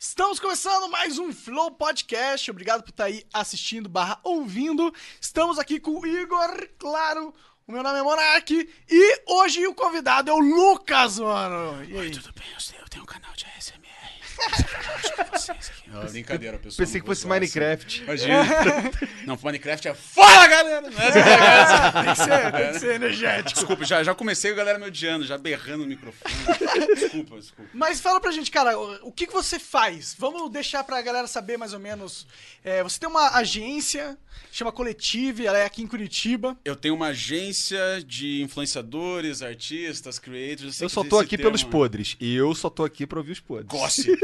Estamos começando mais um Flow Podcast. Obrigado por estar aí assistindo barra ouvindo. Estamos aqui com o Igor, claro. O meu nome é Monark. E hoje o convidado é o Lucas, mano. E aí? Tudo bem, eu, sei, eu tenho um canal de ASMR. Não, brincadeira, pessoal. Pensei que fosse zoar Minecraft. assim. Imagina. Não, Minecraft é fala, galera! Não é tem que ser, tem que ser energético. Desculpa, já, já comecei com a galera me odiando, já berrando no microfone. Desculpa, desculpa. Mas fala pra gente, cara, o o que, que você faz? Vamos deixar pra galera saber mais ou menos. É, você tem uma agência, chama Coletive, ela é aqui em Curitiba. Eu tenho uma agência de influenciadores, artistas, creators. Eu só tô aqui termo- pelos podres. E eu só tô aqui pra ouvir os podres. Gosse.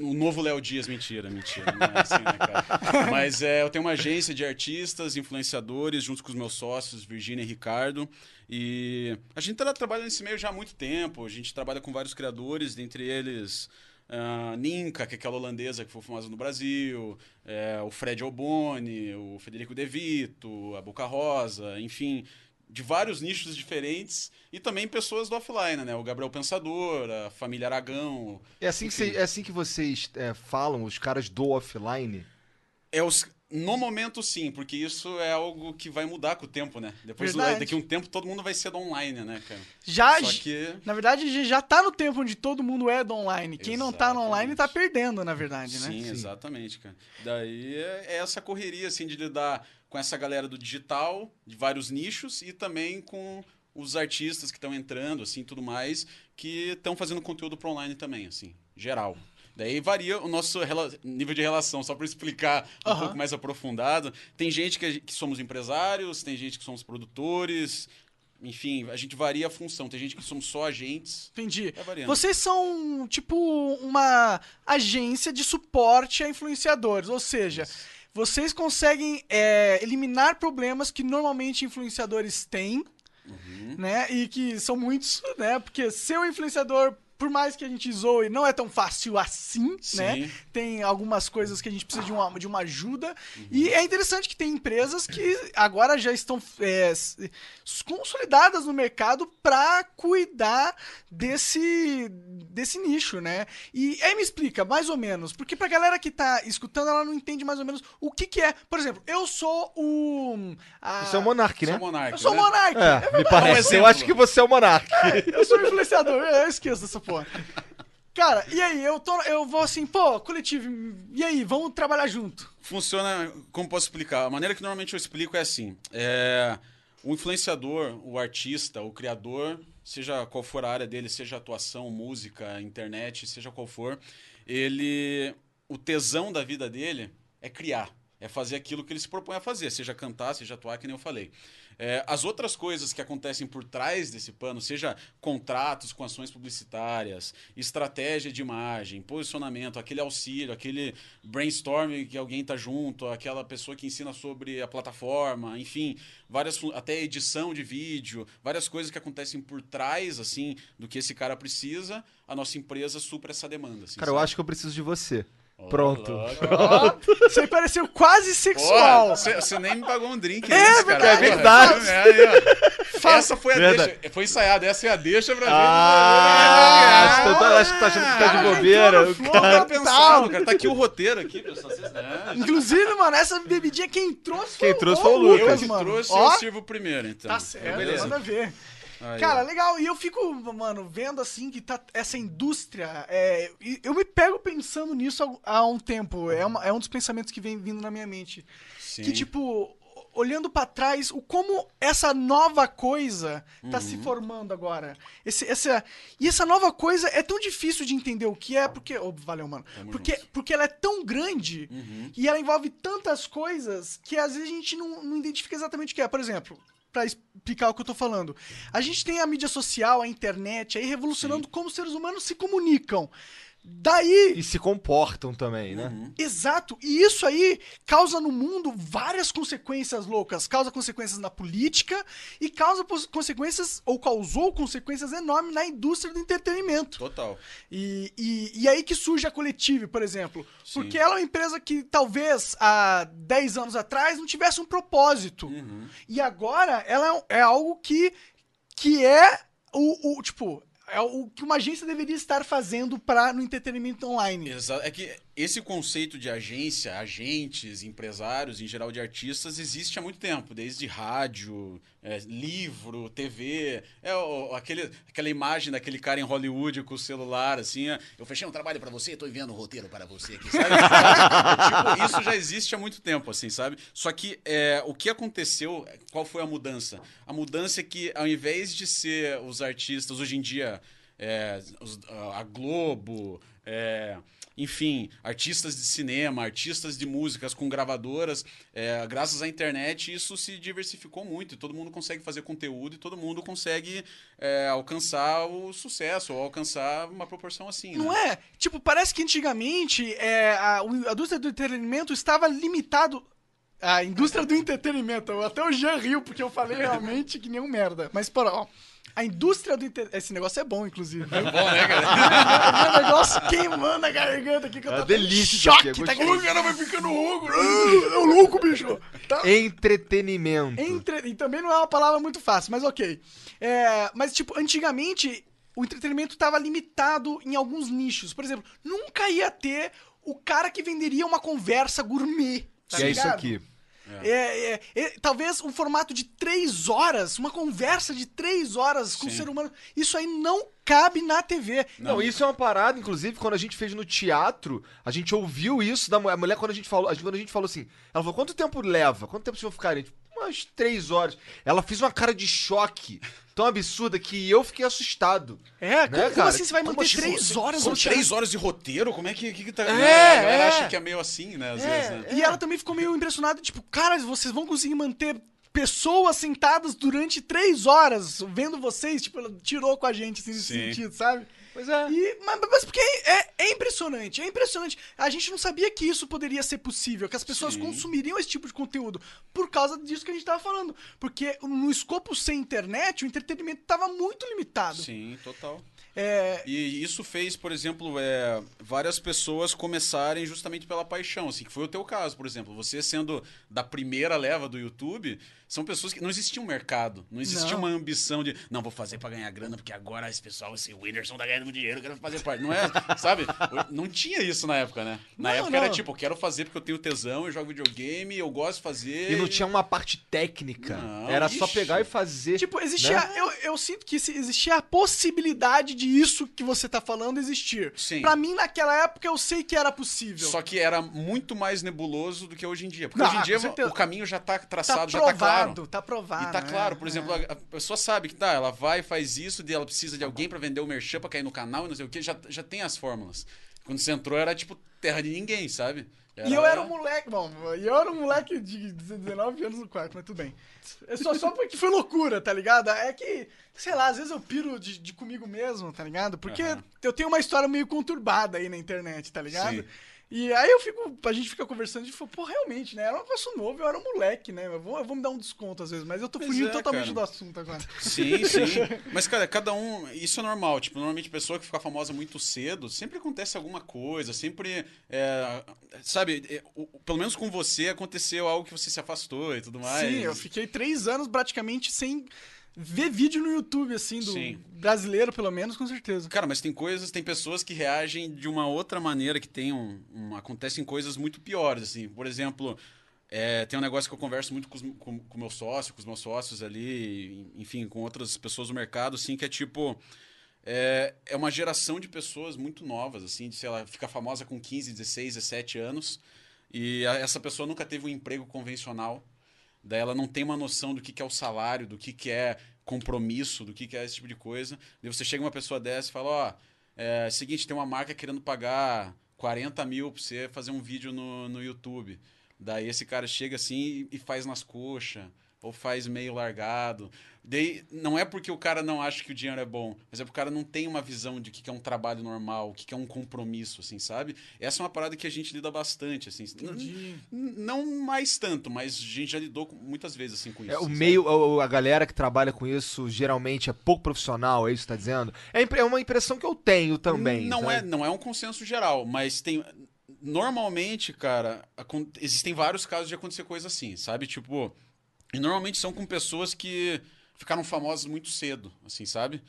O novo Léo Dias, mentira, mentira. Não é assim, né, cara? Mas é, eu tenho uma agência de artistas, influenciadores, junto com os meus sócios, Virgínia e Ricardo. E a gente tá trabalhando nesse meio já há muito tempo. A gente trabalha com vários criadores, dentre eles. A Ninka, que é aquela holandesa que foi famosa no Brasil, é, o Fred Alboni, o Federico De Vito, a Boca Rosa, enfim, de vários nichos diferentes e também pessoas do offline, né? O Gabriel Pensador, a família Aragão. É assim que, cê- é assim que vocês é, falam, os caras do offline? É os... No momento, sim, porque isso é algo que vai mudar com o tempo, né? Depois, Verdade. daqui a um tempo, todo mundo vai ser do online, né, cara? Já, Só que... na verdade, já tá no tempo onde todo mundo é do online. Quem não tá no online tá Exatamente. perdendo, na verdade, né? Sim, exatamente, cara. Daí é é essa correria, assim, de lidar com essa galera do digital, de vários nichos, e também com os artistas que estão entrando, assim, tudo mais, que estão fazendo conteúdo pro online também, assim, geral. Daí varia o nosso nível de relação, só para explicar um Aham. pouco mais aprofundado. Tem gente que, que somos empresários, tem gente que somos produtores, enfim, a gente varia a função. Tem gente que somos só agentes. Entendi. Vocês são, tipo, uma agência de suporte a influenciadores, ou seja, vocês conseguem é, eliminar problemas que normalmente influenciadores têm, Uhum. né? E que são muitos, né? Porque ser um influenciador, por mais que a gente zoe, não é tão fácil assim, né? Sim. Tem algumas coisas que a gente precisa de uma, de uma ajuda. Uhum. E é interessante que tem empresas que agora já estão é, consolidadas no mercado para cuidar desse, desse nicho, né? E aí me explica, mais ou menos, porque pra galera que tá escutando, ela não entende mais ou menos o que que é. Por exemplo, eu sou o... a- Você é o Monark, Sou né? Eu sou o né? Monark. É, me um parece. eu acho que você é o Monark. Eu sou influenciador, eu esqueço dessa porra. Cara, e aí, eu, tô, eu vou assim, pô, coletivo, e aí, vamos trabalhar junto. Funciona, como posso explicar? A maneira que normalmente eu explico é assim: é, o influenciador, o artista, o criador, seja qual for a área dele, seja atuação, música, internet, seja qual for, ele. O tesão da vida dele é criar. É fazer aquilo que ele se propõe a fazer, seja cantar, seja atuar, que nem eu falei. É, as outras coisas que acontecem por trás desse pano, seja contratos com ações publicitárias, estratégia de imagem, posicionamento, aquele auxílio, aquele brainstorm que alguém tá junto, aquela pessoa que ensina sobre a plataforma, enfim, várias até edição de vídeo, várias coisas que acontecem por trás assim do que esse cara precisa, a nossa empresa supra essa demanda. Assim, Cara, eu sabe? acho que eu preciso de você. Pronto. você pareceu quase sexual. Você, nem me pagou um drink. É, nesse, cara. é verdade. é, aí, ó. Essa foi a Verdade. deixa. Foi ensaiada. Essa é a deixa pra Ah, gente. acho que, eu tô- acho que tá achando que tá de bobeira. O cara- Tá Total. pensado, cara. Tá aqui o roteiro aqui, pessoal. É, Inclusive, mano, essa bebidinha quem trouxe Quem foi, trouxe o foi o eu Lucas, que mano. trouxe, Ó, eu sirvo primeiro, então. Tá certo, Beleza. manda ver. Aí, Cara, legal. E eu fico, mano, vendo assim que tá essa indústria. é, eu me pego pensando nisso há, um tempo. É, uma- é um dos pensamentos que vem vindo na minha mente. Sim. Que, tipo, olhando pra trás, o como essa nova coisa tá Uhum. se formando agora. Esse, essa, e essa nova coisa é tão difícil de entender o que é, porque. ô, valeu, mano. Tamo Porque, porque ela é tão grande Uhum. e ela envolve tantas coisas que às vezes a gente não, não identifica exatamente o que é. Por exemplo, pra explicar o que eu tô falando. A gente tem a mídia social, a internet aí revolucionando como os seres humanos se comunicam. Daí, E se comportam também, né? Uhum. Exato. E isso aí causa no mundo várias consequências loucas. Causa consequências na política e causa consequências, ou causou consequências enormes na indústria do entretenimento. Total. E, e, e aí que surge a Coletive, por exemplo. Sim. Porque ela é uma empresa que talvez há 10 anos atrás não tivesse um propósito. Uhum. E agora ela é, é algo que, que é o, o, Tipo, é o que uma agência deveria estar fazendo para no entretenimento online. Exato. É que esse conceito de agência, agentes, empresários, em geral de artistas, existe há muito tempo, desde rádio, é, livro, TV. É o- aquele, aquela imagem daquele cara em Hollywood com o celular, assim. é, Eu fechei um trabalho pra você, tô enviando o roteiro para você aqui, sabe? tipo, isso já existe há muito tempo, assim, sabe? Só que é, o que aconteceu, qual foi a mudança? A mudança é que, ao invés de ser os artistas, hoje em dia, é, os- a Globo, é, enfim, artistas de cinema, artistas de músicas com gravadoras, é, graças à internet isso se diversificou muito e todo mundo consegue fazer conteúdo e todo mundo consegue é, alcançar o sucesso ou alcançar uma proporção assim. Não né? é? Tipo, parece que antigamente é, a, a indústria do entretenimento estava limitado. A indústria do entretenimento. Até o Jean riu, porque eu falei realmente que nem um merda. Mas, porra, ó. A indústria do. Esse negócio é bom, inclusive. É bom, né, cara? Meu negócio queimando a garganta aqui que eu É tô delícia choque. aqui, é tá gostoso. O cara vai ficando louco. É louco, bicho. Tá? Entretenimento. Entre... E também não é uma palavra muito fácil, mas ok. É, Mas, tipo, antigamente o entretenimento estava limitado em alguns nichos. Por exemplo, nunca ia ter o cara que venderia uma conversa gourmet. Tá que é isso ligado? aqui. É, é, é, talvez um formato de três horas, uma conversa de três horas com o Sim. ser humano, isso aí não cabe na TV. Não, isso é uma parada, inclusive, quando a gente fez no teatro, a gente ouviu isso da mulher. A mulher, quando a gente falou, a gente- quando a gente falou assim, ela falou: quanto tempo leva? Quanto tempo vocês vão ficar? aí?" Tipo, Umas três horas. Ela fez uma cara de choque tão absurda que eu fiquei assustado. É, como, como cara? assim você vai Como manter assim? três horas no teatro? três horas de roteiro? Como é que, que, que tá. É, né? A galera é. acha que é meio assim, né? Às vezes, né? E ela também ficou meio impressionada, tipo, cara, vocês vão conseguir manter pessoas sentadas durante três horas vendo vocês, tipo, ela tirou com a gente, assim, nesse sentido, sabe? Pois é. E, mas, mas porque é, é impressionante, é impressionante. A gente não sabia que isso poderia ser possível, que as pessoas Sim. consumiriam esse tipo de conteúdo por causa disso que a gente tava falando. Porque no escopo sem internet, o entretenimento tava muito limitado. Sim, total. É, E isso fez, por exemplo, é, várias pessoas começarem justamente pela paixão, assim, que foi o teu caso, por exemplo. Você sendo da primeira leva do YouTube, são pessoas que não existia um mercado, não existia Não. uma ambição de, não, vou fazer pra ganhar grana, porque agora esse pessoal, esse Whindersson tá ganhando muito dinheiro, eu quero fazer parte. Não é, sabe? Não tinha isso na época, né? Na Não, época era não. tipo, eu quero fazer porque eu tenho tesão, eu jogo videogame, eu gosto de fazer. E não tinha uma parte técnica. Não, Era só ixi. pegar e fazer. Tipo, existia. né? Eu, eu sinto que se- existia a possibilidade de isso que você tá falando existir. Sim. Pra mim, naquela época, eu sei que era possível. Só que era muito mais nebuloso do que hoje em dia. Porque Não, hoje em dia certeza. o caminho já tá tá traçado, já tá claro. Provado, tá provado. E tá né? claro, por É. exemplo, a, pessoa sabe que tá, ela vai, faz isso, ela precisa de alguém pra vender o merchan pra cair no canal e não sei o que, já, já tem as fórmulas. Quando você entrou era tipo terra de ninguém, sabe? E eu era um moleque, bom, e eu era um moleque de 19 anos no quarto, mas tudo bem. É só, só porque foi loucura, tá ligado? É que, sei lá, às vezes eu piro de, de comigo mesmo, tá ligado? Porque Aham. eu tenho uma história meio conturbada aí na internet, tá ligado? Sim. E aí eu fico, a gente fica conversando e fala, pô, realmente, né? Era um negócio novo, eu era um moleque, né? Eu vou, eu vou me dar um desconto às vezes, mas eu tô Pois fugindo é, totalmente cara. do assunto agora. Sim, sim. Mas, cara, cada um. Isso é normal. Tipo, normalmente pessoa que fica famosa muito cedo, sempre acontece alguma coisa, sempre. é, sabe, é, o- pelo menos com você aconteceu algo que você se afastou e tudo mais. Sim, eu fiquei três anos praticamente sem ver vídeo no YouTube, assim, do Sim. brasileiro, pelo menos, com certeza. Cara, mas tem coisas, tem pessoas que reagem de uma outra maneira, que tem um, um- acontecem coisas muito piores, assim. Por exemplo, é, tem um negócio que eu converso muito com, com, com meu sócio, com os meus sócios ali, enfim, com outras pessoas do mercado, assim, que é tipo... É, é uma geração de pessoas muito novas, assim, de, sei lá, fica famosa com 15, 16, 17 anos, e a- essa pessoa nunca teve um emprego convencional, Daí ela não tem uma noção do que, que é o salário, do que, que é compromisso, do que, que é esse tipo de coisa. Daí você chega uma pessoa dessa e fala, ó, é seguinte, tem uma marca querendo pagar 40 mil pra você fazer um vídeo no, no YouTube. Daí esse cara chega assim e faz nas coxas, ou faz meio largado. Daí não é porque o cara não acha que o dinheiro é bom, mas é porque o cara não tem uma visão de o que, é um trabalho normal, o que, é um compromisso, assim, sabe? Essa é uma parada que a gente lida bastante, assim. Entendi. N- Não mais tanto, mas a gente já lidou com- muitas vezes assim com isso. É, o assim, meio, a galera que trabalha com isso geralmente é pouco profissional, é isso que tá dizendo? É, é uma impressão que eu tenho também. Não sabe? é, não é um consenso geral, mas tem normalmente, cara, existem vários casos de acontecer coisa assim, sabe? Tipo, e normalmente são com pessoas que ficaram famosas muito cedo, assim, sabe?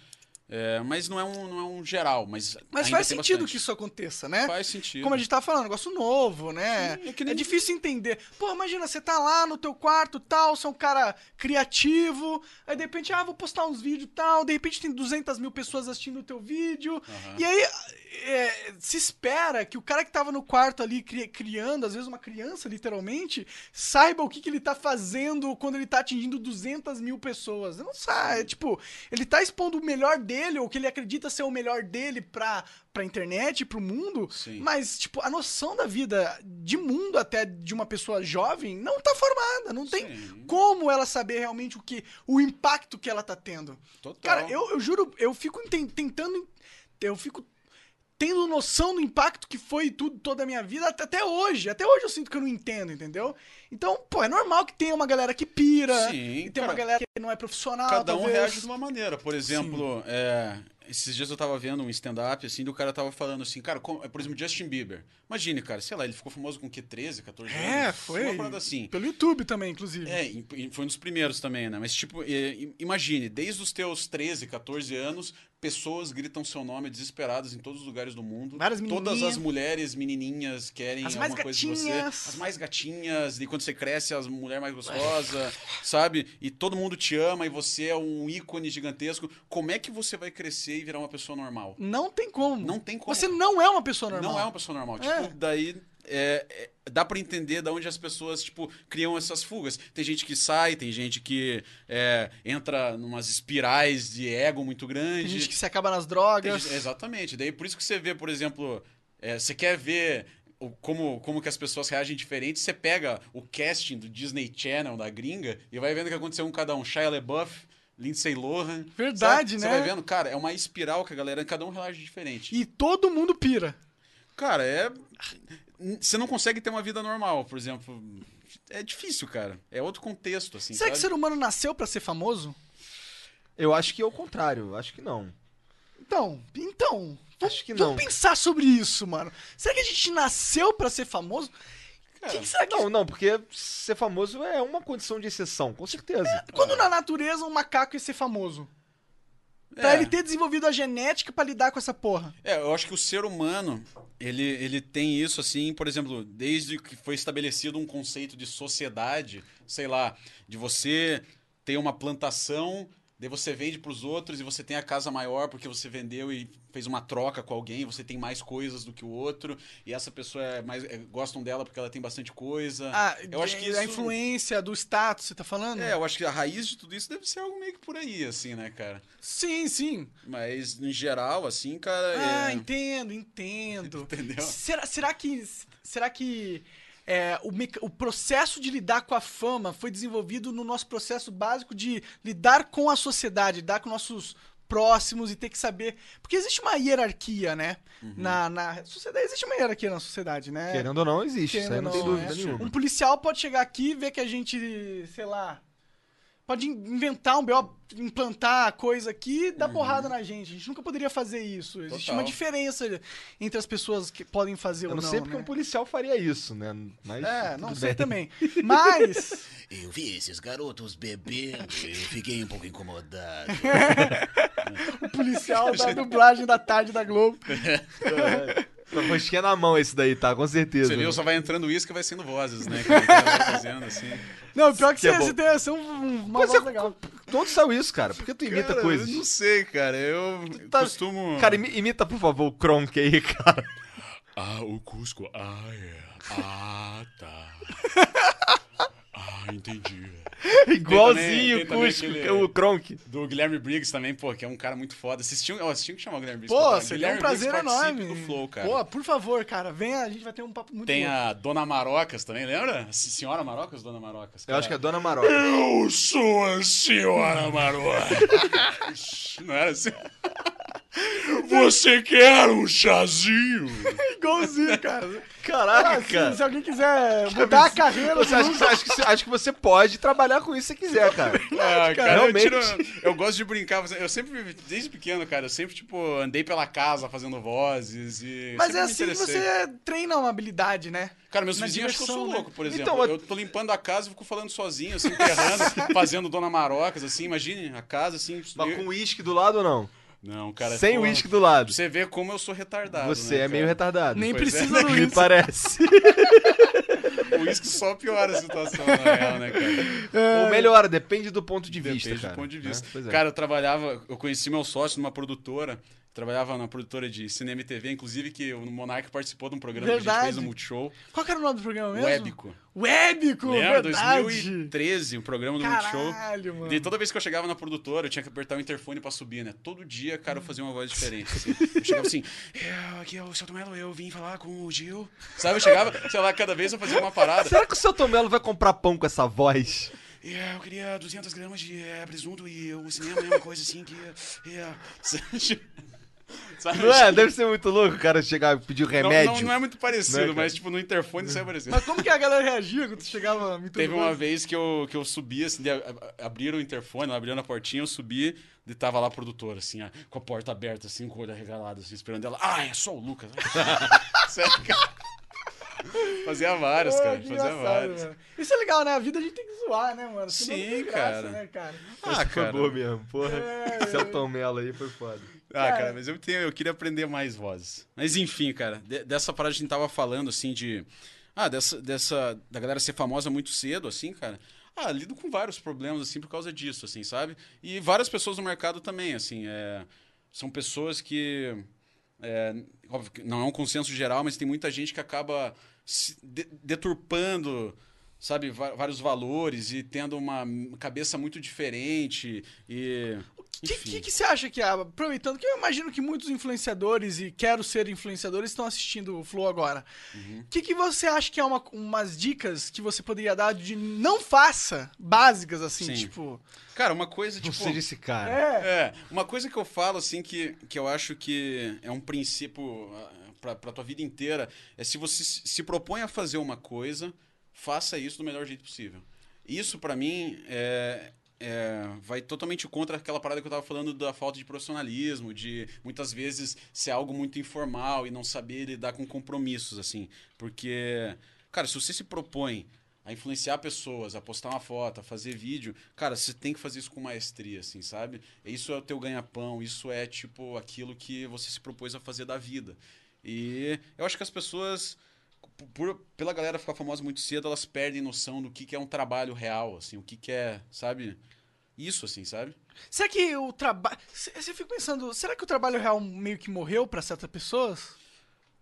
É, mas não é, um, não é um geral. Mas, Mas faz sentido bastante. que isso aconteça, né? Faz sentido. Como a gente tava falando, negócio novo, né? Sim, é que é, nem- difícil entender. Pô, imagina, você tá lá no teu quarto tal, você é um cara criativo, aí de repente, ah, vou postar uns vídeos tal, de repente tem 200 mil pessoas assistindo o teu vídeo, Aham. e aí é, se espera que o cara que tava no quarto ali cri- criando, às vezes uma criança, literalmente, saiba o que, que ele tá fazendo quando ele tá atingindo 200 mil pessoas. Não sabe, é, tipo, ele tá expondo o melhor dele, ou o que ele acredita ser o melhor dele pra, pra internet, pro mundo, Sim. mas, tipo, a noção da vida, de mundo até de uma pessoa jovem, não tá formada. Não tem Sim. como ela saber realmente o que. o impacto que ela tá tendo. Total. Cara, eu, eu juro, eu fico tentando. Eu fico tendo noção do impacto que foi tudo, toda a minha vida, até, hoje. Até hoje eu sinto que eu não entendo, entendeu? Então, pô, é normal que tenha uma galera que pira, Sim, e tem uma galera que não é profissional. Cada um talvez. reage de uma maneira. Por exemplo, é, esses dias eu tava vendo um stand-up, assim, do cara tava falando assim, cara, como- por exemplo, Justin Bieber. Imagine, cara, sei lá, ele ficou famoso com o quê? 13, 14 anos? É, foi. Uma parada assim. Pelo YouTube também, inclusive. É, foi um dos primeiros também, né? Mas, tipo, é, imagine, desde os teus 13, 14 anos, pessoas gritam seu nome desesperadas em todos os lugares do mundo. Várias Todas as mulheres menininhas querem As alguma coisa de você. As mais gatinhas, e quando você cresce, as mulheres mais gostosas, sabe? E todo mundo te ama e você é um ícone gigantesco. Como é que você vai crescer e virar uma pessoa normal? Não tem como. Não tem como. Você não é uma pessoa normal. Não é uma pessoa normal. É. Tipo, daí é, é, dá pra entender de onde as pessoas, tipo, criam essas fugas. Tem gente que sai, tem gente que é, entra numas espirais de ego muito grande. Tem gente que se acaba nas drogas. gente- exatamente. Daí por isso que você vê, por exemplo, é, você quer ver como, como que as pessoas reagem diferente, você pega o casting do Disney Channel da gringa e vai vendo o que aconteceu com cada um. Shia LaBeouf, Lindsay Lohan. Verdade, sabe? né? Você vai vendo, cara, é uma espiral que a galera, cada um reage diferente. E todo mundo pira. Cara, é. Você não consegue ter uma vida normal, por exemplo. É difícil, cara. É outro contexto, assim. Será que o sabe? ser humano nasceu pra ser famoso? Eu acho que é o contrário, acho que não. Então, então. Vamos, Acho que vamos não. pensar sobre isso, mano. Será que a gente nasceu pra ser famoso? Cara, Quem será que. Não, não, porque ser famoso é uma condição de exceção, com certeza. Quando na natureza um macaco ia ser famoso? Pra é. ele ter desenvolvido a genética pra lidar com essa porra. É, eu acho que o ser humano, ele, ele tem isso, assim, por exemplo, desde que foi estabelecido um conceito de sociedade, sei lá, de você ter uma plantação, daí você vende pros outros e você tem a casa maior porque você vendeu e fez uma troca com alguém, você tem mais coisas do que o outro, e essa pessoa é mais, é, gostam dela porque ela tem bastante coisa. Ah, eu acho que a isso- influência do status, você tá falando? É, eu acho que a raiz de tudo isso deve ser algo meio que por aí, assim, né, cara? Sim, sim. Mas, em geral, assim, cara, Ah, é... entendo, entendo. Entendeu? Será, será que. Será que. É, o, o processo de lidar com a fama foi desenvolvido no nosso processo básico de lidar com a sociedade, lidar com nossos próximos e ter que saber. Porque existe uma hierarquia, né? Uhum. Na, na sociedade. Existe uma hierarquia na sociedade, né? Querendo ou não, existe, isso aí Querendo não ou tem não, dúvida é. nenhuma. Um policial pode chegar aqui e ver que a gente, sei lá, pode in- inventar um BO, implantar coisa aqui e dar porrada na gente. A gente nunca poderia fazer isso. Existe Total. uma diferença entre as pessoas que podem fazer Eu ou não, não. sei porque né? um policial faria isso, né? Mas É, não sei bem. também. Mas, Eu vi esses garotos bebendo e fiquei um pouco incomodado. o policial da dublagem da tarde da Globo. Uma rosquinha na mão esse daí, tá? Com certeza. Você viu, só vai entrando isso que vai sendo vozes, né? Que o cara vai fazendo, assim. Não, pior que, Que é você, você tem você é um- uma Mas voz é- legal. Onde saiu isso, cara? Por que tu imita Cara, coisas? Eu não sei, cara. Eu tá- costumo... Cara, imi- imita, por favor, o Kronk aí, cara. Ah, o Cusco. Ah, é. Ah, tá. Ah, entendi. Igualzinho tem o também Cusco, aquele- o Kronk. Do Guilherme Briggs também, pô, que é um cara muito foda. Vocês tinham, ó, vocês que chamar o Guilherme Briggs. Pô, seria um Guilherme prazer Briggs enorme. do Flow, cara. Pô, por favor, cara, venha, a gente vai ter um papo muito Tem louco. a Dona Marocas também, lembra? Senhora Marocas, Dona Marocas? Eu acho que é Dona Maroca. Eu sou a Senhora Marocas. Não era assim? Você quer um chazinho? Igualzinho, cara. Caraca, Ah, se, cara. se alguém quiser mudar a carreira, Você acha, que, acho, que, você- acho que você pode trabalhar com isso se quiser, cara. Ah, cara, eu, realmente. tiro- eu gosto de brincar. Eu sempre, desde pequeno, cara, eu sempre, tipo, andei pela casa fazendo vozes e. Mas é assim que você treina uma habilidade, né? Cara, meus na vizinhos acham que eu sou né? louco, por exemplo. Então, eu tô limpando a casa e fico falando sozinho, assim, enterrando, fazendo Dona Marocas, assim, imagine a casa, assim. Mas eu- com uísque do lado ou não? Não, cara. Sem pô, uísque do lado. Você vê como eu sou retardado. Você né, é meio cara? retardado. Nem Pois é. precisa do Me uísque. parece. O uísque só piora a situação, na real, né, cara? Ou melhora, depende do ponto de Depende vista, cara. do ponto de vista. Né? Pois é. Cara, eu trabalhava, eu conheci meu sócio numa produtora, trabalhava na produtora de cinema e TV, inclusive que o Monark participou de um programa que a gente Verdade. fez no Multishow, Qual que era o nome do programa mesmo? Wébico. Wébico, Lembra? verdade. 2013, um programa do Multishow. Caralho, mano. E toda vez que eu chegava na produtora, eu tinha que apertar o interfone pra subir, né? Todo dia, cara, eu fazia uma voz diferente. assim. Eu chegava assim, "É, aqui é o seu Tomelo, eu vim falar com o Gil. Sabe, eu chegava, sei lá, cada vez eu fazia uma parada. Será que o seu Tomelo vai comprar pão com essa voz? É, eu queria 200 gramas de é, presunto e o cinema é uma coisa assim que. É, sabe? Não é? Deve ser muito louco o cara chegar e pedir Não, remédio. não, não é muito parecido, Né, cara? mas tipo, no interfone sai aparecendo. Mas como que a galera reagia quando tu chegava me Teve uma vez que eu, que eu subi, assim, de- abriram o interfone, abriram a portinha, eu subi e tava lá a produtora, assim, ó, com a porta aberta, assim, com o olho arregalado, assim, esperando ela. Ah, é só o Lucas. Sério, cara. Fazia vários, Pô, cara. que Fazia vários. mano. Isso é legal, né? A vida a gente tem que zoar, né, mano? Senão Sim, não tem graça, cara. Né, cara? Ah, foi cara. boa mesmo, porra. É, Esse é o Tomelo aí, foi foda. Ah, Cara. mas eu, tenho, eu queria aprender mais vozes. Mas enfim, cara, de- dessa parada a gente tava falando, assim, de. Ah, dessa, dessa. Da galera ser famosa muito cedo, assim, cara. Ah, lido com vários problemas, assim, por causa disso, assim, sabe? E várias pessoas no mercado também, assim. É, são pessoas que. É, óbvio que não é um consenso geral, mas tem muita gente que acaba de- deturpando, sabe, vários valores e tendo uma cabeça muito diferente e. O que, que, que você acha que, ah, aproveitando que eu imagino que muitos influenciadores e quero ser influenciadores estão assistindo o Flow agora. O Uhum. que, que você acha que é uma, umas dicas que você poderia dar de não faça, básicas assim, Sim. tipo... Cara, uma coisa, tipo. seja esse cara. É, É, uma coisa que eu falo, assim, que, que eu acho que é um princípio ah, pra, pra tua vida inteira, é se você se se propõe a fazer uma coisa, faça isso do melhor jeito possível. Isso, pra mim, é, é, vai totalmente contra aquela parada que eu tava falando da falta de profissionalismo, de muitas vezes ser algo muito informal e não saber lidar com compromissos, assim. Porque, cara, se você se propõe a influenciar pessoas, a postar uma foto, a fazer vídeo, cara, você tem que fazer isso com maestria, assim, sabe? Isso é o teu ganha-pão, isso é, tipo, aquilo que você se propôs a fazer da vida. E eu acho que as pessoas, por, pela galera ficar famosa muito cedo, elas perdem noção do que, que é um trabalho real, assim, o que, que é, sabe? Isso, assim, sabe? será que o trabalho... Você fica pensando, será que o trabalho real meio que morreu pra certas pessoas?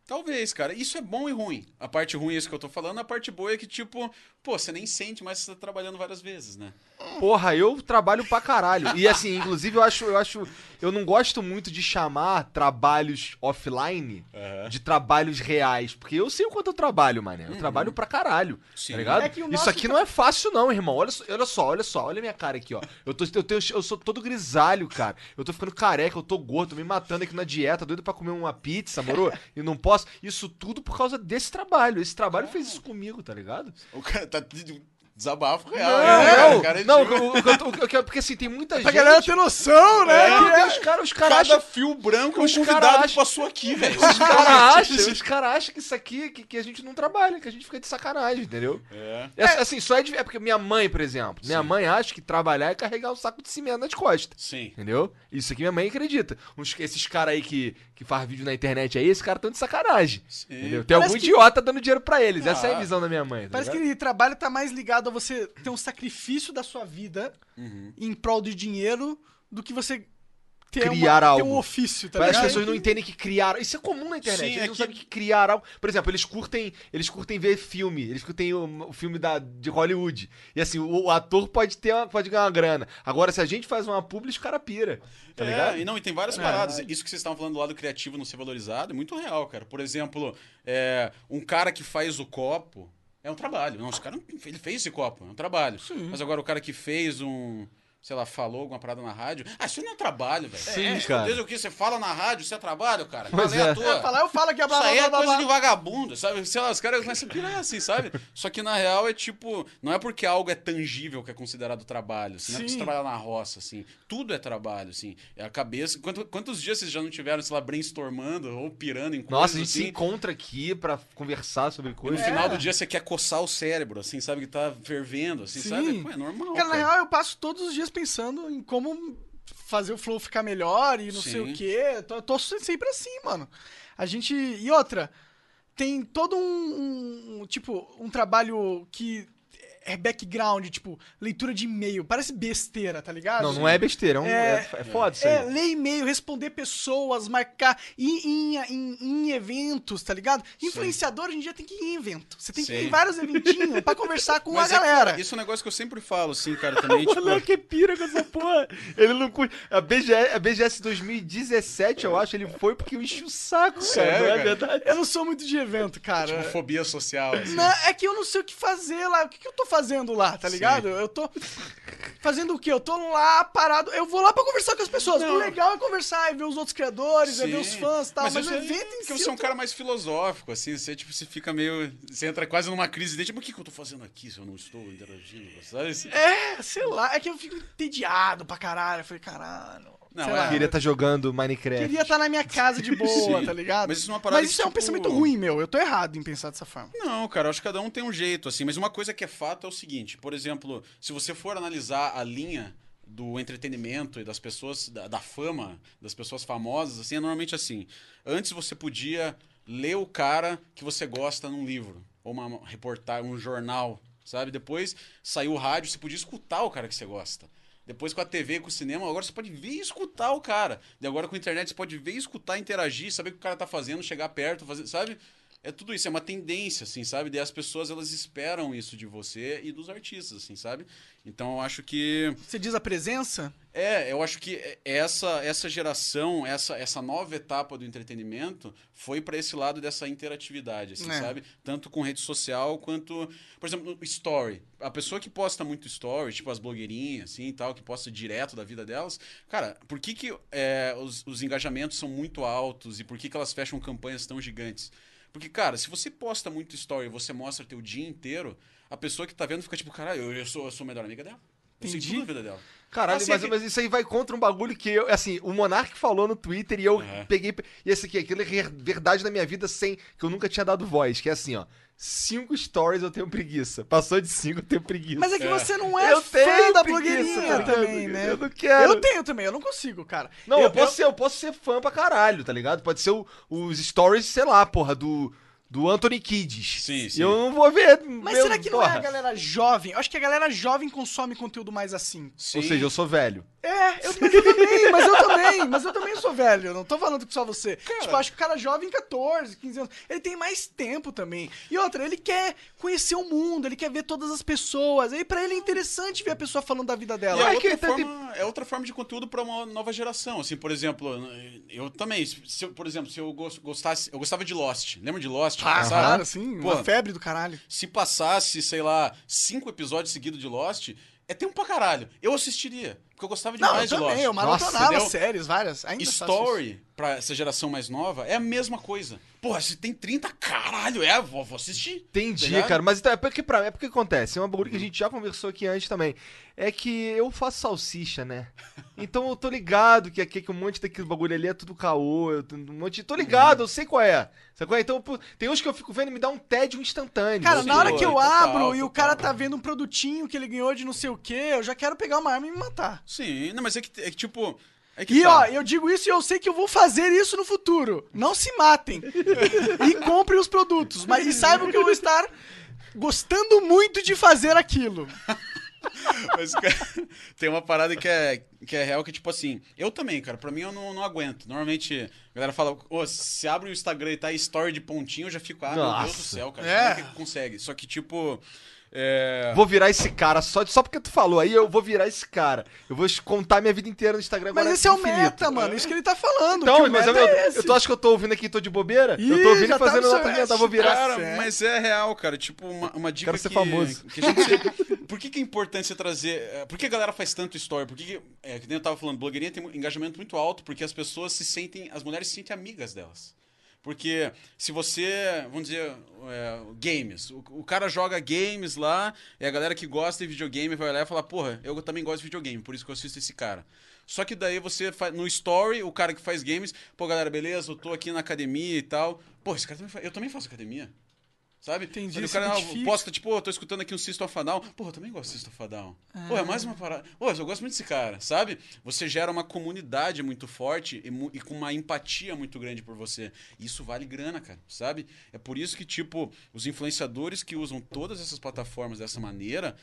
Talvez, cara. Isso é bom e ruim. A parte ruim é isso que eu tô falando, a parte boa é que, tipo, pô, você nem sente, mas você tá trabalhando várias vezes, né? Porra, eu trabalho pra caralho. E assim, inclusive eu acho, eu acho, eu não gosto muito de chamar trabalhos offline de trabalhos reais, porque eu sei o quanto eu trabalho, mané. Eu trabalho pra caralho. Sim. Tá ligado? É Isso aqui não é fácil não, irmão. Olha só, olha só, olha só, olha minha cara aqui, ó. Eu tô eu, tenho, eu sou todo grisalho, cara. Eu tô ficando careca, eu tô gordo, tô me matando aqui na dieta, doido pra comer uma pizza, moro? E não posso. Isso tudo por causa desse trabalho. Esse trabalho fez isso comigo, tá ligado? O cara tá de desabafo real. Não, né, cara? não, O cara é não, o- o que eu tô- o porque assim, tem muita Pra gente. galera ter noção, né? É, que Meu Deus, os caras os cara Cada acham. fio branco é um convidado acham- passou aqui, velho. Os caras acham, os cara acham que isso aqui, que, que a gente não trabalha, que a gente fica de sacanagem, entendeu? É. É, assim, só é, de, é porque minha mãe, por exemplo, minha Sim. mãe acha que trabalhar é carregar um saco de cimento nas costas. Sim. Entendeu? Isso aqui minha mãe acredita. Uns- esses caras aí que, que faz vídeo na internet aí, esses caras estão de sacanagem. Sim. Entendeu? Tem Parece algum que- idiota dando dinheiro pra eles. Essa é a Ah. visão da minha mãe. Tá Parece que ligado? o trabalho tá mais ligado a você ter um sacrifício da sua vida Uhum. em prol de dinheiro do que você ter, Criar uma, ter algo. um ofício, tá Mas as ligado? pessoas não entendem que criar. Isso é comum na internet. Sim, eles é não que- sabem que criar algo. Por exemplo, eles curtem, eles curtem ver filme. Eles curtem o, o filme da, de Hollywood. E assim, o, o ator pode ter uma- pode ganhar uma grana. Agora, se a gente faz uma publi, os cara pira. Tá é, ligado? e não, e tem várias É. paradas. Isso que vocês estavam falando do lado criativo não ser valorizado é muito real, cara. Por exemplo, é, um cara que faz o copo é um trabalho. Não, esse cara não- ele fez esse copo, é um trabalho. Mas agora o cara que fez um. Sei lá, falou alguma parada na rádio. Ah, isso não é trabalho, velho. Sim, é, cara. Desde o que você fala na rádio, isso é trabalho, cara. Pois Qual é é. a tua? Eu falo, eu falo que é blá Isso blá aí é blá blá. coisa blá. de vagabundo, sabe? Sei lá, os caras começam a pirar assim, sabe? Só que na real é tipo, não é porque algo é tangível que é considerado trabalho, assim, não é porque Sim. você trabalha na roça, assim. Tudo é trabalho, assim. É a cabeça. Quanto- quantos dias vocês já não tiveram, sei lá, brainstormando ou pirando em coisas Nossa, a gente se assim? encontra aqui pra conversar sobre E no coisas. final É. do dia você quer coçar o cérebro, assim, sabe? Que tá fervendo, assim, Sim. sabe? Pô, é normal. Cara, na cara. real, eu passo todos os dias pensando em como fazer o flow ficar melhor e não sei Sim. o quê. Tô, tô sempre assim, mano. A gente. E outra, tem todo um- um, tipo, um trabalho que é background, tipo, leitura de e-mail. Parece besteira, tá ligado? Não, não é besteira, é, um, É- é, é foda isso É, aí. ler e-mail, responder pessoas, marcar em, em, em- em eventos, tá ligado? Influenciador hoje em dia tem que ir em evento. Você tem que ir Sim. em vários eventinhos pra conversar com Mas a é que, galera. isso é um negócio que eu sempre falo, assim, cara, também, tipo... O Léo que pira com essa porra. Ele não curte. A BGS, a BGS 2017, eu acho, ele foi porque eu enchi o saco, cara. Sério, não é cara? verdade? Eu não sou muito de evento, cara. Tipo, fobia social, assim. Não, é que eu não sei o que fazer lá. O que, que eu tô fazendo lá, tá Sim. ligado? Eu tô fazendo o quê? Eu tô lá parado. Eu vou lá pra conversar com as pessoas. Não. O legal é conversar, é ver os outros criadores, é ver os Sim. fãs e tal. Mas, isso o evento em porque si. você é um cara mais filosófico, assim, você, tipo, você fica meio... Você entra quase numa crise de, tipo, o que, que eu tô fazendo aqui se eu não estou interagindo, sabe? É, sei lá. É que eu fico entediado pra caralho. Eu falei, caralho. Não, sei é. lá. Queria estar jogando Minecraft. Queria estar na minha casa de boa, Sim. tá ligado? Mas isso é uma parada Mas isso que, é um tipo- pensamento ruim, meu. Eu tô errado em pensar dessa forma. Não, cara, eu acho que cada um tem um jeito, assim. Mas uma coisa que é fato é o seguinte: por exemplo, se você for analisar a linha do entretenimento e das pessoas, da, da fama, das pessoas famosas, assim, é normalmente assim. Antes você podia ler o cara que você gosta num livro, ou uma reportagem, um jornal, sabe? Depois saiu o rádio, você podia escutar o cara que você gosta. Depois com a TV, com o cinema, agora você pode ver e escutar o cara. E agora com a internet você pode ver escutar, interagir, saber o que o cara tá fazendo, chegar perto, fazer, sabe? É tudo isso, é uma tendência, assim, sabe? Daí as pessoas, elas esperam isso de você e dos artistas, assim, sabe? Então eu acho que... Você diz a presença? É, eu acho que essa, essa geração, essa, essa nova etapa do entretenimento foi para esse lado dessa interatividade, assim, É. sabe? Tanto com rede social quanto, por exemplo, story. A pessoa que posta muito story, tipo as blogueirinhas, assim, e tal, que posta direto da vida delas, cara, por que que é, os, os engajamentos são muito altos e por que que elas fecham campanhas tão gigantes? Porque, cara, se você posta muito story e você mostra teu dia inteiro, a pessoa que tá vendo fica tipo, caralho, eu, eu sou, eu sou a melhor amiga dela. Eu sei Entendi. tudo da vida dela. Caralho, Assim, mas, que- mas isso aí vai contra um bagulho que eu. Assim, o Monark falou no Twitter e eu Uhum. peguei. E esse aqui, aquilo é verdade na minha vida sem. Que eu nunca tinha dado voz. Que é assim, ó. Cinco stories eu tenho preguiça. Passou de cinco eu tenho preguiça. Mas é que É. você não é eu fã tenho da preguiça, blogueirinha também, né? Eu não quero. Eu tenho também, eu não consigo, cara. Não, eu, posso Ser, eu posso ser fã pra caralho, tá ligado? Pode ser o- os stories, sei lá, porra, do, do Anthony Kids. Sim, E sim. eu não vou ver. Mas meu, será que não é a porra. galera jovem? Eu acho que a galera jovem consome conteúdo mais assim. Ou seja, eu sou velho. É, eu, mas eu também, mas eu também, mas eu também sou velho, eu não tô falando que só você. Tipo, eu acho que o cara jovem, 14, 15 anos, ele tem mais tempo também. E outra, ele quer conhecer o mundo, ele quer ver todas as pessoas. Aí pra ele é interessante ver a pessoa falando da vida dela. é Mas outra, tá- forma, é outra forma de conteúdo para uma nova geração. Assim, por exemplo, eu também, se eu, por exemplo, se eu gos- gostasse, eu gostava de Lost. Lembra de Lost? Ah, claro, sim, Pô, uma febre do caralho. Se passasse, sei lá, cinco episódios seguidos de Lost, é tempo pra caralho. Eu assistiria, porque eu gostava Não, eu demais de também, Lost. eu maratonava séries, várias. Ainda faço isso. Story, pra essa geração mais nova, é a mesma coisa. Porra, se tem 30, caralho, é, vou, vou assistir. Entendi, Ligado? cara. Mas então, é porque, pra, é porque acontece. É uma bagulho que a gente já conversou aqui antes também. É que eu faço salsicha, né? Então eu tô ligado que aqui que um monte daquele bagulho ali é tudo caô. Eu, tô- um monte, tô ligado, eu sei qual é. Sabe qual é? Então, tem uns que eu fico vendo e me dá um tédio instantantâneo. Cara, Sim, na hora que eu total, abro e o total. cara tá vendo um produtinho que ele ganhou de não sei o quê, eu já quero pegar uma arma e me matar. Sim, não, mas é que, é que tipo. É que E tá. ó, eu digo isso e eu sei que eu vou fazer isso no futuro. Não se matem. e comprem os produtos. Mas e saibam que eu vou estar gostando muito de fazer aquilo. Mas, cara, tem uma parada que é, que é real que, tipo assim, eu também, cara, pra mim eu não, não aguento. Normalmente, a galera fala, ô, se abre o Instagram e tá aí story de pontinho, eu já fico, ah, meu Deus do Nossa. céu, cara, É. como é que consegue? Só que, tipo, é... Vou virar esse cara só, só porque tu falou aí, eu vou virar esse cara. Eu vou contar minha vida inteira no Instagram agora. Mas esse é o infinito. meta, mano. Isso que ele tá falando. Então, mas eu, meta eu, é esse. eu tô, acho que eu tô ouvindo aqui e tô de bobeira? Ih, eu tô ouvindo e tá fazendo seu- mental, vou virar. Cara, certo. mas é real, cara. Tipo, uma, uma dica Quero ser que, famoso. que a gente- Por que, que é importante você trazer... é, Por que a galera faz tanto story? Por que, que é, que nem eu tava falando, blogueirinha tem um engajamento muito alto porque as pessoas se sentem... As mulheres se sentem amigas delas. Porque se você, vamos dizer, é, games, o, o cara joga games lá, e a galera que gosta de videogame vai olhar e falar, porra, eu também gosto de videogame, por isso que eu assisto esse cara. Só que daí você faz, no story, o cara que faz games, pô, galera, beleza, eu tô aqui na academia e tal. Pô, esse cara também faz, eu também faço academia. Sabe? Entendi, Quando o cara ah, posta, tipo, "Pô, tô escutando aqui um System of a Down. Pô, eu também gosto de System of a Down. Pô, é mais uma parada. Pô, eu gosto muito desse cara, sabe? Você gera uma comunidade muito forte e, mu- e com uma empatia muito grande por você. Isso vale grana, cara, sabe? É por isso que, tipo, os influenciadores que usam todas essas plataformas dessa maneira,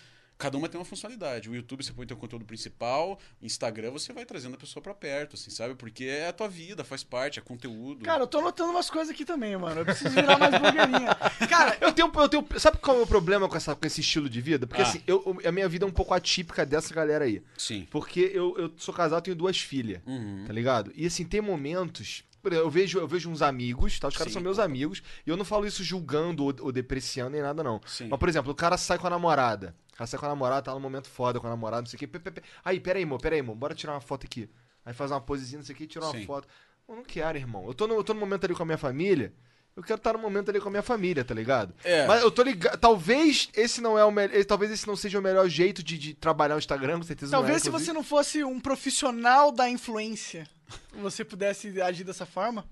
cada uma tem uma funcionalidade. O YouTube você põe teu conteúdo principal, Instagram você vai trazendo a pessoa pra perto, assim, sabe? Porque é a tua vida, faz parte, é conteúdo. Cara, eu tô anotando umas coisas aqui também, mano. Eu preciso virar mais blogueirinha. Cara, Eu tenho, eu tenho. Sabe qual é o meu problema com, essa, com esse estilo de vida? Porque Ah. assim, eu, a minha vida é um pouco atípica dessa galera aí. Sim. Porque eu, eu sou casado tenho duas filhas, Uhum. tá ligado? E assim, tem momentos. por exemplo, Eu vejo, eu vejo uns amigos, tá? Os caras Sim. são meus amigos. E eu não falo isso julgando ou, ou depreciando nem nada, não. Sim. Mas, por exemplo, o cara sai com a namorada. Cara sai com a namorada, tá num momento foda com a namorada, não sei o quê. Aí, pera aí, amor, pera aí, amor. Bora tirar uma foto aqui. Aí faz uma posezinha, não sei o quê, tira uma Sim. foto. Eu não quero, irmão. Eu tô, no, eu tô no momento ali com a minha família. Eu quero estar no momento ali com a minha família, tá ligado? É. Mas eu tô ligado. Talvez esse não é o melhor. Talvez esse não seja o melhor jeito de, de trabalhar o Instagram, com certeza talvez não é, se você não fosse um profissional da influência, você pudesse agir dessa forma.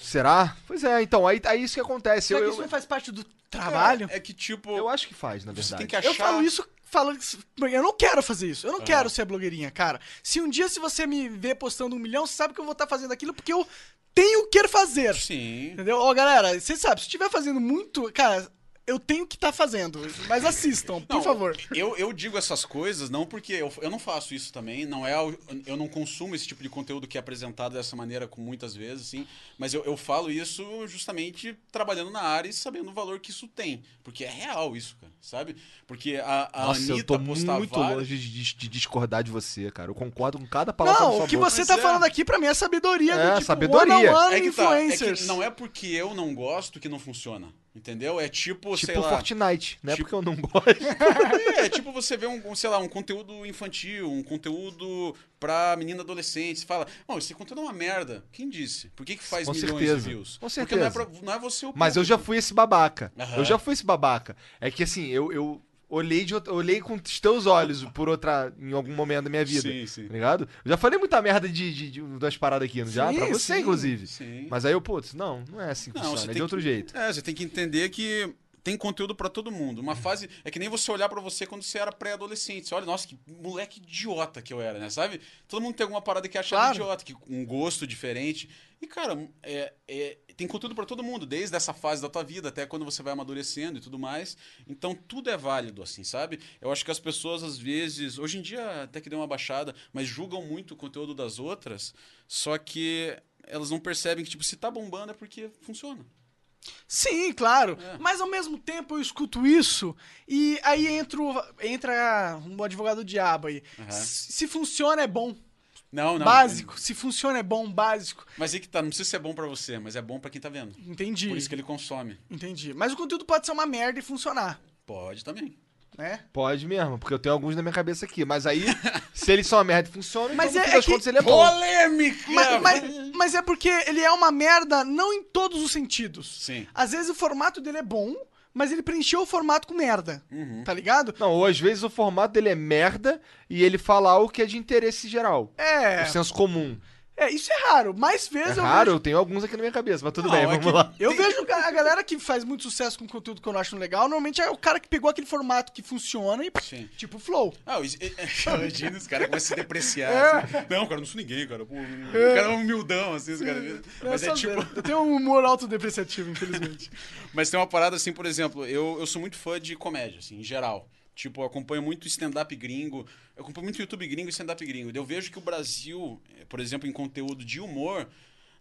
Será? Pois é, então, aí, aí isso que acontece. Será Eu, que eu, isso não faz parte do trabalho? É que, tipo, eu acho que faz, na você verdade. tem que achar. Eu falo isso falando eu não quero fazer isso. Eu não quero ser blogueirinha, cara. Se um dia se você me ver postando um milhão, você sabe que eu vou estar fazendo aquilo porque eu tenho que fazer. Sim. Entendeu? Ó, galera, você sabe, se estiver fazendo muito, cara, eu tenho que estar fazendo. Mas assistam, por Não, favor. Eu, eu digo essas coisas não porque eu, eu não faço isso também, não é eu não consumo esse tipo de conteúdo que é apresentado dessa maneira com muitas vezes, assim, mas eu, eu falo isso justamente trabalhando na área e sabendo o valor que isso tem, porque é real isso, cara, sabe? Porque a, a Nossa, Anitta eu tô muito várias- longe de, de discordar de você, cara. Eu concordo com cada palavra Não, sua o que boca. você tá é. falando aqui pra mim é sabedoria É, do tipo sabedoria. one-on-one É que tá, é influencers. que não é porque eu não gosto que não funciona, entendeu? É tipo, sei Tipo lá... Fortnite, não é Tipo- porque eu não gosto. É, tipo você vê um, sei lá, um conteúdo infantil, um conteúdo pra menina adolescente. Você fala, não, esse conteúdo é uma merda. Quem disse? Por que, que faz Com milhões certeza, de views? com Porque não é, certeza. pra- não é você o Mas eu já público. fui esse babaca. Aham. Eu já fui esse babaca. É que assim, eu, eu olhei, de, olhei com os teus olhos por outra. em algum momento da minha vida. Sim, sim. Tá ligado? Eu já falei muita merda de, de, de das paradas aqui, já? Sim, Pra você, sim, inclusive. sim. Mas aí eu, putz, não, não é assim que Não, funciona, é de outro que- jeito. É, você tem que entender que tem conteúdo pra todo mundo. Uma fase. É que nem você olhar pra você quando você era pré-adolescente. Você olha, nossa, que moleque idiota que eu era, né? Sabe? Todo mundo tem alguma parada que acha Claro. idiota, que um gosto diferente. E, cara, é, é- tem conteúdo pra todo mundo, desde essa fase da tua vida até quando você vai amadurecendo e tudo mais. Então, tudo é válido, assim, sabe? Eu acho que as pessoas, às vezes, hoje em dia até que deu uma baixada, mas julgam muito o conteúdo das outras, só que elas não percebem que, tipo, se tá bombando é porque funciona. Sim, claro. É. Mas ao mesmo tempo eu escuto isso e aí entra, o- entra um advogado do diabo aí. Se se funciona é bom. Não, não. básico. Se funciona é bom, básico. Mas aí que tá, não precisa ser bom pra você, mas é bom pra quem tá vendo. Entendi. Por isso que ele consome. Entendi. Mas o conteúdo pode ser uma merda e funcionar, Pode também. né? Pode mesmo, porque eu tenho alguns na minha cabeça aqui. Mas aí, se eles são uma merda e funcionam, Mas então no é- das é que- contas ele é bom. Polêmica! Mas, mas- mas é porque ele é uma merda não em todos os sentidos. Sim. Às vezes o formato dele é bom, mas ele preencheu o formato com merda. Uhum. Tá ligado? Não, ou às vezes o formato dele é merda e ele fala algo que é de interesse geral. É. O senso comum. É, isso é raro. Mais É vezes eu raro, vejo eu tenho alguns aqui na minha cabeça, mas tudo Não, bem, é vamos que- lá. Eu vejo a galera que faz muito sucesso com conteúdo que eu não acho legal, normalmente é o cara que pegou aquele formato que funciona e, Sim. tipo, flow. Ah, é- é- imagina os caras começam a se depreciar. É. assim. Não, cara, eu não sou ninguém, cara. Pô, o cara é um humildão, assim, os caras. Mas é tipo. zoeira. Eu tenho um humor autodepreciativo, infelizmente. Mas tem uma parada assim, por exemplo, eu, eu sou muito fã de comédia, assim, em geral. Tipo, eu acompanho muito stand-up gringo, eu acompanho muito YouTube gringo e stand-up gringo. Eu vejo que o Brasil, eh, por exemplo, em conteúdo de humor,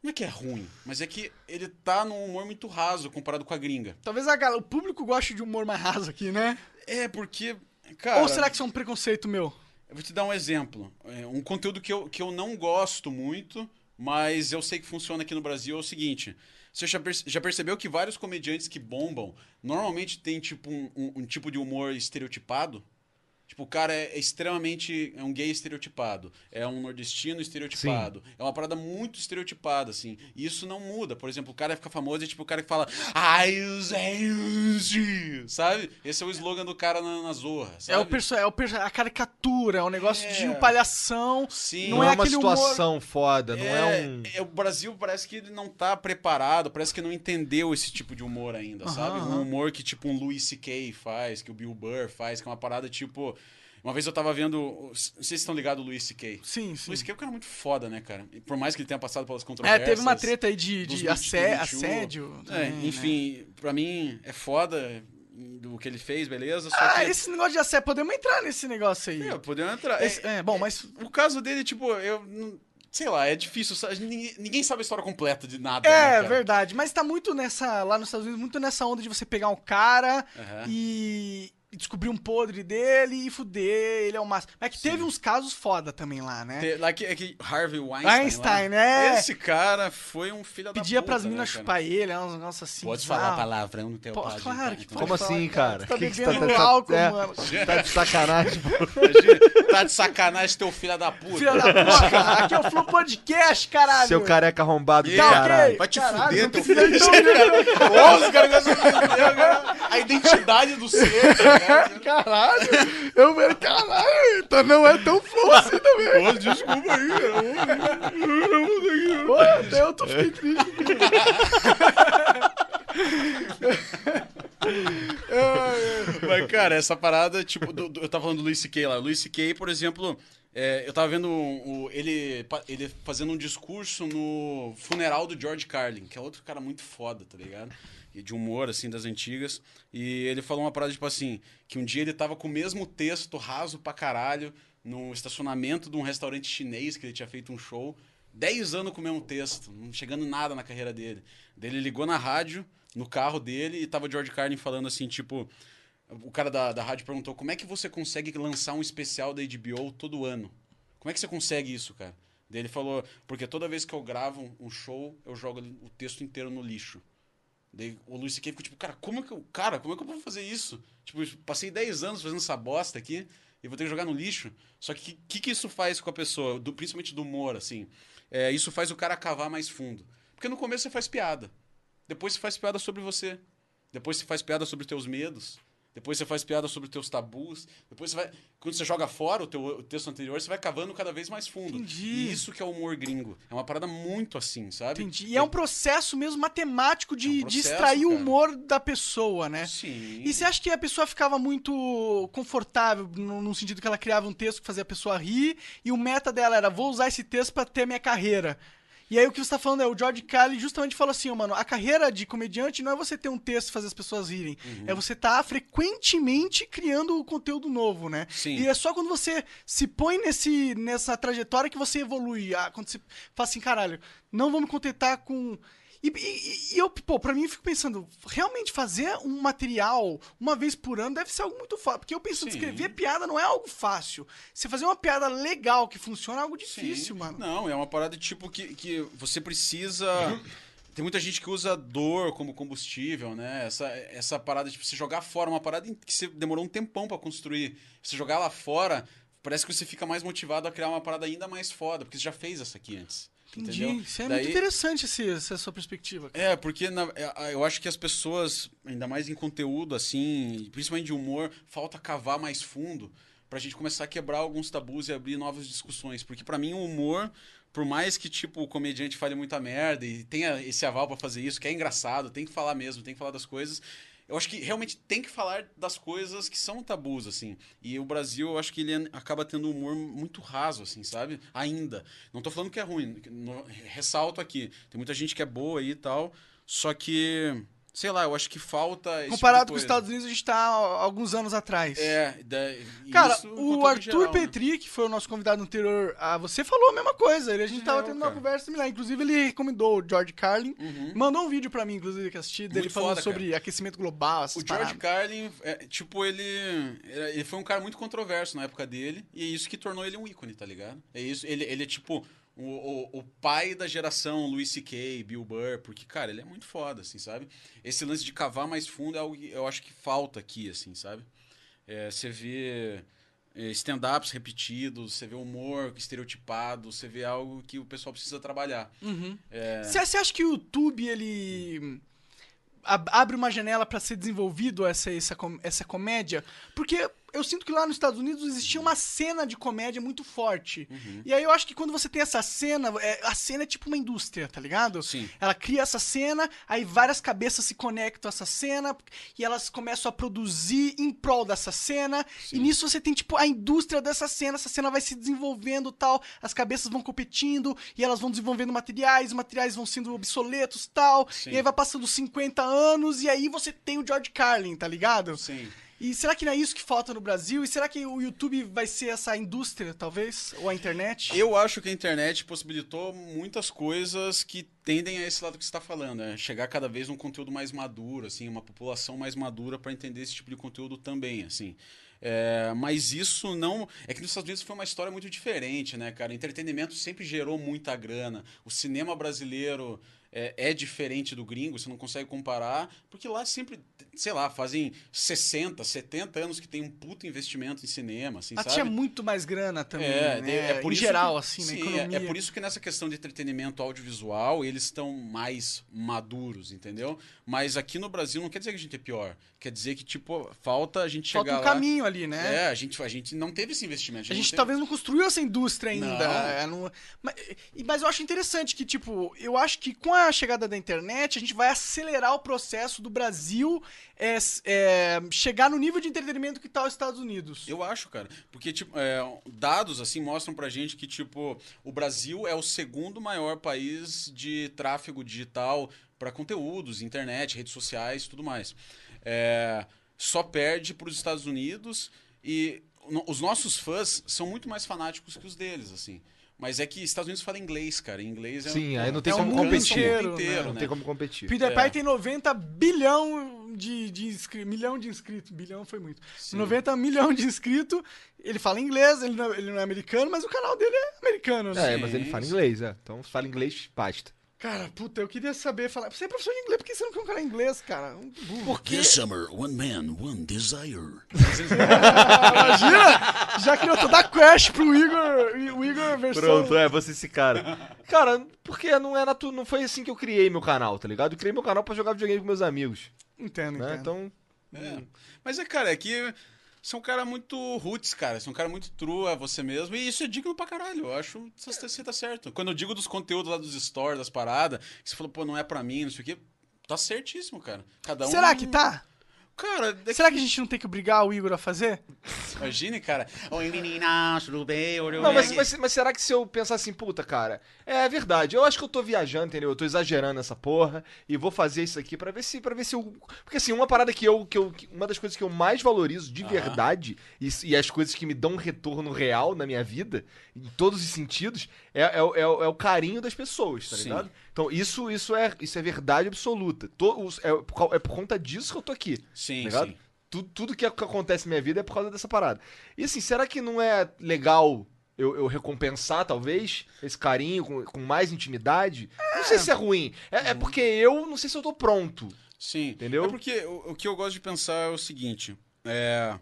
não é que é ruim, mas é que ele tá num humor muito raso comparado com a gringa. Talvez a galera, o público goste de humor mais raso aqui, né? É, porque, cara... Ou será que isso é um preconceito meu? Eu vou te dar um exemplo. É, um conteúdo que eu, que eu não gosto muito, mas eu sei que funciona aqui no Brasil é o seguinte. Você já, perce- já percebeu que vários comediantes que bombam normalmente tem tipo um, um- um tipo de humor estereotipado? Tipo, o cara é extremamente. É um gay estereotipado. É um nordestino estereotipado. É uma parada muito estereotipada, assim. E isso não muda. Por exemplo, o cara fica famoso e tipo o cara que fala. Ai, os Sabe? Esse é o slogan do cara na, na Zorra. Sabe? É, o perso é o perso a caricatura, é um negócio É. de um palhação. Sim. Não, Não é, é uma aquele humor- situação foda, não é, um. é, o Brasil parece que ele não tá preparado, parece que não entendeu esse tipo de humor ainda, Aham, sabe? Um humor que tipo um Louis C.K. faz, que o Bill Burr faz, que é uma parada tipo... Uma vez eu tava vendo... Não sei se vocês estão ligados ao Louis C.K. Sim, sim. Louis C.K. é um cara muito foda, né, cara? E por mais que ele tenha passado pelas É, controvérsias... teve uma treta aí de, de assé- assédio. É, também, né? enfim, pra mim é foda do que ele fez, beleza? Só Ah, que... esse negócio de assédio, podemos entrar nesse negócio aí. É, podemos entrar. É- Esse- é, bom, mas o caso dele, tipo, eu. Sei lá, é difícil. Ninguém, sabe a história completa de nada. né, É, cara? verdade. Mas tá muito nessa. Lá nos Estados Unidos, muito nessa onda de você pegar um cara e, e descobrir um podre dele e fuder, ele é o máximo. Mas que Sim. teve uns casos foda também lá, né? Te- Lá que, é que Harvey Weinstein. Einstein, né? Esse cara foi um filho da puta. Pedia pras né, minas cara? chupar ele, é uns negócios assim. Pode falar palavrão no teu Pô, pod, claro tá? que Então, pode Como falar, assim, cara? cara? Tá Que que você bebendo tá- tá- álcool, é. mano. Tá de sacanagem, pô. Imagina, tá de sacanagem teu filho da puta. Filha da puta, aqui é o Flow Podcast, caralho. Seu careca arrombado do Tá ok. caralho. Vai te Caralho, fuder, teu filho. Ô, os caras a identidade do ser. Caralho, eu falei, caralho, então não é tão flow assim também. Ô, desculpa aí, Pô, até eu tô fiquei triste. Mas, cara, essa parada, tipo, do- do- eu tava falando do Luis C.K. lá. Luis C.K., por exemplo, é, eu tava vendo o- ele, ele fazendo um discurso no funeral do George Carlin, que é outro cara muito foda, tá ligado? De humor, assim, das antigas. E ele falou uma parada, tipo assim, que um dia ele tava com o mesmo texto, raso pra caralho, no estacionamento de um restaurante chinês que ele tinha feito um show. 10 anos com o mesmo texto, não chegando nada na carreira dele. Daí ele ligou na rádio, no carro dele, e tava George Carlin falando assim, tipo... O cara da, da rádio perguntou, como é que você consegue lançar um especial da HBO todo ano? Como é que você consegue isso, cara? Daí ele falou, porque toda vez que eu gravo um show, eu jogo o texto inteiro no lixo. Daí o Luiz C.K. ficou tipo, cara, como que eu, cara, como é que eu vou fazer isso? Tipo, passei 10 anos fazendo essa bosta aqui e vou ter que jogar no lixo. Só que o que, que isso faz com a pessoa, do- principalmente do humor, assim? É, isso faz o cara cavar mais fundo. Porque no começo você faz piada. Depois você faz piada sobre você. Depois você faz piada sobre os teus medos. Depois você faz piada sobre os teus tabus. Depois você vai. Quando você joga fora o teu o texto anterior, você vai cavando cada vez mais fundo. Entendi. E isso que é o humor gringo. É uma parada muito assim, sabe? Entendi. E é um processo mesmo matemático de, É um de processo, extrair o cara. humor da pessoa, né? Sim. E você acha que a pessoa ficava muito confortável no, no sentido que ela criava um texto que fazia a pessoa rir e o meta dela era vou usar esse texto pra ter minha carreira. E aí o que você tá falando é o George Carlin justamente falou assim, mano, a carreira de comediante não é você ter um texto e fazer as pessoas rirem, Uhum. é você tá frequentemente criando conteúdo novo, né? Sim. E é só quando você se põe nesse, nessa trajetória que você evolui. Ah, quando você fala assim, caralho, não vou me contentar com. E, e- e eu, pô, pra mim, eu fico pensando, realmente fazer um material uma vez por ano deve ser algo muito fácil. Porque eu penso, Sim. escrever piada não é algo fácil. Você fazer uma piada legal que funciona é algo difícil, Sim. mano. Não, é uma parada tipo que, que você precisa. Tem muita gente que usa dor como combustível, né? Essa, essa parada de tipo, você jogar fora uma parada que você demorou um tempão pra construir. Você jogar lá fora, parece que você fica mais motivado a criar uma parada ainda mais foda, porque você já fez essa aqui antes. Entendi. Entendeu? Isso é Daí- muito interessante esse, essa sua perspectiva. cara. É, porque na- é, eu acho que as pessoas, ainda mais em conteúdo, assim, principalmente de humor, falta cavar mais fundo pra gente começar a quebrar alguns tabus e abrir novas discussões. Porque pra mim o humor, por mais que, tipo, o comediante fale muita merda e tenha esse aval pra fazer isso, que é engraçado, tem que falar mesmo, tem que falar das coisas. Eu acho que realmente tem que falar das coisas que são tabus, assim. E o Brasil, eu acho que ele acaba tendo um humor muito raso, assim, sabe? Ainda. Não tô falando que é ruim. ressalto aqui. Tem muita gente que é boa aí e tal. Só que, sei lá, eu acho que falta. tipo de Comparado com os. Estados Unidos, a gente tá há alguns anos atrás. É, da, Cara, o Arthur geral, né? Petri, que foi o nosso convidado anterior, a você falou a mesma coisa. Ele, a gente tava É, tendo uma cara. conversa similar. Inclusive, ele recomendou o George Carlin. Uhum. Mandou um vídeo pra mim, inclusive, que assisti, dele Muito falando foda, sobre aquecimento global, O George paradas. Carlin, é, tipo, ele, ele foi um cara muito controverso na época dele, e é isso que tornou ele um ícone, tá ligado? É isso, ele, ele é tipo o, o, o pai da geração Louis C.K., Bill Burr, porque, cara, ele é muito foda, assim, sabe? Esse lance de cavar mais fundo é algo que eu acho que falta aqui, assim, sabe? É, você vê eh, stand-ups repetidos, você vê humor estereotipado, você vê algo que o pessoal precisa trabalhar. Uhum. É, Você você acha que o YouTube, ele ab- abre uma janela pra ser desenvolvido essa, essa, essa comédia? Porque eu sinto que lá nos Estados Unidos existia uma cena de comédia muito forte. Uhum. E aí eu acho que quando você tem essa cena, é, a cena é tipo uma indústria, tá ligado? Sim. Ela cria essa cena, aí várias cabeças se conectam a essa cena e elas começam a produzir em prol dessa cena. E nisso você tem, tipo, a indústria dessa cena, essa cena vai se desenvolvendo tal, as cabeças vão competindo e elas vão desenvolvendo materiais, os materiais vão sendo obsoletos tal. Sim. E aí vai passando 50 anos e aí você tem o George Carlin, tá ligado? Sim. E será que não é isso que falta no Brasil? E será que o YouTube vai ser essa indústria, talvez? Ou a internet? Eu acho que a internet possibilitou muitas coisas que tendem a esse lado que você está falando, né? Chegar cada vez um conteúdo mais maduro, assim, uma população mais madura para entender esse tipo de conteúdo também, assim. É, mas isso não. É que nos Estados Unidos foi uma história muito diferente, né, cara? Entretenimento sempre gerou muita grana. O cinema brasileiro é, é diferente do gringo, você não consegue comparar, porque lá sempre, sei lá, fazem 60, 70 anos que tem um puto investimento em cinema, assim, Lá sabe? tinha muito mais grana também, É, né? é por em geral, que- assim, na sim, é- economia. É, por isso que nessa questão de entretenimento audiovisual, eles estão mais maduros, entendeu? Mas aqui no Brasil não quer dizer que a gente é pior. Quer dizer que, tipo, falta a gente Falta chegar um lá... caminho ali, né? É, a gente, a gente não teve esse investimento. A gente não talvez não construiu essa indústria ainda. Não. é, não- mas, mas eu acho interessante que, tipo, eu acho que com a chegada da internet, a gente vai acelerar o processo do Brasil é, é, chegar no nível de entretenimento que tá os Estados Unidos. Eu acho, cara. Porque, tipo, é, dados, assim, mostram pra gente que, tipo, o Brasil é o segundo maior país de tráfego digital para conteúdos, internet, redes sociais e tudo mais. É, só perde pros Estados Unidos e no- os nossos fãs são muito mais fanáticos que os deles, assim. Mas é que Estados Unidos fala inglês, cara. Inglês é Sim, um, aí não tem É como um mundo competir. inteiro, inteiro, né? Não né? tem como competir. PewDiePie É. tem 90 bilhão de, de inscritos. Milhão de inscritos. Bilhão foi muito. Sim. 90 milhão de inscritos. Ele fala inglês, ele não, ele não é americano, mas o canal dele é americano, né? É, Sim, mas ele fala inglês, é. Então fala inglês, basta. Cara, puta, eu queria saber falar. Você é professor de inglês, por que você não quer um cara inglês, cara? Um burro. This summer, one man, one desire. Imagina! Já criou toda a Crash pro Igor. O Igor versão. Pronto, é, você esse cara. Cara, porque não, é natu... não foi assim que eu criei meu canal, tá ligado? Eu criei meu canal pra jogar videogame com meus amigos. Entendo, Né? entendo. Então. É. Mas é, cara, é que você é um cara muito roots, cara. Você é um cara muito true a você mesmo. E isso é digno pra caralho. Eu acho que você tá certo. Quando eu digo dos conteúdos lá dos stores, das paradas, que você falou, pô, não é pra mim, não sei o quê. Tá certíssimo, cara. Cada um. Será que tá? Cara, é Será que a gente não tem que obrigar o Igor a fazer? imagine, cara. Oi, meninas, tudo bem? Não, mas, mas, mas será que se eu pensar assim, puta, cara, é verdade. Eu acho que eu tô viajando, entendeu? Eu tô exagerando essa porra e vou fazer isso aqui pra ver se para ver se eu, porque assim, uma parada que eu que eu que- uma das coisas que eu mais valorizo de verdade e, e as coisas que me dão um retorno real na minha vida, em todos os sentidos, é, é, o- é, é o carinho das pessoas, tá Sim. ligado? Então, isso isso é isso é verdade absoluta. Os- é, por, é por conta disso que eu tô aqui. Sim, ligado? sim. Tu- tudo que, que acontece na minha vida é por causa dessa parada. E assim, será que não é legal eu, eu recompensar, talvez, esse carinho com, com mais intimidade? Não sei se é ruim. É, é porque eu não sei se eu tô pronto. Sim. Entendeu? É porque o, o que eu gosto de pensar é o seguinte: é,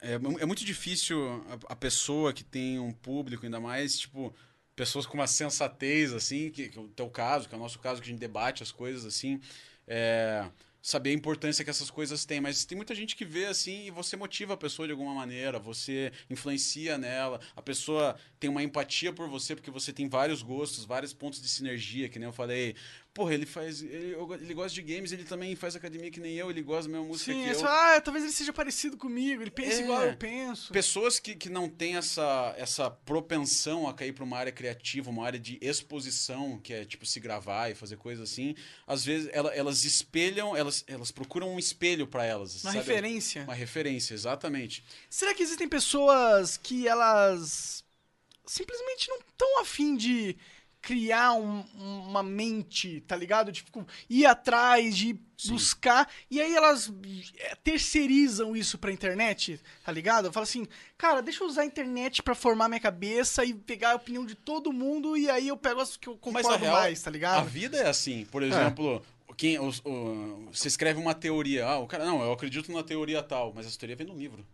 é, é muito difícil a, a pessoa que tem um público, ainda mais, tipo, pessoas com uma sensatez, assim, que, que é o teu caso, que é o nosso caso, que a gente debate as coisas, assim, é, saber a importância que essas coisas têm. Mas tem muita gente que vê, assim, e você motiva a pessoa de alguma maneira, você influencia nela, a pessoa tem uma empatia por você, porque você tem vários gostos, vários pontos de sinergia, que nem eu falei. Porra, ele faz. Ele, ele gosta de games, ele também faz academia que nem eu, ele gosta da mesma música Sim, que eu. ah, talvez ele seja parecido comigo, ele pensa É. igual eu penso. Pessoas que, que não têm essa, essa propensão a cair para uma área criativa, uma área de exposição, que é tipo se gravar e fazer coisas assim, às vezes ela- elas espelham, elas, elas procuram um espelho para elas. Uma sabe? referência. Uma referência, exatamente. Será que existem pessoas que elas simplesmente não estão afim de criar um- uma mente, tá ligado? De tipo, ir atrás, de Sim. buscar, e aí elas é, terceirizam isso pra internet, tá ligado? Fala assim, cara, deixa eu usar a internet pra formar minha cabeça e pegar a opinião de todo mundo, e aí eu pego as que eu concordo real, mais, tá A ligado? vida é assim. Por exemplo, quem, os- o- você escreve uma teoria. Ah, o cara, não, eu acredito na teoria tal, mas essa teoria vem no livro.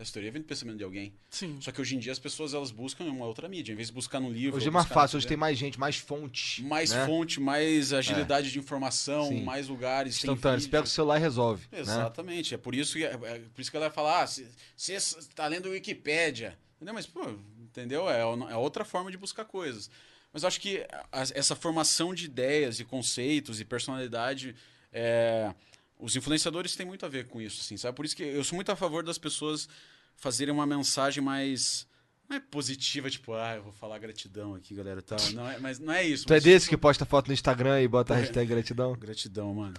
Essa teoria vem do pensamento de alguém. Sim. Só que hoje em dia as pessoas elas buscam uma outra mídia. Em vez de buscar no livro. Hoje é mais fácil, hoje tem mais gente, mais fonte. mais né? fonte, mais agilidade de informação, Sim. mais lugares. Instantâneo. Você pega o celular e resolve. né? Exatamente. É por isso que, é, é por isso que ela vai falar: ah, se você está lendo Wikipédia. Entendeu? Mas, pô, entendeu? É, é outra forma de buscar coisas. Mas eu acho que a- essa formação de ideias e conceitos e personalidade. é, os influenciadores têm muito a ver com isso, assim, sabe? Por isso que eu sou muito a favor das pessoas fazerem uma mensagem mais. Não é positiva, tipo, ah, eu vou falar gratidão aqui, galera. Tal. Não é, mas não é isso. Tu é desse que posta foto no Instagram e bota a É. hashtag gratidão? Gratidão, mano.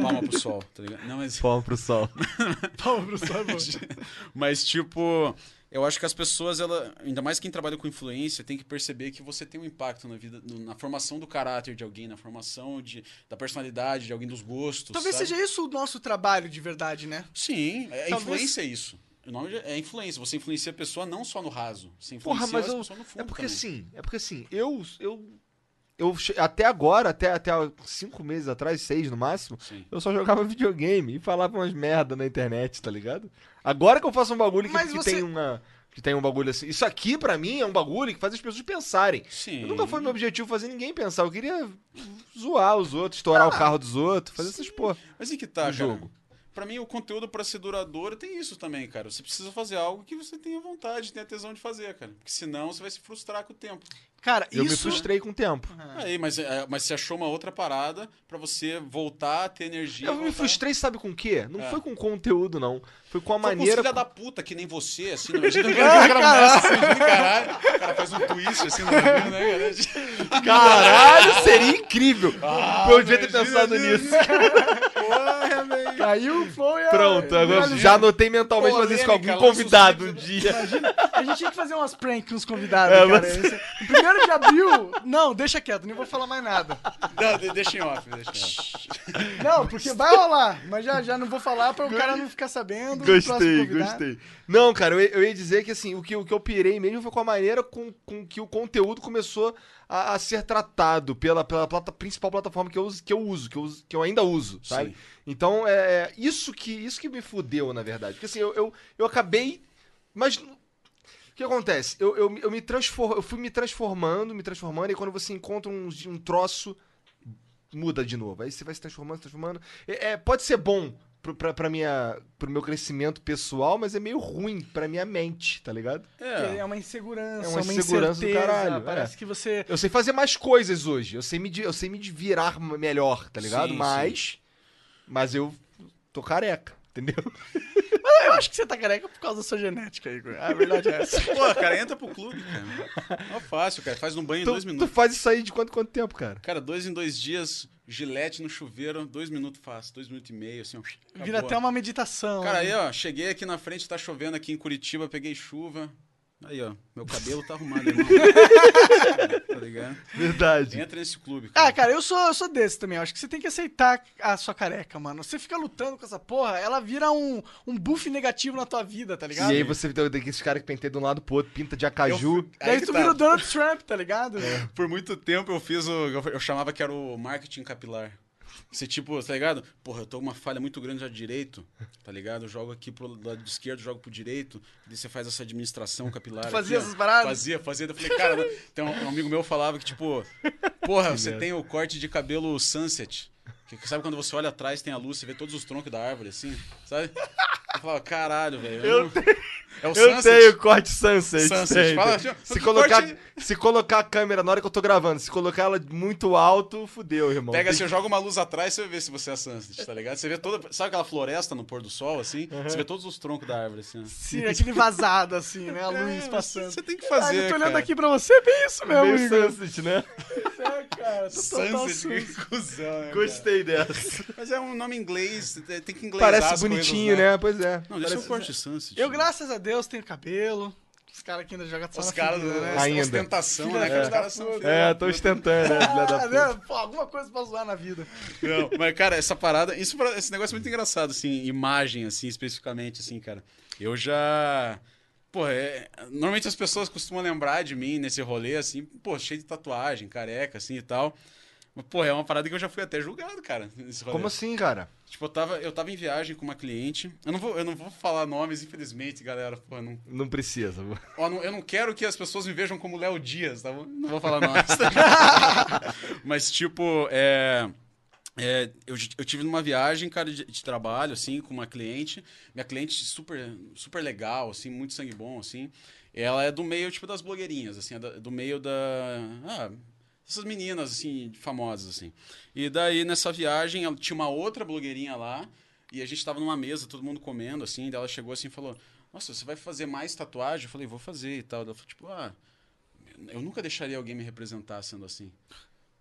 Palma pro sol, tá ligado? Não, mas. Palma pro sol. Palma pro sol, pô. Mas, tipo, eu acho que as pessoas, ela, ainda mais quem trabalha com influência, tem que perceber que você tem um impacto na vida, no- na formação do caráter de alguém, na formação de, da personalidade de alguém, dos gostos. Talvez sabe? seja isso o nosso trabalho de verdade, né? Sim, é, Talvez- influência é isso. O nome é influência. Você influencia a pessoa não só no raso. Você Porra, influencia mas a eu, pessoa no fundo. é porque também. assim, é porque assim, eu eu eu até agora, até até cinco meses atrás, seis no máximo, Sim. eu só jogava videogame e falava umas merda na internet, tá ligado? Agora que eu faço um bagulho que, que você- tem uma que tem um bagulho assim. Isso aqui pra mim é um bagulho que faz as pessoas pensarem. Sim. Nunca foi meu objetivo fazer ninguém pensar. Eu queria zoar os outros, estourar o carro dos outros, fazer essas porra. Mas em que tá, No cara? jogo. Pra mim, o conteúdo pra ser duradouro tem isso também, cara. Você precisa fazer algo que você tenha vontade, tenha tesão de fazer, cara. Porque senão você vai se frustrar com o tempo. Cara, Eu me isso. frustrei com o tempo. Aí, mas, é, mas você achou uma outra parada pra você voltar a ter energia. Eu me voltar- frustrei, sabe com o quê? Não É. foi com conteúdo, não. Foi com a Foi com maneira. filha da puta, que nem você, assim, não imagina o cara começa assim, de caralho. O cara faz um twist assim no vídeo, né, cara? Caralho, seria incrível! Ah, eu devia ter imagina pensado isso. nisso. Porra, velho. Caiu, foi. Pronto, agora já anotei mentalmente fazer isso com algum convidado um dia. A gente tinha que fazer umas pranks com os convidados, É, cara. mas- Esse- No primeiro de abril. Não, deixa quieto, nem vou falar mais nada. Não, de- deixa em off, deixa em off. Não, porque vai rolar, mas já, já não vou falar pra o cara não ficar sabendo. Gostei, gostei. Não, cara, eu, ia- eu ia dizer que assim, o que, o que eu pirei mesmo foi com a maneira com, com que o conteúdo começou a, a ser tratado pela, pela plata- principal plataforma que eu, uso- que eu uso, que eu, uso- que eu ainda uso, sabe? Sim. Então, é, é isso que, isso que me fudeu, na verdade. Porque assim, eu, eu, eu acabei. Mas. O que acontece? Eu, eu, eu me transfor, eu fui me transformando, me transformando, e quando você encontra um, um troço, muda de novo. Aí você vai se transformando, se transformando. É, é, pode ser bom pra, pra minha, pro meu crescimento pessoal, mas é meio ruim pra minha mente, tá ligado? É É. uma insegurança, É uma, uma insegurança do caralho, Parece é. que você. Eu sei fazer mais coisas hoje. Eu sei me, eu sei me virar melhor, tá ligado? Sim, mas. Mas eu tô careca, entendeu? Eu acho que você tá careca por causa da sua genética, Igor. A verdade é essa. Pô, cara, entra pro clube, cara. É fácil, cara. Faz um banho em Tu, dois tu minutos. faz isso aí de quanto quanto tempo, cara? Cara, dois em dois dias, gilete no chuveiro, dois minutos fácil, dois minutos e meio, assim, ó. Vira acabou. até uma meditação. Cara, né? aí, ó, cheguei aqui na frente, tá chovendo aqui em Curitiba, peguei chuva. Aí, ó, meu cabelo tá arrumado, irmão. tá ligado? Verdade. Entra nesse clube, cara. Ah, cara, eu sou, eu sou desse também. Eu acho que você tem que aceitar a sua careca, mano. Você fica lutando com essa porra, ela vira um, um buff negativo na tua vida, tá ligado? E aí você tem esses caras que penteiam de um lado pro outro, pinta de acaju. Eu- Daí aí que tu tá. vira o Donald Trump, tá ligado? Por muito tempo eu fiz o. Eu chamava que era o marketing capilar. Você, tipo, tá ligado? Porra, eu tô com uma falha muito grande lá direito, tá ligado? Eu jogo aqui pro lado esquerdo, jogo pro direito, daí você faz essa administração capilar. Tu fazia aqui, ó. essas paradas? Fazia, fazia. Eu falei, cara, tem um, um amigo meu falava que, tipo, porra, você tem o corte de cabelo sunset. Que, sabe quando você olha atrás, tem a luz, você vê todos os troncos da árvore, assim, sabe? Eu falava, caralho, velho. Eu não- É o Eu sunset? tenho corte sunset. Sunset. tenho. Fala, se, colocar, corte- se colocar a câmera na hora que eu tô gravando, se colocar ela muito alto, fudeu, irmão. Pega Tem assim, joga uma luz atrás, você vê se você é sunset, tá ligado? Você vê toda. Sabe aquela floresta no pôr do sol, assim? Você vê todos os troncos da árvore, assim. ó. Sim, aquele vazado, assim, né? A luz É, passando. Você tem que Ah, fazer. eu tô olhando cara. aqui pra você, é bem isso mesmo, meio Igor. sunset, né? É, cara, tô total Sunset, que cuzão, né, cara? Gostei dessa. Mas é um nome inglês, tem que inglesar Parece as bonitinho, coisas, né? Pois é. Não, deixa Parece- eu corte sunset. Eu, graças a Deus, tenho cabelo. Os caras que ainda jogam só Os caras, né? Ainda. ostentação, Filha né? cara? da Os caras são puta. filha É, da tô ostentando, né, filha da puta. né? Pô, alguma coisa pra zoar na vida. Não, mas, cara, essa parada. Isso, esse negócio é muito engraçado, assim, imagem, assim, especificamente, assim, cara. Eu já. Pô, é, normalmente as pessoas costumam lembrar de mim nesse rolê, assim, pô, cheio de tatuagem, careca, assim e tal. Mas, porra, é uma parada que eu já fui até julgado, cara. Como assim, cara? Tipo, eu tava, eu tava em viagem com uma cliente. Eu não vou, eu não vou falar nomes, infelizmente, galera. Pô, não, Não precisa. Ó, não- eu não quero que as pessoas me vejam como Léo Dias, tá bom? Não vou falar nomes. Mas, tipo, é, é, eu, eu tive numa viagem, cara, de, de trabalho, assim, com uma cliente. Minha cliente super, super legal, assim, muito sangue bom, assim. Ela é do meio, tipo, das blogueirinhas, assim, é do meio da... Ah, essas meninas, assim, famosas, assim. E daí, nessa viagem, ela tinha uma outra blogueirinha lá, e a gente tava numa mesa, todo mundo comendo, assim, ela chegou assim e falou, nossa, você vai fazer mais tatuagem? Eu falei, vou fazer e tal. Ela falou, tipo, ah, eu nunca deixaria alguém me representar sendo assim.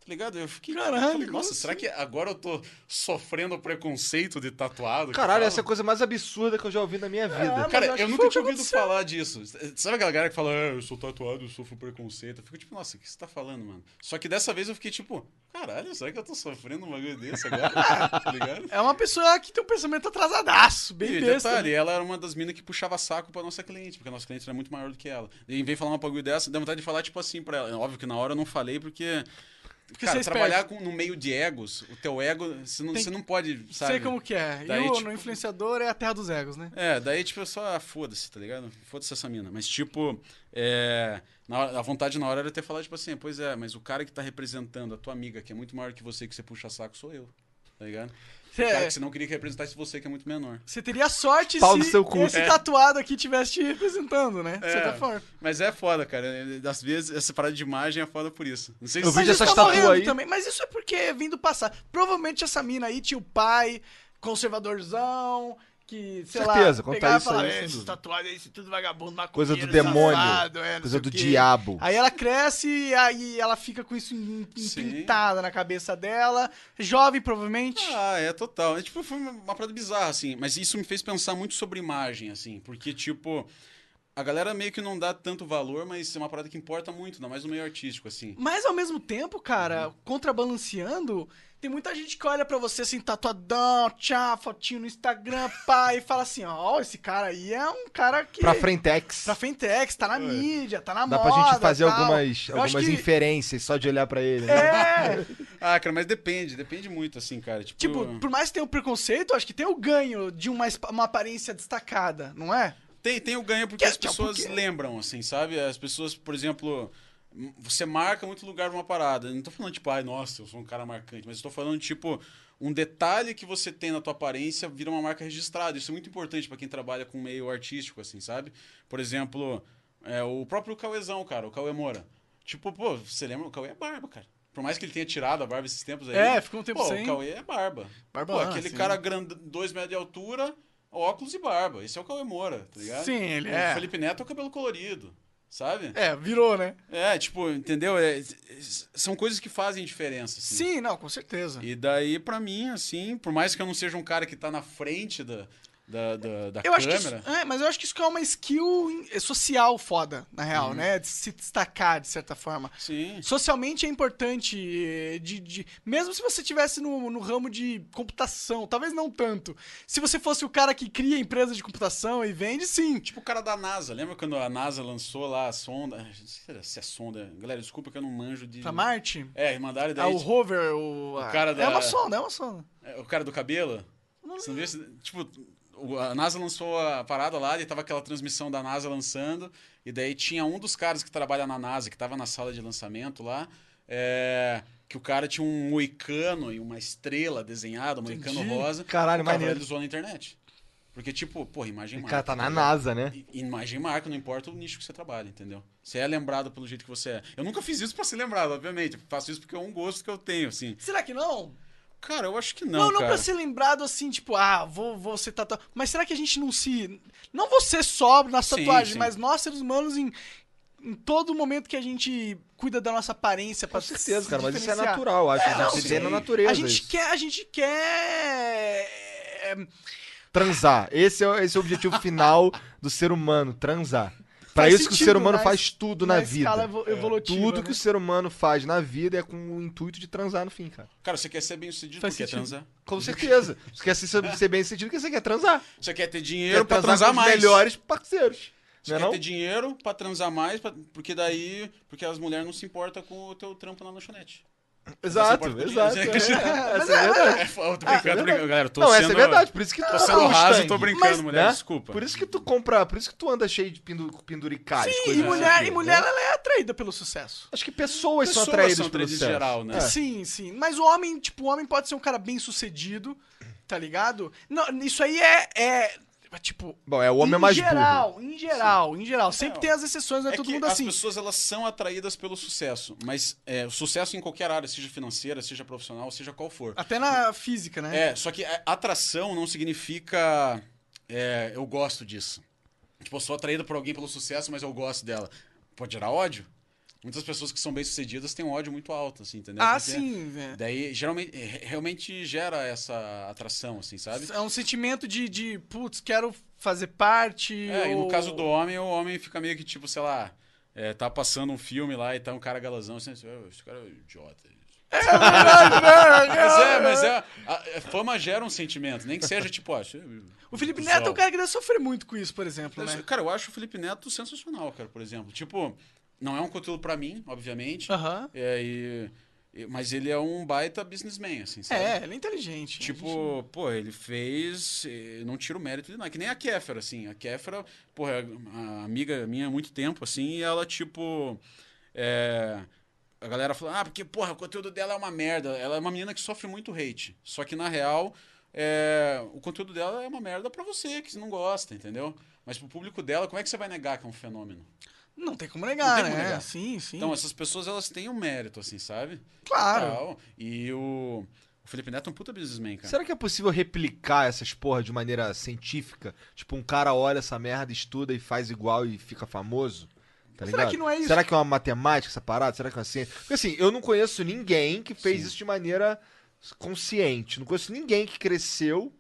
Tá ligado? Eu fiquei. Caralho, falei, nossa, será que agora eu tô sofrendo preconceito de tatuado? Caralho, fala?" essa é a coisa mais absurda que eu já ouvi na minha vida. mas Cara, eu nunca tinha ouvido aconteceu. falar disso. Sabe aquela galera que fala, ah, eu sou tatuado, eu sofro preconceito? Eu fico tipo, nossa, o que você tá falando, mano? Só que dessa vez eu fiquei tipo, caralho, será que eu tô sofrendo um bagulho desse agora? tá ligado? É uma pessoa que tem um pensamento atrasadaço, bem E besta. detalhe, né? ela era uma das minas que puxava saco pra nossa cliente, porque a nossa cliente era muito maior do que ela. E em vez de falar uma bagulho dessa, deu vontade de falar, tipo assim, pra ela. Óbvio que na hora eu não falei, porque. Porque cara, você trabalhar com, no meio de egos, o teu ego, você não, Tem você que- não pode, sabe? Sei como que é. Daí, e o tipo- no influenciador é a terra dos egos, né? É, daí, tipo, só, ah, foda-se, tá ligado? Foda-se essa mina. Mas, tipo, é, na a vontade na hora era ter falado, tipo assim, pois é, mas o cara que tá representando a tua amiga, que é muito maior que você, que você puxa saco, sou eu, tá ligado? O cara É, que você não queria que representasse você, que é muito menor. você teria sorte Pau se esse É. tatuado aqui estivesse te representando, né? De É. certa forma. Mas é foda, cara. Às vezes, essa parada de imagem é foda por isso. Não sei se Eu vi isso tá aí. também. Mas isso é porque vem do passado. Provavelmente essa mina aí tinha o pai conservadorzão, que, sei Certeza, lá, conta pegava isso e falava, aí, "É, esses aí, isso tudo vagabundo, Coisa do maconheiro, demônio. safado, é, Coisa do quê." diabo. Aí ela cresce e aí ela fica com isso impintada na cabeça dela. Jovem, provavelmente. Ah, é total. É, tipo, foi uma, uma parada bizarra, assim. Mas isso me fez pensar muito sobre imagem, assim. Porque, tipo, a galera meio que não dá tanto valor, mas é uma parada que importa muito, ainda mais no meio artístico, assim. Mas ao mesmo tempo, cara, Uhum. contrabalanceando, tem muita gente que olha pra você assim, tatuadão, tchá, fotinho no Instagram, pá, e fala assim, ó, esse cara aí é um cara que... Pra Frentex. Pra Frentex, tá na mídia, tá na Dá moda, pra gente fazer tal. algumas, Eu algumas que- inferências só de olhar pra ele. né? É, Ah, cara, mas depende. Depende muito, assim, cara. Tipo, tipo, por mais que tenha o preconceito, eu acho que tem o ganho de uma, uma aparência destacada, não é? Tem, tem o ganho porque Que- as que- pessoas porque- lembram, assim, sabe? As pessoas, por exemplo, você marca muito lugar numa parada. Eu não tô falando, tipo, ai, nossa, eu sou um cara marcante, mas eu tô falando, tipo, um detalhe que você tem na tua aparência vira uma marca registrada. Isso é muito importante pra quem trabalha com meio artístico, assim, sabe? Por exemplo, é, o próprio Cauêzão, cara, o Cauê Moura. Tipo, pô, você lembra? O Cauê é barba, cara. Por mais que ele tenha tirado a barba esses tempos aí. É, ficou um tempo pô, sem. O Cauê é barba. Barba, Pô, ah, aquele sim. cara grande, dois metros de altura, óculos e barba. Esse é o Cauê Moura, tá ligado? Sim, ele o é. Felipe Neto é o cabelo colorido, sabe? É, virou, né? É, tipo, entendeu? É, é, são coisas que fazem diferença, assim. Sim, não, com certeza. E daí, pra mim, assim, por mais que eu não seja um cara que tá na frente da, da, da, da Eu acho que isso, câmera... é, mas eu acho que isso é uma skill in- social foda, na real, Uhum. né? De se destacar, de certa forma. Sim. Socialmente é importante, eh, de, de- mesmo se você tivesse no, no ramo de computação, talvez não tanto. Se você fosse o cara que cria empresa de computação e vende, sim. Tipo o cara da NASA. Lembra quando a NASA lançou lá a sonda? Não sei se é sonda. Galera, desculpa que eu não manjo de... Pra Marte? É, mandaram Ah, daí... o rover, o... o cara É da- uma sonda, é uma sonda. É, O cara do cabelo? Você não viu Tipo, a NASA lançou a parada lá e tava aquela transmissão da NASA lançando. E daí tinha um dos caras que trabalha na NASA, que tava na sala de lançamento lá. é, que o cara tinha um moicano e uma estrela desenhada, um moicano Entendi. rosa. Caralho, o cara maneiro. realizou na internet. Porque, tipo, porra, imagem O marca. cara tá na ligado? NASA, né? Imagem marca, não importa o nicho que você trabalha, entendeu? Você é lembrado pelo jeito que você é. Eu nunca fiz isso pra ser lembrado, obviamente. Eu faço isso porque é um gosto que eu tenho, assim. Será que não? Cara, eu acho que Não, não, não, cara. pra ser lembrado assim, tipo, ah, vou, vou ser tatuado. Mas será que a gente não se. Não você sóbrio nas tatuagens, sim. mas nós, seres humanos, em, em todo momento que a gente cuida da nossa aparência pra Com certeza, se cara, mas isso é natural, acho. É, não, gente vê na natureza. A gente isso. quer. A gente quer. é, Transar. Esse é, esse é o objetivo final do ser humano, transar. Pra Faz isso que o sentido, ser humano mas faz tudo na, vida. escala evo- evolutiva. Tudo né? que o ser humano faz na vida é com o intuito de transar no fim, cara. Cara, você quer ser bem sucedido, Faz tu quer sentido. transar. Com certeza. Você quer ser, ser bem sentido porque você quer transar. Você quer ter dinheiro pra transar, transar com os mais. melhores parceiros. Você Não é quer não? ter dinheiro pra transar mais, pra- porque daí. Porque as mulheres não se importam com o teu trampo na lanchonete. Exato, exato. É, é- é mas verdade. É, eu tô brincando, tô brincando, galera. Tô Não, sendo, essa é verdade, por isso que tu Tô compra sendo raso, tô brincando, Mas- mulher. né? Desculpa. Por isso que tu compra, por isso que tu anda cheio de pindu, penduricais. Sim, e mulher, assim, e mulher né? ela é atraída pelo sucesso. Acho que pessoas, são atraídas são pelo sucesso. geral, né? É. Sim, sim. Mas o homem, tipo, o homem pode ser um cara bem sucedido, tá ligado? Não, isso aí é. É tipo. Bom, é o homem em mais burro. geral, em geral, em geral. Sempre É, tem as exceções, não é, É todo que mundo as assim. pessoas elas são atraídas pelo sucesso, mas é, o sucesso em qualquer área, seja financeira, seja profissional, seja qual for. Até na física, né? É, só que atração não significa é, eu gosto disso. Tipo, eu sou atraído por alguém pelo sucesso, mas eu gosto dela. Pode gerar ódio? Muitas pessoas que são bem-sucedidas têm um ódio muito alto, assim, entendeu? Ah, Porque sim. velho. Daí, geralmente, é, realmente gera essa atração, assim, sabe? É um sentimento de, de putz, quero fazer parte. É, e no ou- caso do homem, o homem fica meio que tipo, sei lá, é, tá passando um filme lá e tá um cara galazão, assim, "Oh, esse cara é idiota. Mas é, mas é. A, a fama gera um sentimento, nem que seja tipo, ó. O Felipe Neto é um cara que deve sofrer muito com isso, por exemplo, né? Cara, eu acho o Felipe Neto sensacional, cara, por exemplo. Tipo, não é um conteúdo pra mim, obviamente. Aham. É, e, e- mas ele é um baita businessman, assim, sabe? É, ele é inteligente. Tipo, pô, ele fez. eh, Não tiro o mérito de nada. Que nem a Kéfera, assim. A Kéfera, porra, é uma amiga minha há muito tempo, assim, e ela, tipo. é, a galera fala, ah, porque, porra, o conteúdo dela é uma merda. Ela é uma menina que sofre muito hate. Só que, na real, é, o conteúdo dela é uma merda pra você, que você não gosta, entendeu? Mas pro público dela, como é que você vai negar que é um fenômeno? Não tem como negar, Não tem como né? negar. Sim, sim. Então, essas pessoas, elas têm um mérito, assim, sabe? claro. Tal. E o, o Felipe Neto é um puta businessman, cara. Será que é possível replicar essas porra de maneira científica? Tipo, um cara olha essa merda, estuda e faz igual e fica famoso? Tá Será que não é isso? Será que é uma matemática essa parada? Será que é uma ciência? Porque assim, eu não conheço ninguém que fez Sim. isso de maneira consciente. Não conheço ninguém que cresceu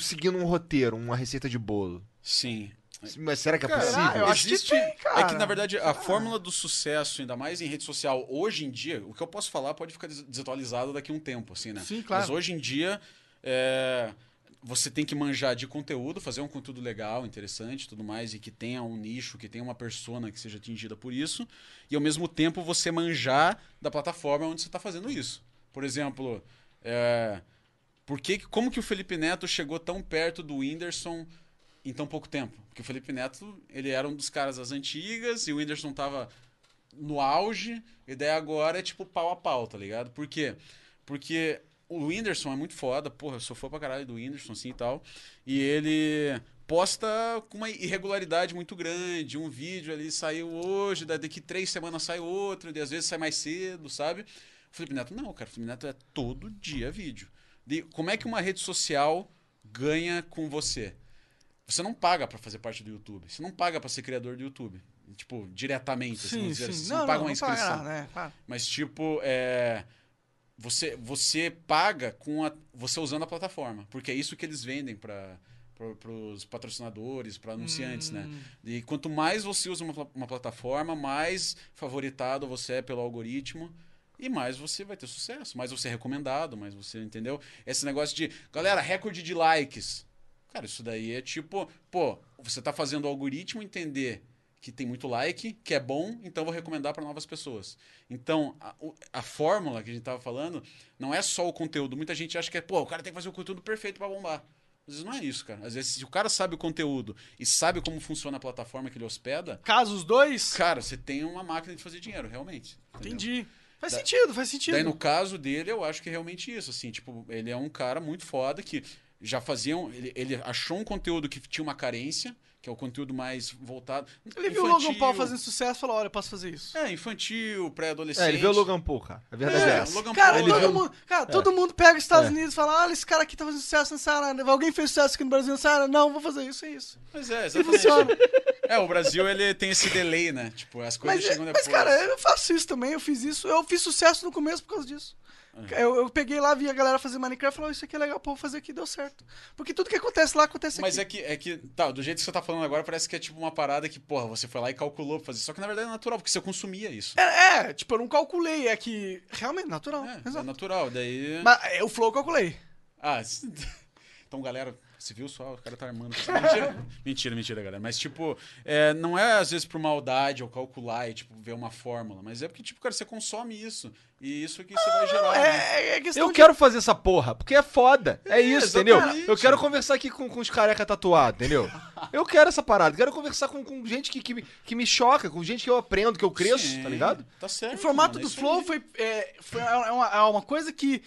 seguindo um roteiro, uma receita de bolo. Sim. Mas será que é Cara, possível? eu acho que Existe- tem, cara. É que, na verdade, a fórmula do sucesso, ainda mais em rede social, hoje em dia, o que eu posso falar pode ficar des- desatualizado daqui a um tempo, assim, né? Sim, claro. Mas hoje em dia, é, você tem que manjar de conteúdo, fazer um conteúdo legal, interessante e tudo mais, e que tenha um nicho, que tenha uma persona que seja atingida por isso, e ao mesmo tempo você manjar da plataforma onde você está fazendo isso. Por exemplo, é, por que, como que o Felipe Neto chegou tão perto do Whindersson em tão pouco tempo? Porque o Felipe Neto, ele era um dos caras das antigas, e o Whindersson tava no auge, e daí agora é tipo pau a pau, tá ligado? Por quê? Porque o Whindersson é muito foda, porra, eu sou fã pra caralho do Whindersson, assim e tal. E ele posta com uma irregularidade muito grande. Um vídeo ali saiu hoje, daqui três semanas sai outro, e às vezes sai mais cedo, sabe? O Felipe Neto não, cara. O Felipe Neto é todo dia vídeo. De como é que uma rede social ganha com você? Você não paga pra fazer parte do YouTube. Você não paga pra ser criador do YouTube. Tipo, diretamente. assim, Sim, dizer sim. assim. Você Não, não, paga não, uma inscrição. nada, né? Claro. Mas, tipo, é. Você, você paga com a, você usando a plataforma. Porque é isso que eles vendem para os patrocinadores, para anunciantes, né? Hum. E quanto mais você usa uma, uma plataforma, mais favoritado você é pelo algoritmo. E mais você vai ter sucesso, mais você é recomendado, mais você, entendeu? Esse negócio de, galera, recorde de likes. Cara, isso daí é tipo, pô, você tá fazendo o algoritmo entender que tem muito like, que é bom, então vou recomendar para novas pessoas. Então, a, a fórmula que a gente tava falando não é só o conteúdo. Muita gente acha que é, pô, o cara tem que fazer o conteúdo perfeito para bombar. Às vezes não é isso, cara. Às vezes, se o cara sabe o conteúdo e sabe como funciona a plataforma que ele hospeda, Caso os dois, cara, você tem uma máquina de fazer dinheiro, realmente. entendeu? entendi. Faz Da- sentido, faz sentido. Daí, no caso dele, eu acho que é realmente isso, assim, tipo, ele é um cara muito foda que já faziam, ele, ele achou um conteúdo que tinha uma carência, que é o conteúdo mais voltado. Ele viu o Logan Paul fazendo sucesso e falou: olha, eu posso fazer isso. É, infantil, pré-adolescente. É, ele vê o Logan Paul, cara. A verdade é, É, essa. Logan Cara, Paul, todo, ele- mundo, cara todo mundo pega os Estados É. Unidos e fala: olha, esse cara aqui tá fazendo sucesso nessa área. Alguém fez sucesso aqui no Brasil nessa área? Não, vou fazer isso, é isso. Mas é, E exatamente. funciona. É, o Brasil, ele tem esse delay, né? Tipo, as coisas Mas, chegam mas, depois. cara, eu faço isso também, eu fiz isso. Eu fiz sucesso no começo por causa disso. É. Eu, eu peguei lá, vi a galera fazer Minecraft e falei, "Oh, isso aqui é legal, pô, vou fazer aqui, deu certo. Porque tudo que acontece lá, acontece Mas aqui. é que, é que, tá, do jeito que você tá falando agora, parece que é tipo uma parada que, porra, você foi lá e calculou pra fazer. Só que na verdade é natural, porque você consumia isso. É, é, tipo, eu não calculei, é que realmente natural. É, é natural. Daí. Mas é, o Flow eu calculei. Ah, então, galera, Você viu só? O cara tá armando. Mentira, mentira, mentira, galera. Mas, tipo, é, não é às vezes por maldade ou calcular e, tipo, ver uma fórmula. Mas é porque, tipo, cara, você consome isso. E isso que você vai gerar. né? É, é Eu de- quero fazer essa porra, porque é foda. É, isso, entendeu? exatamente. Eu quero conversar aqui com, com os careca tatuados, entendeu? Eu quero essa parada. Quero conversar com, com gente que, que, me, que me choca, com gente que eu aprendo, que eu cresço, Sim, tá ligado? Tá certo. O formato mano, é do isso Flow foi, é, foi é uma, é uma coisa que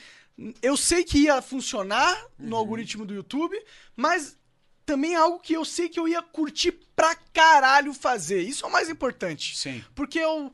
eu sei que ia funcionar Uhum. no algoritmo do YouTube, mas também é algo que eu sei que eu ia curtir pra caralho fazer. Isso é o mais importante. Sim. Porque eu.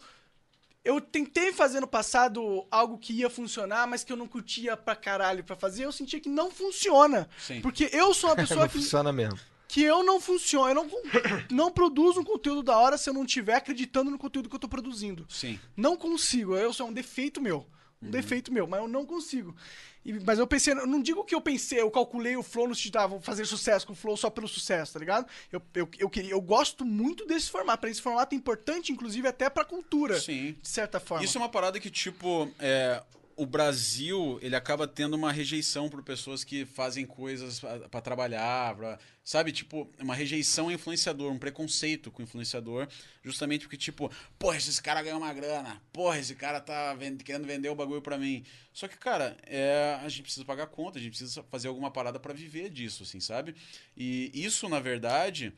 Eu tentei fazer no passado algo que ia funcionar, mas que eu não curtia pra caralho pra fazer. Eu sentia que não funciona. Sim. Porque eu sou uma pessoa Não que, funciona mesmo. que eu não funciono. Eu não, não produzo um conteúdo da hora se eu não estiver acreditando no conteúdo que eu tô produzindo. Sim. Não consigo. Eu sou um defeito meu. Um defeito meu, mas eu não consigo. E- mas eu pensei, eu não digo que eu pensei, eu calculei o flow no sentido, ah, vou fazer sucesso com o flow só pelo sucesso, tá ligado? Eu, eu, eu, queria, eu gosto muito desse formato. Pra esse formato é importante, inclusive, até pra cultura, Sim. de certa forma. Isso é uma parada que, tipo, é, o Brasil, ele acaba tendo uma rejeição por pessoas que fazem coisas pra trabalhar, pra, sabe? Tipo, uma rejeição ao influenciador, um preconceito com o influenciador, justamente porque, tipo, porra, esse cara ganhou uma grana, porra, esse cara tá querendo vender o bagulho pra mim. Só que, cara, é, a gente precisa pagar conta, a gente precisa fazer alguma parada pra viver disso, assim, sabe? E isso, na verdade...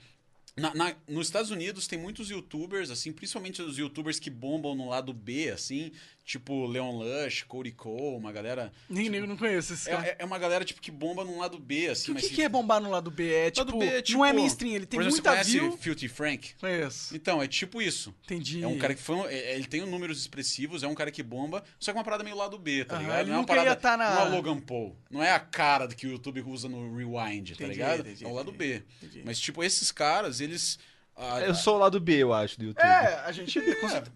Na- na- nos Estados Unidos tem muitos youtubers, assim, principalmente os youtubers que bombam no lado B, assim, tipo Leon Lush, Cody Cole, uma galera. Nem, nem, eu não conheço esse cara. É, é- é uma galera, tipo, que bomba no lado B, assim, o mas. que, que é bombar no lado B? É tipo, B é, tipo, não é mainstream, ele tem por exemplo, muita você conhece. Filthy Frank? Conheço. Então, é tipo isso. Entendi. É um cara que foi. um- é- Ele tem números expressivos, é um cara que bomba, só que é uma parada meio lado B, tá Aham, ligado? ele não é uma parada. tá na- Não é Logan Paul. Não é a cara que o YouTube usa no Rewind, tá Entendi, ligado? entendi, é o lado B. entendi. Mas, tipo, esses caras, eles. Ah, Eu sou o lado B, eu acho, do YouTube. É, a gente.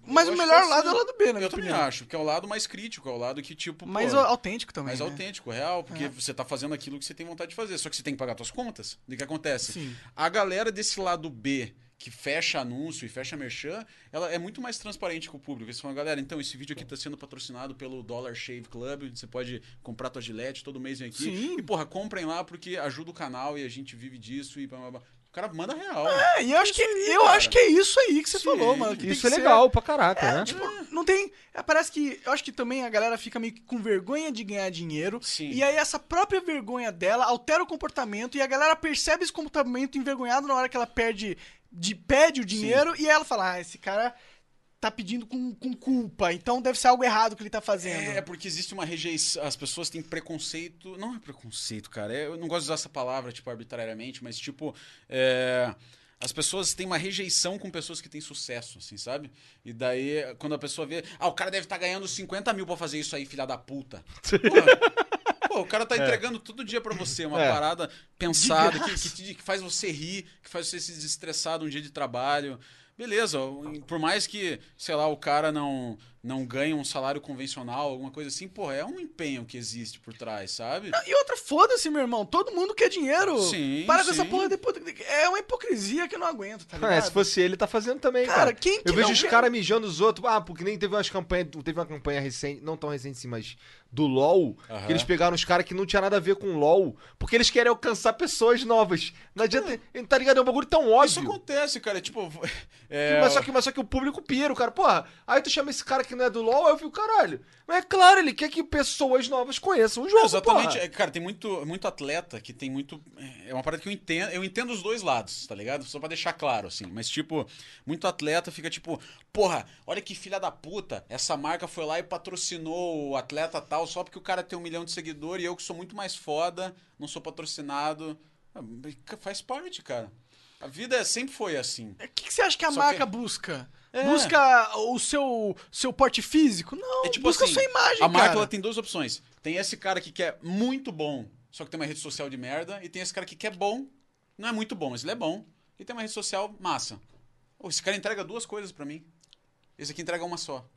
mas eu o acho melhor que lado é assim, o lado B, na minha Eu também opinião. acho, que é o lado mais crítico, é o lado que, tipo. pô, Mais autêntico também. mais né? autêntico, real, porque você tá fazendo aquilo que você tem vontade de fazer. Só que você tem que pagar suas contas. O que acontece? Sim. A galera desse lado B, que fecha anúncio e fecha merchan, ela é muito mais transparente com o público. Eles falam, galera, então esse vídeo aqui tá sendo patrocinado pelo Dollar Shave Club. Você pode comprar tua gilete, todo mês vem aqui. Sim. E, porra, comprem lá porque ajuda o canal e a gente vive disso e blá, blá, blá. O cara manda real. É, e eu acho que aí, eu cara. acho que é isso aí que você Sim. falou, mano. Isso é ser- legal pra caraca, É, né? tipo, não tem. é, Parece que. Eu acho que também a galera fica meio que com vergonha de ganhar dinheiro. Sim. E aí essa própria vergonha dela altera o comportamento e a galera percebe esse comportamento envergonhado na hora que ela perde, de, pede o dinheiro e aí ela fala: Ah, esse cara tá pedindo com, com culpa, então deve ser algo errado que ele tá fazendo. É, porque existe uma rejeição. As pessoas têm preconceito. Não é preconceito, cara. é- eu não gosto de usar essa palavra, tipo, arbitrariamente, mas, tipo. é, as pessoas têm uma rejeição com pessoas que têm sucesso, assim, sabe? E daí, quando a pessoa vê. Ah, o cara deve estar ganhando 50 mil pra fazer isso aí, filha da puta. Porra, Pô, o cara tá entregando todo dia pra você uma É. parada pensada, que, que, que faz você rir, que faz você se desestressar de um dia de trabalho. Beleza, por mais que, sei lá, o cara não, não ganhe um salário convencional, alguma coisa assim, pô, é um empenho que existe por trás, sabe? E outra, foda-se, meu irmão. Todo mundo quer dinheiro. Sim, Para com essa sim. porra depois. É uma hipocrisia que eu não aguento, tá ligado? É, se fosse ele, tá fazendo também, Cara, cara. quem que Eu vejo não os caras mijando os outros. Ah, porque nem teve umas campanhas. Teve uma campanha recente, não tão recente assim, mas do LOL. Que eles pegaram os caras que não tinha nada a ver com LOL. Porque eles querem alcançar pessoas novas. Não adianta. Tá ligado? É um bagulho tão Isso óbvio. acontece, cara, tipo... é, Mas, só que, mas só que o público pira, o cara, porra, aí tu chama esse cara que não é do LoL, aí eu fico, caralho. Mas é claro, ele quer que pessoas novas conheçam o jogo, Exatamente. porra. É, Cara, tem muito, muito atleta que tem muito. É uma parada que eu entendo. Eu entendo os dois lados, tá ligado? Só pra deixar claro, assim. Mas, tipo, muito atleta fica tipo, porra, olha que filha da puta. Essa marca foi lá e patrocinou o atleta tal só porque o cara tem um milhão de seguidores e eu que sou muito mais foda, não sou patrocinado. Ah, Faz parte, cara. A vida sempre foi assim. O que, que você acha que a Só marca que- busca? É. Busca o seu, seu porte físico? Não, É tipo busca assim, a sua imagem, a marca ela tem duas opções. Tem esse cara que quer muito bom, só que tem uma rede social de merda, e tem esse cara que quer bom, não é muito bom, mas ele é bom, e tem uma rede social massa. Esse cara entrega duas coisas pra mim. Esse aqui entrega uma só.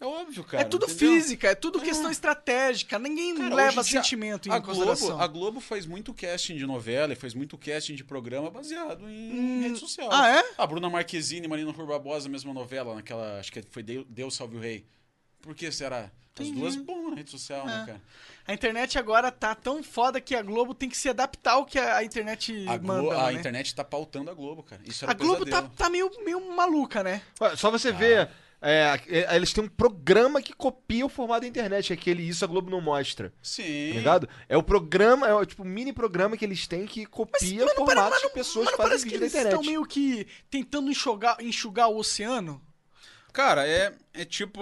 É óbvio, cara. é tudo entendeu? física, é tudo questão estratégica. Ninguém Cara, leva sentimento em a Globo, consideração. a Globo faz muito casting de novela e faz muito casting de programa baseado em Hum, rede social. ah, é? A Bruna Marquezine e Marina Rui Barbosa, mesma novela, naquela. Acho que foi Deu- Deus Salve o Rei. Por que será? As duas bombam na rede social, né, É. cara? A internet agora tá tão foda que a Globo tem que se adaptar ao que a a internet A, Glo- manda, a né? internet tá pautando a Globo, cara. Isso era A Globo tá, pesadelo. tá meio, meio maluca, né? Ué, Só você ver. É, é, eles têm um programa que copia o formato da internet, aquele Isso a Globo não mostra. Sim. Tá ligado? É o programa, é o tipo mini programa que eles têm que copia mas não pare- formatos mas de pessoas mas que fazem que vídeo na eles estão internet. meio que tentando enxugar, enxugar o oceano? Cara, é, é tipo.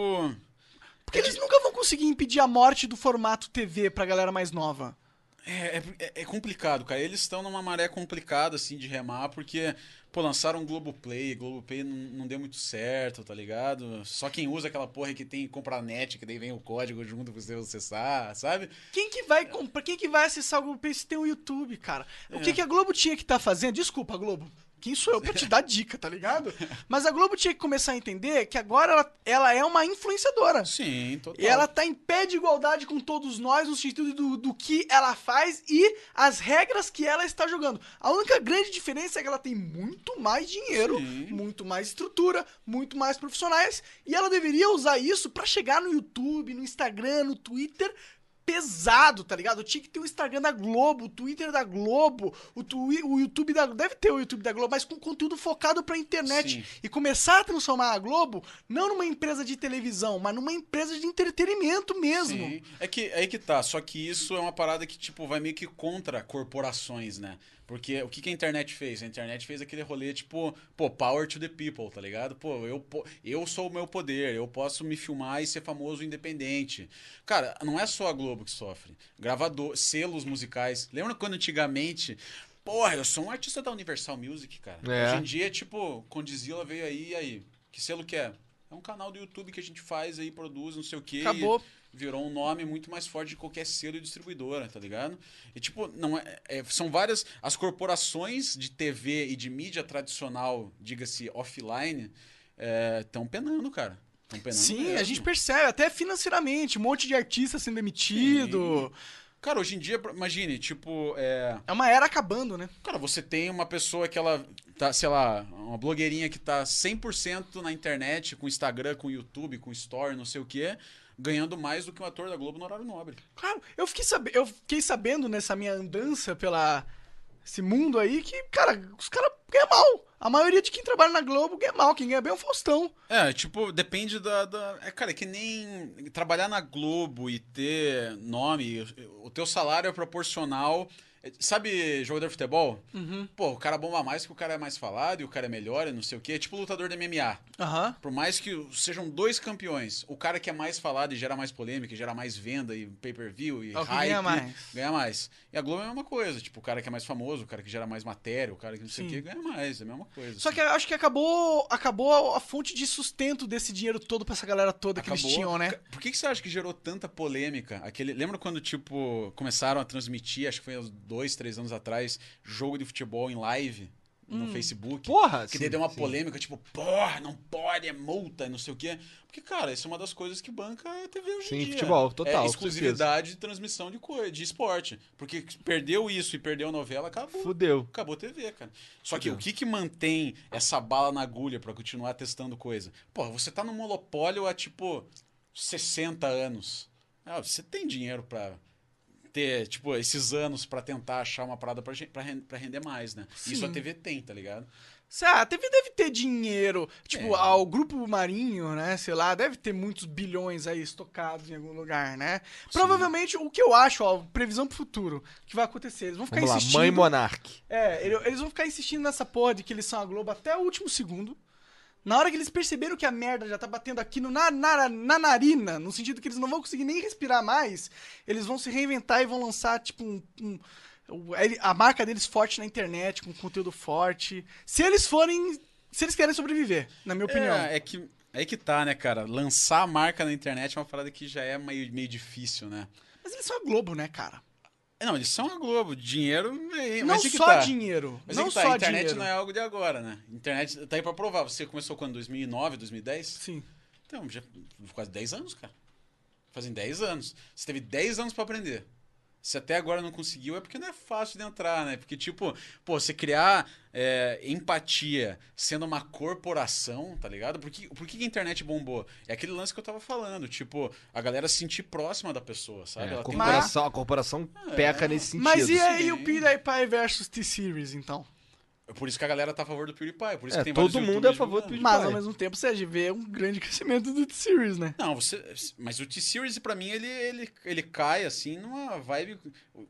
Porque eles nunca vão conseguir impedir a morte do formato TV pra galera mais nova. É, é, é complicado, cara. Eles estão numa maré complicada, assim, de remar, porque, pô, lançaram o Globoplay, Globoplay não, não deu muito certo, tá ligado? Só quem usa aquela porra que tem comprar net, que daí vem o código junto pra você acessar, sabe? Quem que vai comprar, quem que vai acessar o Globo Play se tem o YouTube, cara? O É. que, que a Globo tinha que estar fazendo? Desculpa, Globo. Quem sou eu pra te dar dica, tá ligado? Mas a Globo tinha que começar a entender que agora ela, ela é uma influenciadora. Sim, total. E ela tá em pé de igualdade com todos nós no sentido do, do que ela faz e as regras que ela está jogando. A única grande diferença é que ela tem muito mais dinheiro, Sim. muito mais estrutura, muito mais profissionais e ela deveria usar isso pra chegar no YouTube, no Instagram, no Twitter pesado, tá ligado? Tinha que ter o Instagram da Globo, o Twitter da Globo, o, twi o YouTube da deve ter o YouTube da Globo, mas com conteúdo focado pra internet Sim. e começar a transformar a Globo não numa empresa de televisão, mas numa empresa de entretenimento mesmo. Sim. É que é aí que tá. Só que isso é uma parada que, tipo, vai meio que contra corporações, né? Porque o que, que a internet fez? A internet fez aquele rolê, tipo, pô, power to the people, tá ligado? Pô, eu, eu sou o meu poder, eu posso me filmar e ser famoso independente. Cara, não é só a Globo que sofre. Gravador, selos musicais. Lembra quando antigamente. Porra, eu sou um artista da Universal Music, cara. É. Hoje em dia, tipo, Condizila veio aí, e aí? Que selo que é? É um canal do YouTube que a gente faz aí, produz, não sei o quê. e- Acabou. Virou um nome muito mais forte de qualquer selo e distribuidora, tá ligado? E tipo, não é, é- são várias as corporações de TV e de mídia tradicional, diga-se offline, estão penando, cara. Estão penando. Sim, mesmo. a gente percebe, até financeiramente, um monte de artista sendo demitido. Cara, hoje em dia, imagine, tipo, é, É uma era acabando, né? Cara, você tem uma pessoa que ela tá, sei lá, uma blogueirinha que tá 100% na internet, com Instagram, com YouTube, com Story, não sei o quê, ganhando mais do que um ator da Globo no horário nobre. Claro, eu fiquei, sabe, eu fiquei sabendo nessa minha andança pela esse mundo aí que, cara, os caras ganham mal. A maioria de quem trabalha na Globo ganha mal, quem ganha bem é o Faustão. É, tipo, depende da, da- É, cara, é que nem trabalhar na Globo e ter nome, o teu salário é proporcional. Sabe jogador de futebol? Pô, o cara bomba mais que o cara é mais falado e o cara é melhor e não sei o quê. É tipo lutador de MMA. Aham. Por mais que sejam dois campeões, o cara que é mais falado e gera mais polêmica, e gera mais venda e pay-per-view e É o hype, ganha mais. ganha mais. E a Globo é a mesma coisa, tipo, o cara que é mais famoso, o cara que gera mais matéria, o cara que não sei o que, ganha mais, é a mesma coisa. Só assim. que eu acho que acabou, acabou a fonte de sustento desse dinheiro todo pra essa galera toda que eles Acabou. tinham, né? Por que, que você acha que gerou tanta polêmica? Aquele, lembra quando, tipo, começaram a transmitir, acho que foi dois, três anos atrás, jogo de futebol em live no Hum. Facebook? Porra! Que sim, daí deu uma sim. polêmica, tipo, porra, não pode, é multa, não sei o quê. Porque, cara, isso é uma das coisas que banca a TV hoje em Sim, dia. futebol, total, É exclusividade de transmissão de, de esporte. Porque perdeu isso e perdeu a novela, acabou. Fudeu. Acabou a TV, cara. Só que Fudeu. o que que mantém essa bala na agulha pra continuar testando coisa? Porra, você tá no monopólio há, tipo, 60 anos. Ah, você tem dinheiro pra ter, tipo, esses anos pra tentar achar uma parada pra, pra pra render mais, né? Isso a Sim. TV tem, tá ligado? Lá, a TV deve ter dinheiro. Tipo, É. ao Grupo Marinho, né? Sei lá, deve ter muitos bilhões aí estocados em algum lugar, né? Provavelmente, o que eu acho, ó, previsão pro futuro, que vai acontecer. Eles vão ficar Vamos lá, insistindo. Mãe Monark. É, ele- eles vão ficar insistindo nessa porra de que eles são a Globo até o último segundo. Na hora que eles perceberam que a merda já tá batendo aqui no, na, na, na narina, no sentido que eles não vão conseguir nem respirar mais, eles vão se reinventar e vão lançar, tipo, um. um- a marca deles forte na internet, com conteúdo forte. Se eles forem. Se eles querem sobreviver, na minha opinião. É, é que é que tá, né, cara? Lançar a marca na internet é uma parada que já é meio, meio difícil, né? Mas eles são a Globo, né, cara? Não, eles são a Globo. Dinheiro. é- não mas é só tá. dinheiro. Mas não é que tá, só a internet dinheiro. não é algo de agora, né? Internet tá aí pra provar. Você começou quando? 2009, 2010? Sim. Então, já quase 10 anos, cara. Fazem 10 anos. Você teve 10 anos pra aprender. Se até agora não conseguiu, é porque não é fácil de entrar, né? Porque, tipo, pô, você criar é, empatia sendo uma corporação, tá ligado? Por que, por que a internet bombou? É aquele lance que eu tava falando, tipo, a galera se sentir próxima da pessoa, sabe? É, a, corporação, a corporação peca nesse sentido. Mas e aí sim. o PewDiePie versus T-Series, então? É Por isso que a galera tá a favor do PewDiePie. Por isso É, que tem todo mundo é a favor do divulgando. Mas ao PewDiePie. mesmo tempo você vê um grande crescimento do T-Series, né? Não, você. Mas o T-Series, pra mim, ele, ele, ele cai, assim, numa vibe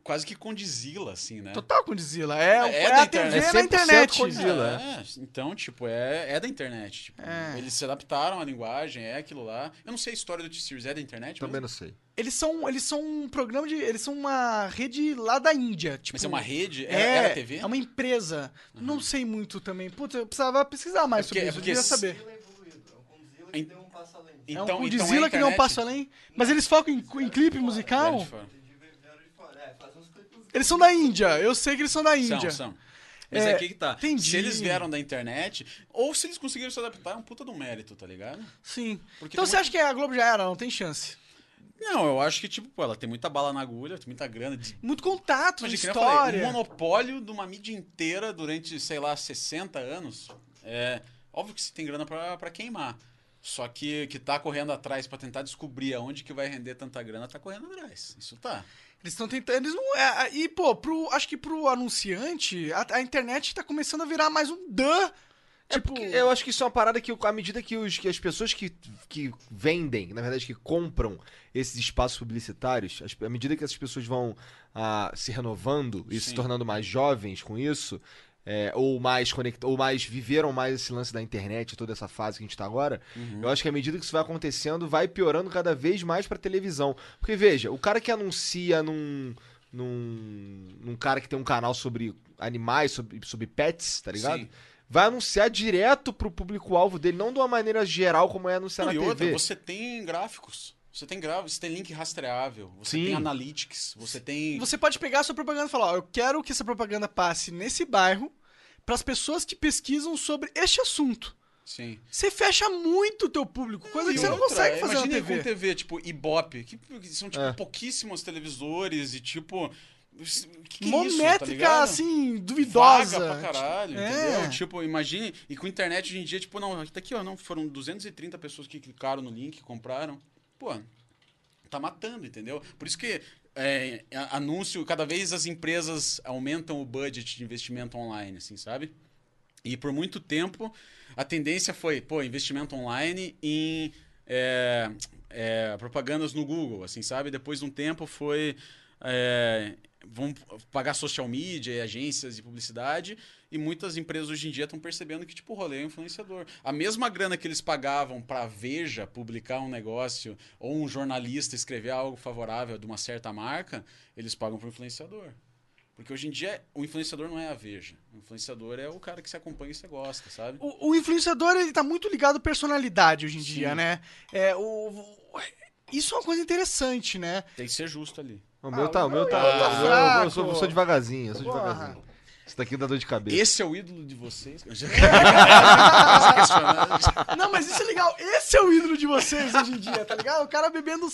quase que condizila, assim, né? Total com Dizila. É, É é, da a TV internet. na É 100% internet. Godzilla. É, então, tipo, é, é da internet. Tipo, É. Eles se adaptaram à linguagem, é aquilo lá. Eu não sei a história do T-Series, é da internet? Também mesmo? não sei. Eles são, eles são um programa de. Eles são uma rede lá da Índia. Tipo, Mas é uma rede? É, era TV? é uma empresa. Não sei muito também. Putz, eu precisava pesquisar mais É porque- sobre é isso. Eu porque devia se- saber. É um que deu um passo além. é um Então, então é que não passa além. Mas eles focam em, em clipe musical? É. Eles são da Índia. Eu sei que eles são da Índia. São, são. Mas É, é, aqui que tá. entendi. Se eles vieram da internet, ou se eles conseguiram se adaptar, é um puta do mérito, tá ligado? Sim. Porque então você muito- acha que a Globo já era? Não tem chance. Não, eu acho que, tipo, pô, ela tem muita bala na agulha, tem muita grana. De... Muito contato, Mas, de eu falei, história. um monopólio de uma mídia inteira durante, sei lá, 60 anos. É óbvio que você tem grana pra, pra queimar. Só que que tá correndo atrás pra tentar descobrir aonde que vai render tanta grana, tá correndo atrás. Isso tá. Eles estão tentando. Eles não. É, e, pô, pro, acho que pro anunciante, a, a internet tá começando a virar mais um duh. Tipo, Porque eu acho que isso é uma parada que, à medida que, os, que as pessoas que, que vendem, na verdade, que compram esses espaços publicitários, as- à medida que essas pessoas vão ah, se renovando e se Sim. tornando mais jovens com isso, é, ou mais conect, ou mais viveram mais esse lance da internet, toda essa fase que a gente tá agora, eu acho que à medida que isso vai acontecendo, vai piorando cada vez mais pra televisão. Porque, veja, o cara que anuncia num. num, num cara que tem um canal sobre animais, sobre, sobre pets, tá ligado? Sim. Vai anunciar direto pro público-alvo dele, não de uma maneira geral como é anunciar Não, na e outra, TV. você tem gráficos. Você tem gráficos, você tem link rastreável, você Sim. tem analytics, você tem. Você pode pegar a sua propaganda e falar: ó, eu quero que essa propaganda passe nesse bairro para as pessoas que pesquisam sobre este assunto. Sim. Você fecha muito o teu público, coisa E que você não outra, consegue fazer na TV. com TV, tipo, Ibope, que, que são, tipo, É. pouquíssimos televisores e, tipo... Que que é tá métrica, ligado? assim, duvidosa. Vaga pra caralho, É. entendeu? Tipo, imagine... E com internet hoje em dia, tipo, não, tá aqui, ó, não, foram 230 pessoas que clicaram no link, compraram. Pô, tá matando, entendeu? Por isso que é, anúncio, cada vez as empresas aumentam o budget de investimento online, assim, sabe? E por muito tempo a tendência foi, pô, investimento online em é, é, propagandas no Google, assim, sabe? Depois de um tempo foi. É, vão pagar social media e agências de publicidade. E muitas empresas hoje em dia estão percebendo que, tipo, o rolê é influenciador. A mesma grana que eles pagavam pra Veja publicar um negócio ou um jornalista escrever algo favorável de uma certa marca, eles pagam pro influenciador. Porque hoje em dia o influenciador não é a Veja. O influenciador é o cara que você acompanha e você gosta, sabe? O, o influenciador, ele tá muito ligado à personalidade hoje em dia, Sim. né? É, o, o- isso é uma coisa interessante, né? Tem que ser justo ali. O meu Ah, tá, o meu meu tá. tá eu- eu, sou, eu sou devagarzinho, eu sou Porra. devagarzinho. Isso daqui dá dor de cabeça. Esse é o ídolo de vocês? Não, mas isso é legal. Esse é o ídolo de vocês hoje em dia, tá ligado? O cara bebendo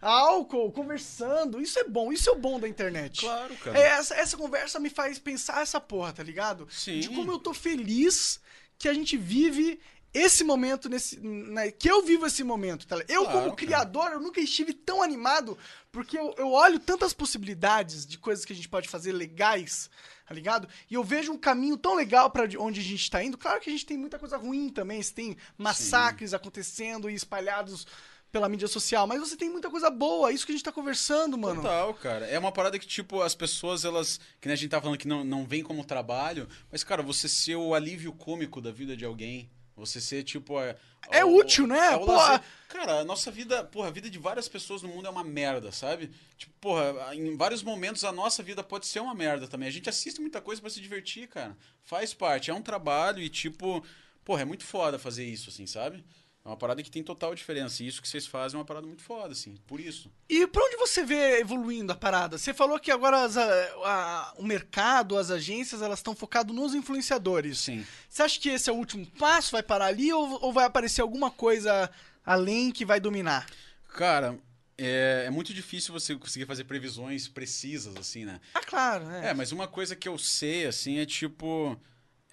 álcool, conversando. Isso é bom, isso é o bom da internet. claro, cara. É, essa, essa conversa me faz pensar essa porra, tá ligado? Sim. De como eu tô feliz que a gente vive esse momento, nesse, né, que eu vivo esse momento, tá? Eu, Claro, como criador, eu nunca estive tão animado, porque eu, eu olho tantas possibilidades de coisas que a gente pode fazer legais, tá ligado? E eu vejo um caminho tão legal pra de onde a gente tá indo. Claro que a gente tem muita coisa ruim também, você tem massacres acontecendo e espalhados pela mídia social, mas você tem muita coisa boa, isso que a gente tá conversando, mano. Total, cara. É uma parada que, tipo, as pessoas, elas. Que nem a gente tá falando que não, não vem como trabalho, mas, cara, você ser o alívio cômico da vida de alguém. Você ser, tipo. É, É útil, né? É o lazer. Cara, a nossa vida, porra, a vida de várias pessoas no mundo é uma merda, sabe? Tipo, porra, em vários momentos a nossa vida pode ser uma merda também. A gente assiste muita coisa pra se divertir, cara. Faz parte, é um trabalho e, tipo, porra, é muito foda fazer isso, assim, sabe? É uma parada que tem total diferença. E isso que vocês fazem é uma parada muito foda, assim, por isso. E pra onde você vê evoluindo a parada? Você falou que agora as, a- a- o mercado, as agências, elas estão focadas nos influenciadores. Sim. Você acha que esse é o último passo? Vai parar ali ou, ou vai aparecer alguma coisa além que vai dominar? Cara, é, é muito difícil você conseguir fazer previsões precisas, assim, né? Ah, claro, né? É, mas uma coisa que eu sei, assim, é tipo.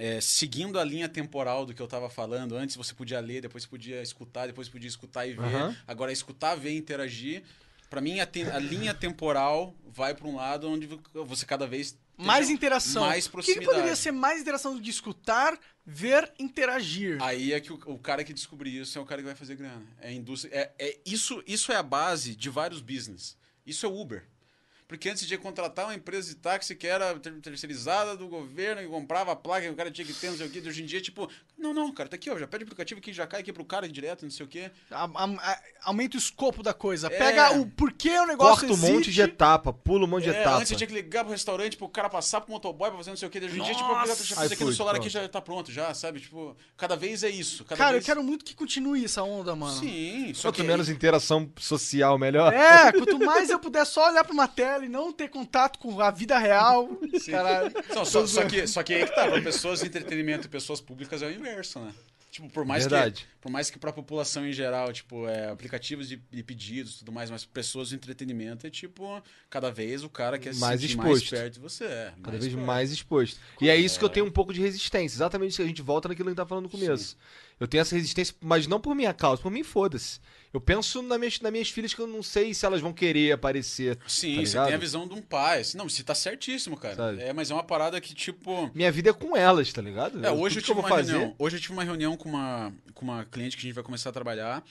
É, seguindo a linha temporal do que eu tava falando, antes você podia ler, depois podia escutar, depois podia escutar e ver. Aham. Agora, escutar, ver e interagir. Pra mim, a, te- a linha temporal vai pra um lado onde você cada vez. mais interação. Mais o que, proximidade. que poderia ser mais interação do que escutar, ver, interagir? Aí é que o, o cara que descobrir isso é o cara que vai fazer grana. É indústria. É, é- isso, isso é a base de vários business. Isso é Uber. Porque antes de contratar uma empresa de táxi que era ter- terceirizada do governo, que comprava a placa, que o cara tinha que ter, não sei o quê, de hoje em dia, tipo, não, não, cara, tá aqui, ó, já pede o aplicativo aqui, já cai aqui pro cara direto, não sei o quê. A- a- a- aumenta o escopo da coisa. É. Pega o porquê o negócio Corta um monte de etapa, pula um monte de É, etapa. antes você tinha que ligar pro restaurante pro cara passar pro motoboy pra fazer não sei o quê. de Hoje em dia, tipo, já fiz aqui no celular aqui, já tá pronto, já, sabe? Tipo, cada vez é isso. Cada Cara, eu vez... quero muito que continue essa onda, mano. Sim, só Quanto que menos interação social, melhor. É, quanto mais eu puder só olhar pra uma tela e não ter contato com a vida real, caralho. Não, só, só que, só que aí que tá, pra pessoas de entretenimento e pessoas públicas é o inverso, né? Tipo, por mais, Verdade. que, por mais que pra população em geral, tipo, é, aplicativos de, de pedidos e tudo mais, mas pessoas de entretenimento é tipo, cada vez o cara quer se Mais sentir exposto. mais perto de você. É, Cada vez perto. mais exposto. E é isso que eu tenho um pouco de resistência. Exatamente isso que a gente volta naquilo que a gente tá falando no começo. Eu tenho essa resistência, mas não por minha causa, por mim, foda-se. Eu penso nas minhas, nas minhas filhas que eu não sei se elas vão querer aparecer. Sim, tá você tem a visão de um pai. Não, você tá certíssimo, cara. Sabe? É, mas é uma parada que, tipo. Minha vida é com elas, tá ligado? É, hoje Tudo eu tive vou uma fazer. reunião. Hoje eu tive uma reunião com uma, com uma cliente que a gente vai começar a trabalhar.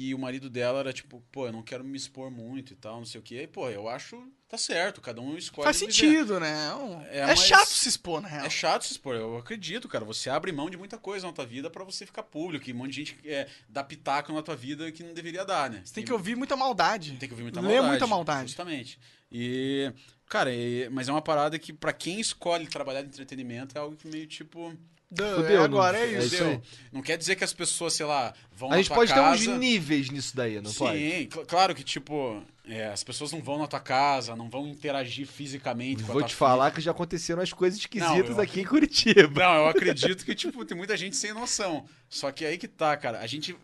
E o marido dela era tipo, pô, eu não quero me expor muito e tal, não sei o quê. E, pô, eu acho tá certo, cada um escolhe. Faz viver. sentido, né? É, um- É, é chato se expor, na real. É chato se expor, eu acredito, cara. Você abre mão de muita coisa na tua vida pra você ficar público. E um monte de gente é, dá pitaco na tua vida que não deveria dar, né? Você tem que ouvir muita maldade. Tem que ouvir muita Lê maldade. muita maldade. Justamente. E, cara, e- mas é uma parada que pra quem escolhe trabalhar de entretenimento é algo que meio tipo. Duh, Fudeu, é agora, não- é é isso. isso Entendeu? aí. Não quer dizer que as pessoas, sei lá, vão A gente pode casa... ter uns níveis nisso daí, não Sim, pode? cl- claro que, tipo, é, as pessoas não vão na tua casa, não vão interagir fisicamente com a Vou te falar filha. que já aconteceram as coisas esquisitas eu- aqui em Curitiba. Não, eu acredito que, tipo, tem muita gente sem noção. Só que aí que tá, cara. A gente.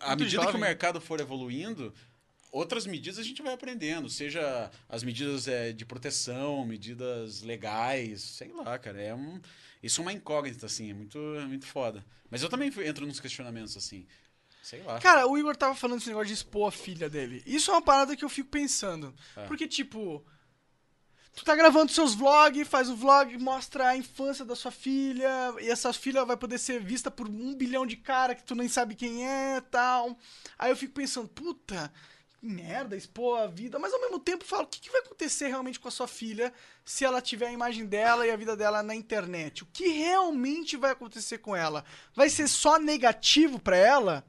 À medida que jovem. o mercado for evoluindo, outras medidas a gente vai aprendendo. Seja as medidas é, de proteção, medidas legais, sei lá, cara. É um. Isso é uma incógnita, assim, é muito, é muito foda. Mas eu também entro nos questionamentos, assim. Sei lá. Cara, o Igor tava falando esse negócio de expor a filha dele. Isso é uma parada que eu fico pensando. É. Porque, tipo. Tu tá gravando seus vlogs, faz o vlog, mostra a infância da sua filha, e essa filha vai poder ser vista por um bilhão de cara que tu nem sabe quem é tal. Aí eu fico pensando, puta, merda, expor a vida. Mas ao mesmo tempo falo, o que, que vai acontecer realmente com a sua filha se ela tiver a imagem dela e a vida dela na internet? O que realmente vai acontecer com ela? Vai ser só negativo pra ela?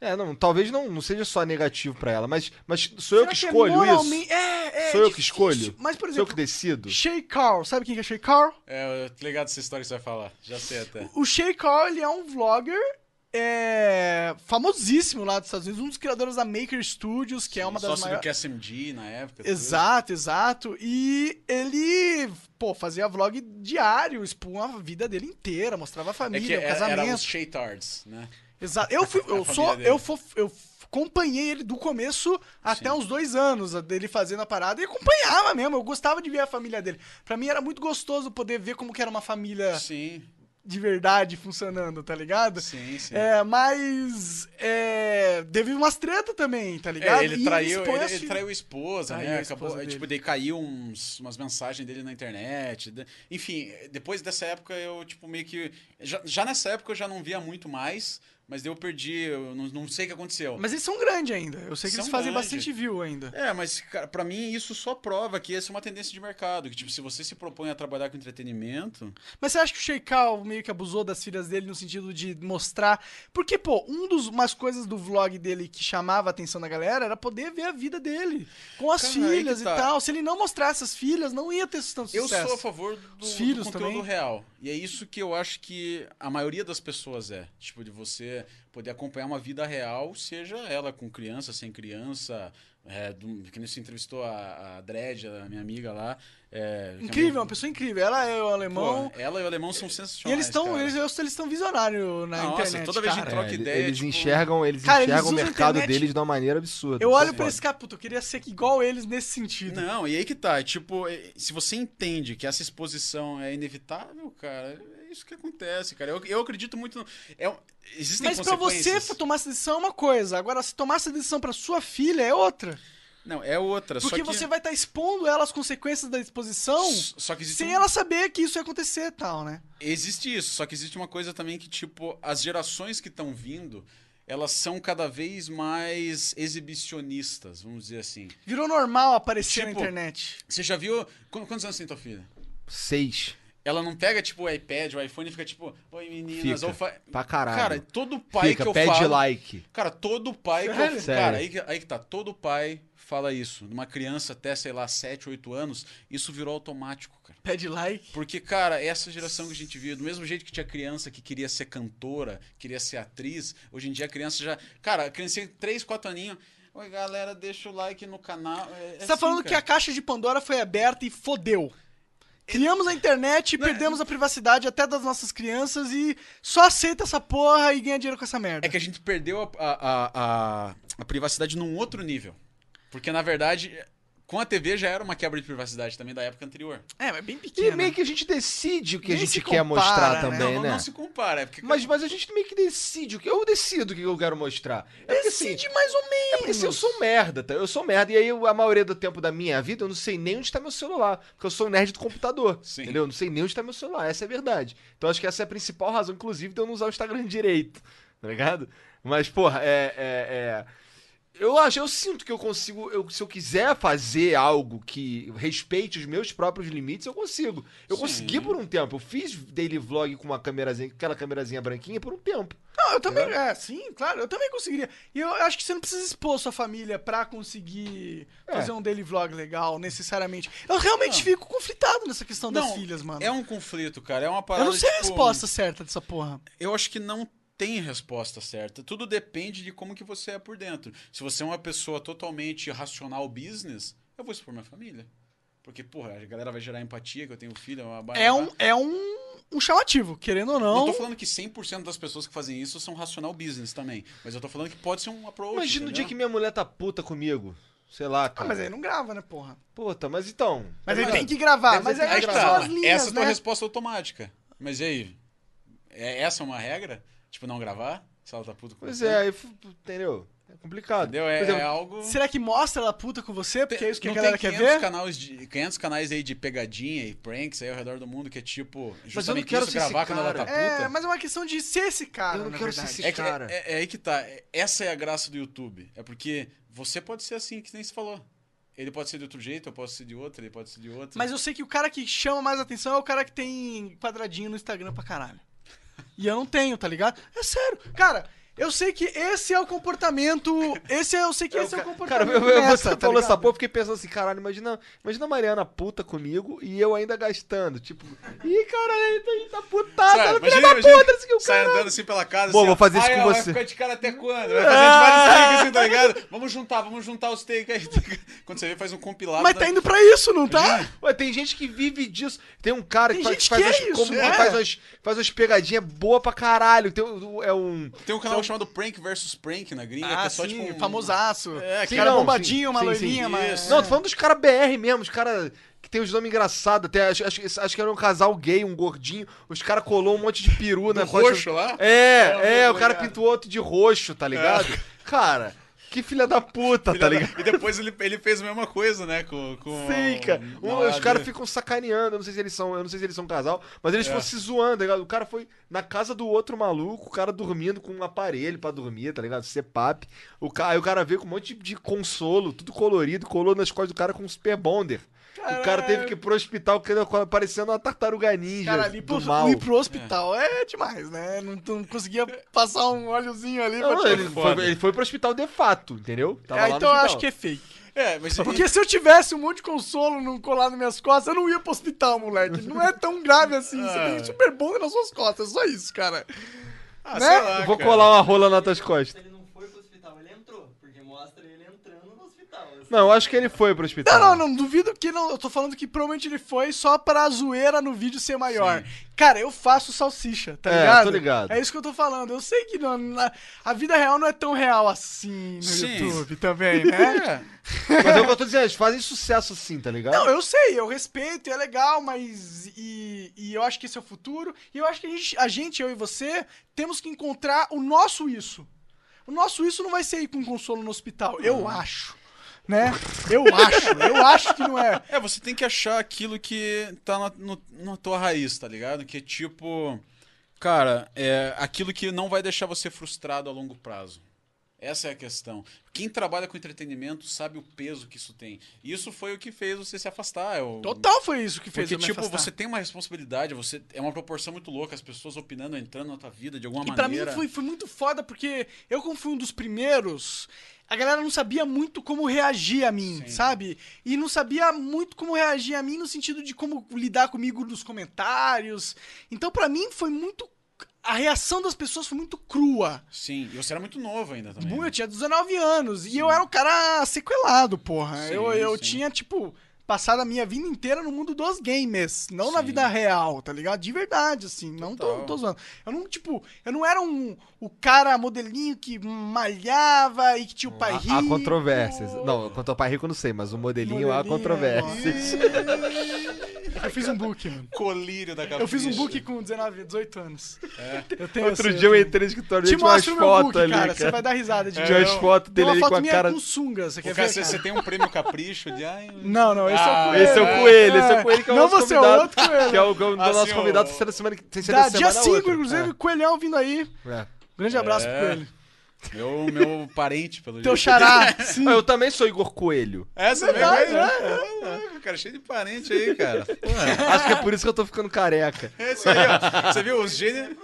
É, não, talvez não, não seja só negativo pra ela, mas, mas sou eu Será que é escolho moralmente- isso? É, é Sou eu que escolho? Mas, por Sou eu exemplo, que decido? Shay Carl, sabe quem que é Shay Carl? É, eu tô ligado essa história que você vai falar. Já sei até. O Shay Carl, ele é um vlogger é, famosíssimo lá dos Estados Unidos, um dos criadores da Maker Studios, que é uma das Sócio maiores... do KSMG na época. tudo. Exato, exato. E ele, pô, fazia vlog diário, expunha a vida dele inteira, mostrava a É família, que o era, casamento. era os Shaytards, né? Exato. Eu fui, eu sou, dele. eu fui, eu acompanhei ele do começo até Sim. uns dois anos dele fazendo a parada e acompanhava mesmo. Eu gostava de ver a família dele. Pra mim era muito gostoso poder ver como que era uma família Sim, de verdade funcionando, tá ligado? sim, sim. É, mas é, teve umas treta também, tá ligado? É, ele E traiu, ele, ele fi- traiu a esposa, Traiu né? a esposa Acabou, tipo, daí caiu uns, umas mensagens dele na internet. Enfim, depois dessa época eu, tipo, meio que. Já, já nessa época eu já não via muito mais, mas daí eu perdi, eu não, não sei o que aconteceu. Mas eles são grandes ainda. Eu sei que São eles fazem grandes. bastante view ainda. É, mas, cara, pra mim isso só prova que essa é uma tendência de mercado. Que, tipo, se você se propõe a trabalhar com entretenimento. Mas você acha que o Sheikal meio que abusou das filhas dele no sentido de mostrar. Porque, pô, um dos umas coisas do vlog dele que chamava a atenção da galera era poder ver a vida dele. Com as Cara, filhas que e tá. tal. Se ele não mostrasse as filhas, não ia ter tanto Eu sucesso. sou a favor do, Os do filhos conteúdo também. real. E é isso que eu acho que a maioria das pessoas é. Tipo, de você poder acompanhar uma vida real, seja ela com criança, sem criança, É, do, que nem você entrevistou a, a Dredd, a minha amiga lá. é, é Incrível, uma- uma pessoa incrível. Ela é o Pô, alemão. ela e o alemão são e sensacionais. eles estão eles eles estão visionários na Nossa, internet. toda vez que troca É, ideia, eles tipo- enxergam, eles Cara, eles enxergam o usam a mercado internet- deles de uma maneira absurda. Eu é olho pra foda. esse cara, puta, eu queria ser igual eles nesse sentido. Não, e aí que tá. Tipo, é, se você entende que essa exposição é inevitável, cara, é isso que acontece, cara. Eu, eu acredito muito. No, é, existem Mas pra você tomar essa decisão é uma coisa, agora se tomar essa decisão pra sua filha é outra. Não, é outra. Porque só que, você vai estar expondo ela às consequências da exposição sem um- ela saber que isso ia acontecer e tal, né? Existe isso, só que existe uma coisa também que, tipo, as gerações que estão vindo, elas são cada vez mais exibicionistas, vamos dizer assim. Virou normal aparecer na Tipo, internet. Você já viu. qu- Quantos anos tem tua filha? Seis. Ela não pega, tipo, o iPad, o iPhone e fica tipo, oi meninas, Fica. ou fa... Pra caralho. Cara, todo pai Fica, que eu pede falo. like. Cara, todo pai que eu. Sério? Sério. Cara, aí, que- aí que tá. Todo pai fala isso. Numa criança até, sei lá, 7, 8 anos, isso virou automático, cara. Pede like. Porque, cara, essa geração que a gente vive, do mesmo jeito que tinha criança que queria ser cantora, queria ser atriz, hoje em dia a criança já. Cara, a criança tem 3, 4 aninhos. Oi, galera, deixa o like no canal. É, Você tá falando que a caixa de Pandora foi aberta e fodeu. Criamos a internet, Não, é- perdemos a privacidade até das nossas crianças e só aceita essa porra e ganha dinheiro com essa merda. É que a gente perdeu a, a, a, a- a privacidade num outro nível. Porque, na verdade, com a TV já era uma quebra de privacidade também da época anterior. É, mas bem E pequeno. meio que a gente decide o que a Nem gente se quer compara, mostrar né? também, não, né? não se compara. É porque, Mas, mas a gente meio que decide o que. Eu decido o que eu quero mostrar. É porque, assim, Decide mais ou menos. É porque assim, eu sou merda, tá? Eu sou merda. E aí, eu- a maioria do tempo da minha vida, eu não sei nem onde tá meu celular. Porque eu sou um nerd do computador. Sim. Entendeu? Eu não sei nem onde tá meu celular. Essa é a verdade. Então acho que essa é a principal razão, inclusive, de eu não usar o Instagram direito. Tá ligado? Mas, porra, é. é, é... Eu acho, eu sinto que eu consigo. Eu, se eu quiser fazer algo que respeite os meus próprios limites, eu consigo. Eu Sim. consegui por um tempo. Eu fiz daily vlog com uma câmerazinha, aquela câmerazinha branquinha por um tempo. Não, eu também. É, sim, claro, eu também conseguiria. E eu acho que você não precisa expor sua família pra conseguir É. fazer um daily vlog legal, necessariamente. Eu realmente Não. fico conflitado nessa questão das Não, filhas, mano. É um conflito, cara. É uma Eu parada. não sei a tipo, resposta certa dessa porra. Eu acho que não tem resposta certa. Tudo depende de como que você é por dentro. Se você é uma pessoa totalmente racional business, eu vou expor minha família. Porque, porra, a galera vai gerar empatia, que eu tenho filho, uma barra- É um, é um, um chamativo, querendo ou Não não. tô falando que 100% das pessoas que fazem isso são racional business também. Mas eu tô falando que pode ser um approach. Imagina o dia que minha mulher tá puta comigo. Sei lá, Ah, cara. mas aí não grava, né, porra? Puta, mas então. Mas aí tem que gravar. Mas aí que acho que gravar. Tá, as linhas, essa é a tua né? resposta automática. Mas e aí? É, essa é uma regra? Tipo, não gravar? Se ela tá puta com Pois você? é, aí, entendeu? É complicado. Entendeu? É, exemplo, é algo... Será que mostra ela puta com você? Porque é isso que a não galera tem quer 500 ver? Canais de, 500 canais aí de pegadinha e pranks aí ao redor do mundo que é tipo justamente quero isso, ser esse gravar quando ela tá puta. É, mas é uma questão de ser esse cara, Eu não quero ser verdade. esse É, que- cara. é- é aí que tá. Essa é a graça do YouTube. É porque você pode ser assim, que nem se falou. Ele pode ser de outro jeito, eu posso ser de outro, ele pode ser de outro. Mas eu sei que o cara que chama mais atenção é o cara que tem quadradinho no Instagram pra caralho. E eu não tenho, tá ligado? É sério. Cara, eu sei que esse é o comportamento. Esse é, eu sei que esse é o Cara, comportamento. eu, eu, meta, você tá falou ligado? essa porra, eu fiquei pensando assim, caralho, imagina, imagina a Mariana puta comigo e eu ainda gastando. Tipo, ih, caralho, ele tá, ele tá putada, Sabe, ela filha imagina- da puta, assim o Sai cara. andando assim pela casa. Bom, assim, vou fazer isso com ó, Vai você. ficar de cara até quando? Vai fazer vários takes assim, tá ligado? Vamos juntar, vamos juntar os takes aí. Quando você vê, faz um compilado. Mas da- tá indo pra isso, não tá? Ué, tem gente que vive disso. Tem um cara Tem que faz, gente faz que é umas, isso, como- é. faz umas, faz umas pegadinhas boas pra caralho. Tem, um- é um. Tem um canal chamado Prank vs Prank na gringa, que Ah, é só sim, tipo um... famosaço. É, Sim, que cara não, bombadinho, sim, uma sim, loirinha, sim, mas... Não, tô falando dos caras BR mesmo, os caras que tem os nomes engraçados. Até, acho, acho, acho que era um casal gay, um gordinho. Os caras colou um monte de peru na costa- roxo lá? É, é, tô o cara ligado. pintou outro de roxo, tá ligado? Cara, que filha da puta, tá ligado? E depois ele, ele fez a mesma coisa, né? Com, com Sim, cara. Um- os caras ficam sacaneando, eu não sei se eles são, eu não sei se eles são um casal, mas eles É. ficam se zoando, tá ligado? O cara foi na casa do outro maluco, o cara dormindo com um aparelho pra dormir, tá ligado? CPAP. O cara, aí o cara veio com um monte de consolo, tudo colorido, colou nas costas do cara com um super bonder. O cara teve que ir pro hospital parecendo uma tartaruga ninja Cara, ali do pro, mal. ir pro hospital é. demais, né? Não, não conseguia passar um óleozinho ali Não, pra ele, tirar- foi, ele foi pro hospital de fato, entendeu? Tava É, lá no então eu acho que é fake. É, mas Porque se eu tivesse um monte de consolo num colado nas minhas costas, eu não ia pro hospital, moleque. Não é tão grave assim. Você Ah. tem super bom nas suas costas, só isso, cara. Ah, né? sei lá, Eu vou cara. colar uma rola nas tuas costas. Ele não foi pro hospital, ele entrou. Porque mostra ele entrando no hospital. Não, eu acho que ele foi pro hospital. Não, não, não, duvido que não. Eu tô falando que provavelmente ele foi só pra zoeira no vídeo ser maior. Cara, eu faço salsicha, tá É, ligado? tô ligado. É isso que eu tô falando. Eu sei que não- na- a vida real não é tão real assim no Sim. YouTube também, né? É, Mas é o que eu tô dizendo, eles fazem sucesso sim, tá ligado? Não, eu sei, eu respeito, é legal, mas. E, e eu acho que esse é o futuro. E eu acho que a gente, a gente, eu e você, temos que encontrar o nosso isso. O nosso isso não vai ser ir com consolo no hospital. Eu acho. Né? Eu acho. Eu acho que não é. É, você tem que achar aquilo que tá na, no- na tua raiz, tá ligado? Que é tipo. Cara, é aquilo que não vai deixar você frustrado a longo prazo. Essa é a questão. Quem trabalha com entretenimento sabe o peso que isso tem. E isso foi o que fez você se afastar. É o... Total foi isso que fez Porque, eu me tipo, afastar. você tem uma responsabilidade, você é uma proporção muito louca, as pessoas opinando, entrando na tua vida de alguma E pra mim maneira. foi, foi muito foda, porque eu, como fui um dos primeiros, a galera não sabia muito como reagir a mim, Sim. sabe? E não sabia muito como reagir a mim no sentido de como lidar comigo nos comentários. Então, pra mim, foi muito. A reação das pessoas foi muito crua. Sim, e você era muito novo ainda também. Eu tinha 19 anos e eu era um cara sequelado, porra. Sim, eu eu sim. tinha, tipo, passado a minha vida inteira no mundo dos games, não na Sim. vida real, tá ligado? De verdade, assim. Não tô, Total. tô zoando. Eu não, tipo, eu não era um o cara modelinho que malhava e que tinha o pai rico. Há há controvérsias. Não, quanto ao pai rico eu não sei, mas o modelinho, há Modelinho, controvérsias. Eu fiz um book, mano. Colírio da Eu fiz um book com 19, 18 anos. É. Eu tenho Outro esse- dia eu tenho- entrei no escritório dele, tinha umas mostro o meu fotos book, ali, cara. cara. Você vai dar risada de Tinha ver. umas fotos Tem dele ali com a minha cara... com sunga, você quer ver? você, tem um prêmio capricho de. Ai, Não, não, esse é o Ah, coelho. Esse é o coelho, esse é o coelho que é o Não, nosso você é outro coelho. Que é o, que é o Ah, nosso convidado tem da semana, tem Da, da dia semana 5, outra. inclusive, Coelhão vindo aí. É. É. Grande abraço É. pro Coelho. Meu, meu parente, pelo Teu jeito. xará. Sim. Ah, Eu também sou Igor Coelho. Essa Verdade, mesmo, é, é, é, Cara, cheio de parente aí, cara. Porra. Acho que é por isso que eu tô ficando careca. Esse aí, ó. Você viu os gêneros?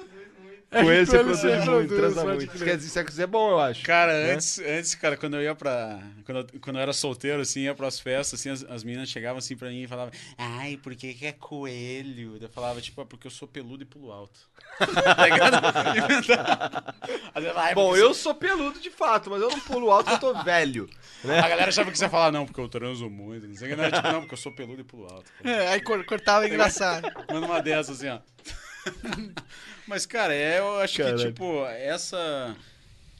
Coelho você Coelho produz muito, produz, transa muito. Quer dizer, sexo é bom, eu acho. Cara, né? antes, antes, cara, quando eu ia pra. Quando eu, quando eu era solteiro, assim, ia pras festas, assim, as, as meninas chegavam assim pra mim e falavam, ai, por que, que é coelho? Eu falava, tipo, é porque eu sou peludo e pulo alto. tá ligado? "Ah, é Bom, eu sou peludo de fato, mas eu não pulo alto porque eu tô velho. Né? A galera achava que você ia falar, não, porque eu transo muito. Não sei o que, não, tipo, não, porque eu sou peludo e pulo alto. É, aí cor- cortava engraçado. Manda uma dessas assim, ó. Mas, cara, é, eu acho que, tipo, essa.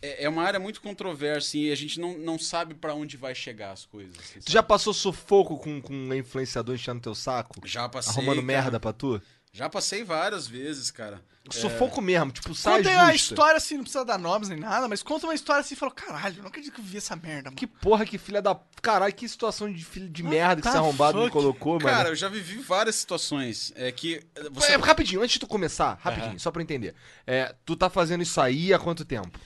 É é uma área muito controversa e a gente não, não sabe pra onde vai chegar as coisas. assim, Tu já passou sufoco com, com um influenciador enchendo teu saco? Já passei. Arrumando cara. merda pra tu? Já passei várias vezes, cara. Sufoco mesmo, tipo, sai Conta justa. a história assim, não precisa dar nomes nem nada, mas conta uma história assim e fala: caralho, eu não acredito que eu vi essa merda, mano. Que porra, que filha da... Caralho, que situação de filho de merda que the esse arrombado me fuck? colocou, Cara, mano. eu já vivi várias situações. É que. Você... É, rapidinho, antes de tu começar, rapidinho, Aham. só pra entender. É, tu tá fazendo isso aí há quanto tempo?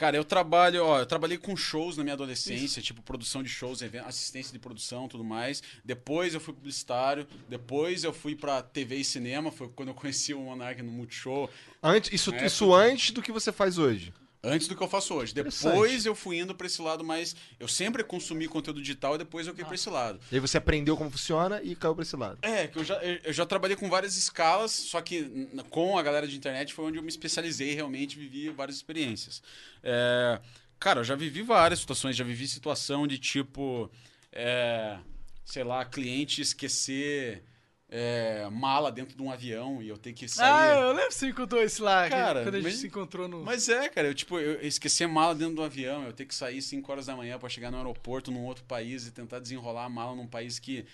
Cara, eu trabalho, ó, eu trabalhei com shows na minha adolescência, tipo produção de shows, assistência de produção, tudo mais. Depois eu fui publicitário, depois eu fui pra TV e cinema, foi quando eu conheci o Monark no Multishow, Antes, isso, isso antes do que você faz hoje. Antes do que eu faço hoje. Depois eu fui indo pra esse lado mais, eu sempre consumi conteúdo digital e depois eu caí pra esse lado. E aí você aprendeu como funciona e caiu pra esse lado. É, que eu já, eu já trabalhei com várias escalas, só que com a galera de internet foi onde eu me especializei realmente, vivi várias experiências. É, cara, eu já vivi várias situações, já vivi situação de tipo, é, sei lá, cliente esquecer é, mala dentro de um avião e eu ter que Ah, sair. eu lembro que você me contou isso lá, Cara, quando a gente mas- se encontrou no. Mas é, cara, eu tipo, eu esqueci a mala dentro do avião, eu ter que sair 5 horas da manhã pra chegar no aeroporto num outro país e tentar desenrolar a mala num país que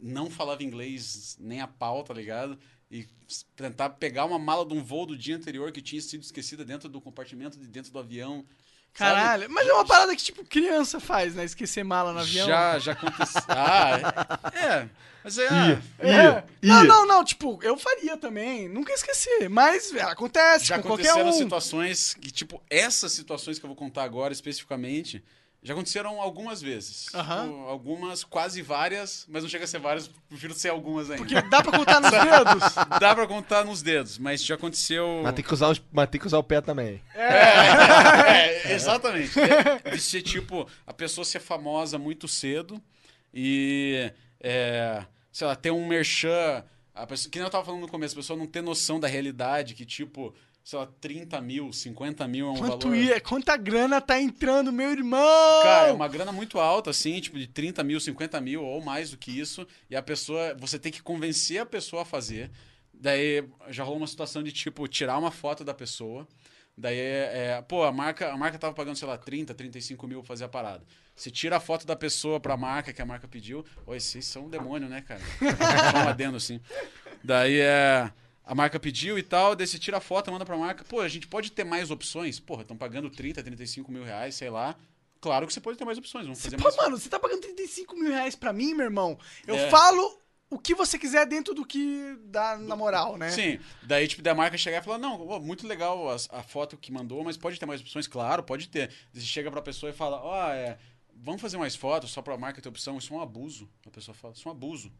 não falava inglês nem a pau, tá ligado? E tentar pegar uma mala de um voo do dia anterior que tinha sido esquecida dentro do compartimento de dentro do avião. Sabe? Caralho, mas é uma parada que, tipo, criança faz, né? Esquecer mala no avião. Já, já aconteceu. ah, é. é. Mas é. Ia, É. ia, Não, ia. não, não, tipo, eu faria também. Nunca esqueci. Mas é, acontece Já com qualquer aconteceram um. situações que, tipo, essas situações que eu vou contar agora especificamente, já aconteceram algumas vezes. Aham. Tipo, algumas, quase várias, mas não chega a ser várias, prefiro ser algumas ainda. Porque dá pra contar nos dedos. Dá pra contar nos dedos, mas já aconteceu. Mas tem, que usar os, mas tem que usar o pé também. É, exatamente. É, de ser tipo, a pessoa ser famosa muito cedo e, é, sei lá, ter um merchan. A pessoa, que nem eu tava falando no começo, a pessoa não ter noção da realidade, que tipo, sei lá, 30 mil, 50 mil é um Quanto valor. ia, quanta grana tá entrando, meu irmão? Cara, é uma grana muito alta, assim, tipo de 30 mil, 50 mil ou mais do que isso. E a pessoa, você tem que convencer a pessoa a fazer. Daí já rolou uma situação de, tipo, tirar uma foto da pessoa. Daí, é, pô, a marca, a marca tava pagando, sei lá, 30, 35 mil pra fazer a parada. Você tira a foto da pessoa pra marca que a marca pediu. Oi, vocês são um demônio, né, cara? Só um adendo, assim. Daí é. A marca pediu e tal, daí você tira a foto, manda pra marca. Pô, a gente pode ter mais opções? Porra, estão pagando 30, 35 mil reais, sei lá. Claro que você pode ter mais opções. Vamos fazer Pô, mais. mano, você tá pagando 35 mil reais pra mim, meu irmão? Eu É. falo o que você quiser dentro do que dá na moral, né? Sim. Daí, tipo, da marca chegar e falar: Não, muito legal a, a foto que mandou, mas pode ter mais opções? Claro, pode ter. Você chega pra pessoa e fala: Ó, é. Vamos fazer mais fotos só pra marca ter opção? Isso é um abuso. A pessoa fala: Isso é um abuso.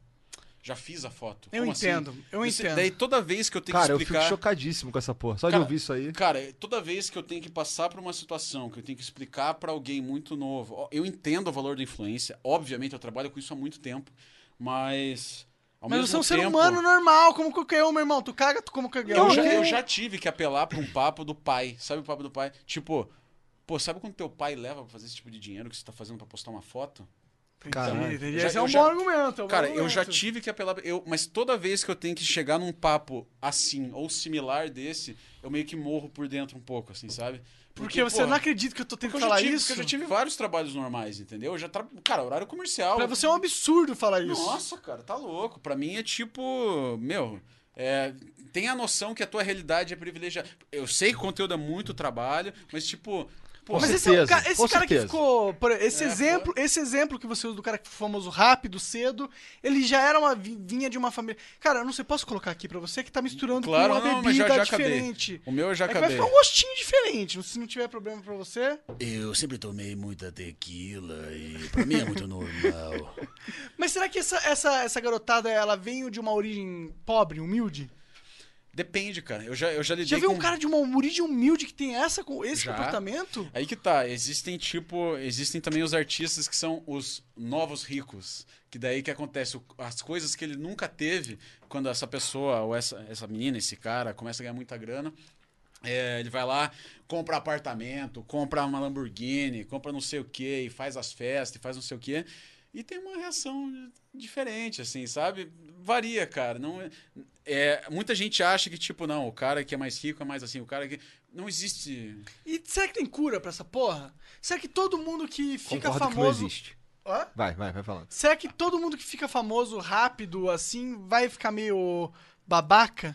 Já fiz a foto. Eu Como assim? entendo, eu Você- entendo. Daí toda vez que eu tenho Cara, eu que fico explicar. chocadíssimo com essa porra. Só de Cara, ouvir isso aí. Cara, toda vez que eu tenho que passar por uma situação, que eu tenho que explicar pra alguém muito novo, eu entendo o valor da influência. Obviamente, eu trabalho com isso há muito tempo, mas. Ao Mas você é um ser humano normal, como qualquer um, meu irmão. Tu caga, tu como qualquer um. Eu já, eu já tive que apelar pra um papo do pai. Sabe o papo do pai? Tipo, pô, sabe quando teu pai leva pra fazer esse tipo de dinheiro que você tá fazendo pra postar uma foto? Já- Esse é um já- bom argumento. é um bom Cara, eu já argumento. tive que apelar. Eu, mas toda vez que eu tenho que chegar num papo assim ou similar desse, eu meio que morro por dentro um pouco, assim, sabe? Porque você porra, não acredita que eu tô tendo porque que falar tive, isso? Porque eu já tive vários trabalhos normais, entendeu? Eu já tra... Cara, horário comercial. Pra você é um absurdo falar isso. Nossa, cara, tá louco. Pra mim é tipo. Meu. É, tem a noção que a tua realidade é privilegiada. Eu sei que o conteúdo é muito trabalho, mas tipo. Pô, Mas Com esse, é o certeza, ca- esse cara que certeza. ficou. por- esse, É, exemplo, esse exemplo que você usa do cara que foi famoso rápido, cedo, ele já era uma vi- vinha de uma família. Cara, eu não sei, posso colocar aqui pra você que tá misturando Claro, com uma não, bebida já- já acabei. diferente. o meu eu já É que vai acabei. ficar um gostinho diferente. Se não tiver problema pra você. Eu sempre tomei muita tequila e pra mim é muito normal. Mas será que essa, essa, essa garotada ela veio de uma origem pobre, humilde? Depende, cara. Eu já, eu já lidei Já viu com... um cara de uma origem humilde que tem essa, com esse Já. comportamento? Aí que tá, existem tipo, existem também os artistas que são os novos ricos, que daí que acontece, as coisas que ele nunca teve, quando essa pessoa, ou essa, essa menina, esse cara, começa a ganhar muita grana, é, ele vai lá, compra apartamento, compra uma Lamborghini, compra não sei o que, e faz as festas, e faz não sei o que, e tem uma reação diferente, assim, sabe? Varia, cara. Não é- é, muita gente acha que, tipo, não, o cara que é mais rico é mais assim, o cara que. Não existe. E será que tem cura pra essa porra? Será que todo mundo que fica Concordo que não famoso. existe. Hã? Vai, vai, vai falando. Será que todo mundo que fica famoso rápido, assim, vai ficar meio babaca?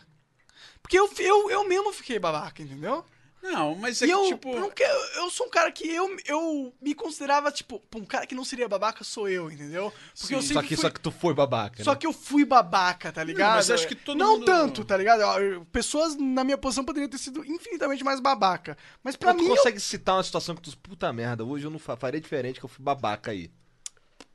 Porque eu, eu, eu mesmo fiquei babaca, entendeu? Não, mas é e que, eu, tipo. não quero- eu sou um cara que eu, eu me considerava, tipo, pô, um cara que não seria babaca sou eu, entendeu? Porque eu Sim. sempre Só que, fui... só que tu foi babaca, Só né? que eu fui babaca, tá ligado? mas acho que todo não mundo- tanto, tá ligado? Eu- Pessoas na minha posição poderiam ter sido infinitamente mais babaca. Mas pra tu mim, eu- consegue citar uma situação que tu... Puta merda, hoje eu não fa- faria diferente que eu fui babaca aí.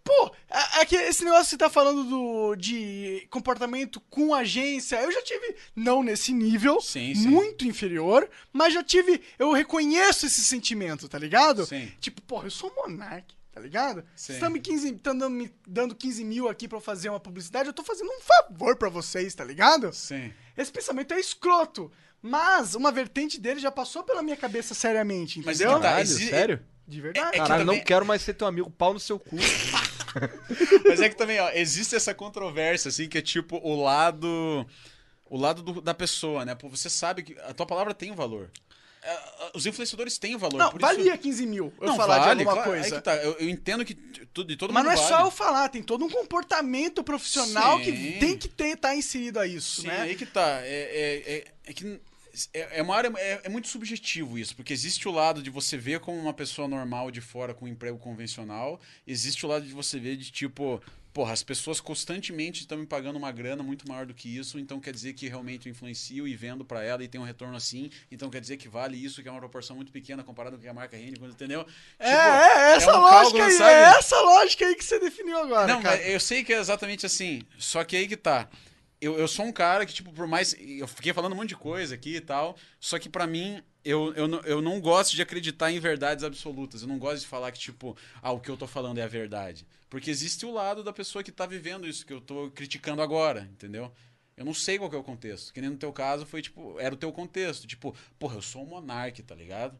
Pô, é, é que esse negócio que você tá falando do, de comportamento com agência, eu já tive, não nesse nível, Sim, sim. muito inferior, mas já tive, eu reconheço esse sentimento, tá ligado? Sim. Tipo, porra, eu sou um monarca, tá ligado? Vocês estão me, 15 tão dando, me dando 15 mil aqui pra eu fazer uma publicidade, eu tô fazendo um favor pra vocês, tá ligado? Sim. Esse pensamento é escroto. Mas uma vertente dele já passou pela minha cabeça seriamente, Mas é entendeu? que tá, Caralho, sério? De verdade. É que Caralho, também- não quero mais ser teu amigo, pau no seu cu. Mas é que também, ó, existe essa controvérsia, assim, que é tipo o lado. O lado do- da pessoa, né? Pô, você sabe que a tua palavra tem um valor. É, Os influenciadores têm um valor. Não, por isso- valia 15 mil eu Não, falar vale, de alguma claro, aí coisa. que tá. Eu, eu entendo que tudo, de todo Mas não é só vale. eu falar, tem todo um comportamento profissional Sim. que tem que ter, tá inserido a isso, Sim, né? aí que tá. É, é, é, é que é, é uma área. É, é muito subjetivo isso, porque existe o lado de você ver como uma pessoa normal de fora com um emprego convencional, existe o lado de você ver de tipo. Porra, as pessoas constantemente estão me pagando uma grana muito maior do que isso, então quer dizer que realmente eu influencio e vendo pra ela e tem um retorno assim, então quer dizer que vale isso, que é uma proporção muito pequena comparado com o que a marca rende, entendeu? É, Tipo, é, essa um lógica cálculo, aí, sabe? é essa lógica aí que você definiu agora, Não, cara. eu sei que é exatamente assim. Só que aí que tá. Eu, eu sou um cara que, tipo, por mais. Eu fiquei falando um monte de coisa aqui e tal. Só que pra mim, eu, eu, eu não gosto de acreditar em verdades absolutas. Eu não gosto de falar que, tipo, ah, o que eu tô falando é a verdade. Porque existe o lado da pessoa que tá vivendo isso que eu tô criticando agora, entendeu? Eu não sei qual é o contexto. Que nem no teu caso foi, tipo, era o teu contexto. Tipo, porra, eu sou um monarca, tá ligado?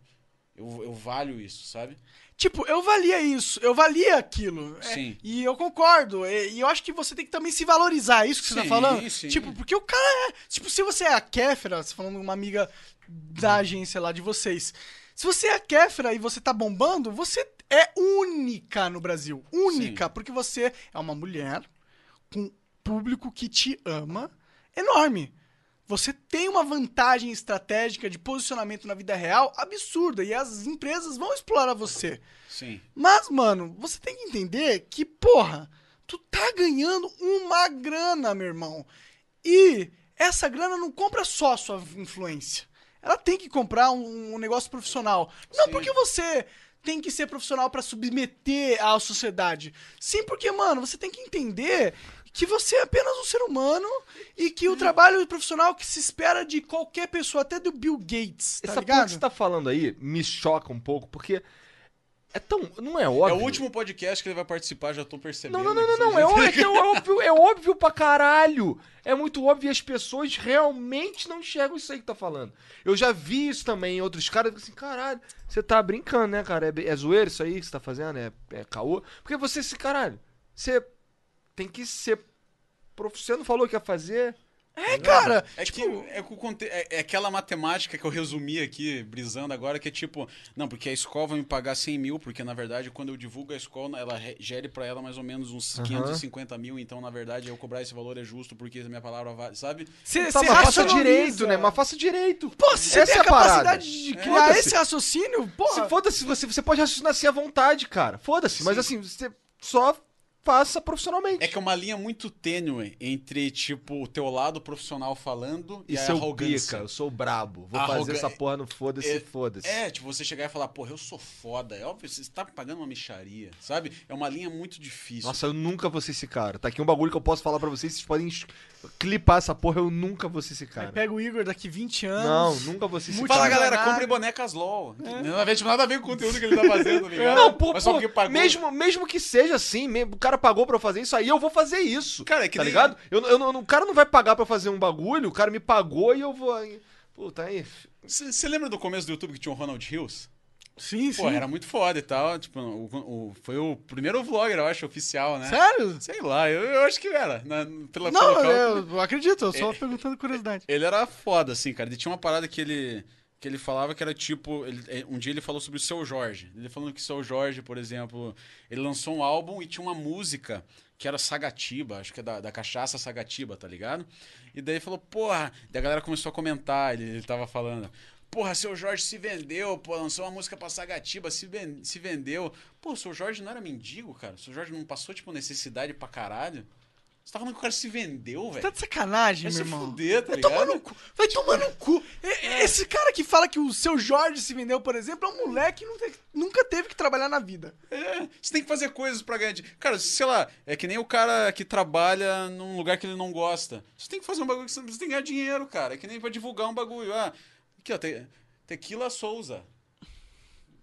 Eu, eu valho isso, sabe? Tipo, eu valia isso, eu valia aquilo. É, Sim. e eu concordo. E, e eu acho que você tem que também se valorizar, é isso que você tá Sim, falando? sim. Tipo, porque o cara é. Tipo, se você é a Kéfera, você falando uma amiga da agência lá de vocês. Se você é a Kéfera e você tá bombando, você é única no Brasil. Única, porque você é uma mulher com público que te ama enorme. Você tem uma vantagem estratégica de posicionamento na vida real absurda e as empresas vão explorar você. Sim. Mas, mano, você tem que entender que, porra, tu tá ganhando uma grana, meu irmão. E essa grana não compra só a sua influência. Ela tem que comprar um, um negócio profissional. Não Sim. porque você tem que ser profissional pra submeter à sociedade. Sim, porque, mano, você tem que entender que você é apenas um ser humano e que o trabalho profissional que se espera de qualquer pessoa, até do Bill Gates, tá Essa porra ligado? que você tá falando aí me choca um pouco, porque é tão. Não é É óbvio. o último podcast que ele vai participar, já tô percebendo. Não, não, não, não, não. É, já- ó- é é óbvio, é óbvio pra caralho. É muito óbvio e as pessoas realmente não enxergam isso aí que tá falando. Eu já vi isso também em outros caras. eu Assim, caralho, você tá brincando, né, cara? É, é zoeiro isso aí que você tá fazendo? É, é caô? Porque você, se caralho, você tem que ser. prof- Você não falou que ia fazer? É, cara. É tipo, que é, que é- é aquela matemática que eu resumi aqui, brisando agora, que é tipo, não, porque a escola vai me pagar 100 mil, porque na verdade, quando eu divulgo a escola, ela re- gere pra ela mais ou menos uns Aham. 550 mil, então na verdade eu cobrar esse valor é justo, porque a minha palavra vale, sabe? Você Tá, faça direito, né? Mas faça direito. Pô, se você Essa tem é a capacidade de criar Foda-se. esse raciocínio, porra. Se foda-se, você, você pode raciocinar assim à vontade, cara. Foda-se. Mas assim, você só faça profissionalmente. É que é uma linha muito tênue entre, tipo, o teu lado profissional falando e, E a seu arrogância. pica, eu sou brabo. Vou Arroga- fazer essa porra no foda-se, É- foda-se. É, tipo, você chegar e falar, porra, eu sou foda. É óbvio, você tá pagando uma micharia, sabe? É uma linha muito difícil. Nossa, eu nunca vou ser esse cara. Tá aqui um bagulho que eu posso falar pra vocês, vocês podem clipar essa porra, eu nunca vou ser esse Aí cara. pega o Igor daqui 20 anos. Não, nunca vou ser esse Muito Fala, cara. galera, compre bonecas LOL. Não tem nada a ver com o conteúdo que ele tá fazendo, tá ligado? Não, pô, Mas só porque pagou. mesmo, mesmo que seja assim, o cara pagou pra eu fazer isso aí, eu vou fazer isso. Cara, é que tá nem- ligado? Eu, eu, não- o cara não vai pagar pra eu fazer um bagulho, o cara me pagou e eu vou. aí- Puta, aí. Você lembra do começo do YouTube que tinha o Ronald Hills? Sim, sim. Pô, era muito foda e tal. Tipo, o, o- foi o primeiro vlogger, eu acho, oficial, né? Sério? Sei lá, eu, eu acho que era. Na, pela, Não, eu, eu acredito, eu só perguntando curiosidade. Ele era foda, assim, cara. Ele tinha uma parada que ele, que ele falava que era tipo. ele- eh, um dia ele falou sobre o seu Jorge. Ele falando que o seu Jorge, por exemplo, ele lançou um álbum e tinha uma música que era Sagatiba, acho que é da, da cachaça Sagatiba, tá ligado? E daí ele falou, porra. Daí a galera começou a comentar, ele, ele tava falando. Porra, seu Jorge se vendeu, pô, lançou uma música pra Sagatiba, se, ven- se vendeu. Pô, o seu Jorge não era mendigo, cara? O seu Jorge não passou, tipo, necessidade pra caralho? Você tá falando que o cara se vendeu, velho? Tá de sacanagem, Vai meu se irmão. fuder, tá Vai tomar ligado? no cu. Vai tomar no cu. Esse cara que fala que o seu Jorge se vendeu, por exemplo, é um moleque que nunca teve que trabalhar na vida. É, você tem que fazer coisas pra ganhar dinheiro. Cara, sei lá, é que nem o cara que trabalha num lugar que ele não gosta. Você tem que fazer um bagulho que você, você tem que ganhar dinheiro, cara. É que nem pra divulgar um bagulho. Ah, aqui, ó, te, Tequila Souza.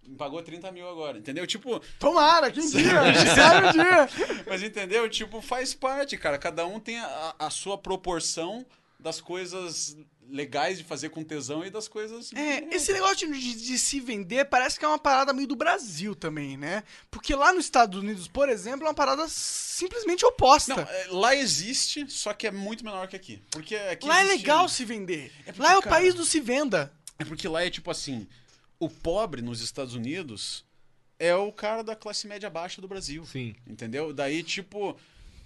Me pagou 30 mil agora, entendeu? Tipo, Tomara, quem dia? Sabe o dia. mas entendeu? Tipo, faz parte, cara. Cada um tem a, a sua proporção das coisas legais de fazer com tesão e das coisas. É, esse negócio de, de se vender parece que é uma parada meio do Brasil também, né? Porque lá nos Estados Unidos, por exemplo, é uma parada simplesmente oposta. Não, é, lá existe, só que é muito menor que aqui. Porque aqui lá é existe- legal se vender. É porque, lá é o cara, país do se venda. É porque lá é tipo assim: o pobre nos Estados Unidos é o cara da classe média baixa do Brasil. Sim. Entendeu? Daí, tipo,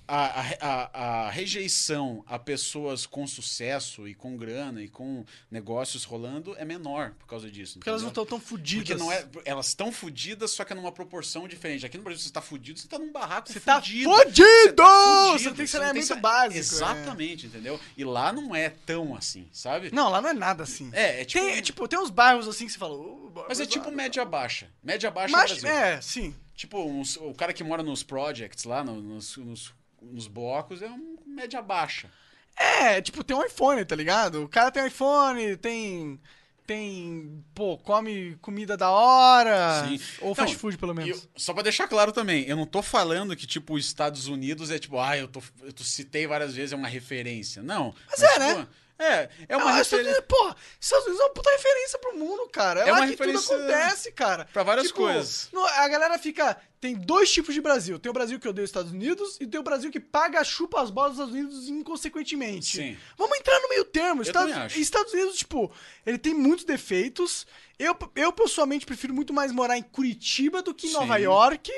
a, a, a, rejeição a pessoas com sucesso e com grana e com negócios rolando é menor por causa disso. Porque elas não entendeu? estão tão fodidas. Porque não é, elas estão fodidas, só que é numa proporção diferente. Aqui no Brasil você tá fudido, você tá num barraco Você tá fudido. fudido! Você tá Você fudido, tem você saneamento sa- básico, é. Exatamente, entendeu? E lá não é tão assim, sabe? Não, lá não é nada assim. É, é tipo. tem, tipo, tem uns bairros assim que você fala. "Ô, bairro Mas é tipo pesado". média baixa. Média baixa Mas, no Brasil. é, sim. Tipo, uns- o cara que mora nos projects lá, no- nos, nos, nos blocos, é um média baixa. É, tipo, tem um iPhone, tá ligado? O cara tem um iPhone, tem. tem, pô, come comida da hora, Sim. ou Não, fast food pelo menos. eu- só pra deixar claro também, eu não tô falando que, tipo, os Estados Unidos é tipo, ah, eu, tô, eu tô- citei várias vezes, é uma referência. Não. Mas, é, né? É, é uma Ah, Estados referência. Unidos, porra, Estados Unidos é uma puta referência pro mundo, cara. É, É lá uma que referência tudo acontece, cara. pra várias Tipo, coisas. no- a galera fica. Tem dois tipos de Brasil. Tem o Brasil que odeia os Estados Unidos e tem o Brasil que paga, chupa as bolas dos Estados Unidos inconsequentemente. Sim. Vamos entrar no meio termo. Estados. Estados Unidos, tipo, ele tem muitos defeitos. Eu, eu, pessoalmente, prefiro muito mais morar em Curitiba do que em Sim. Nova York.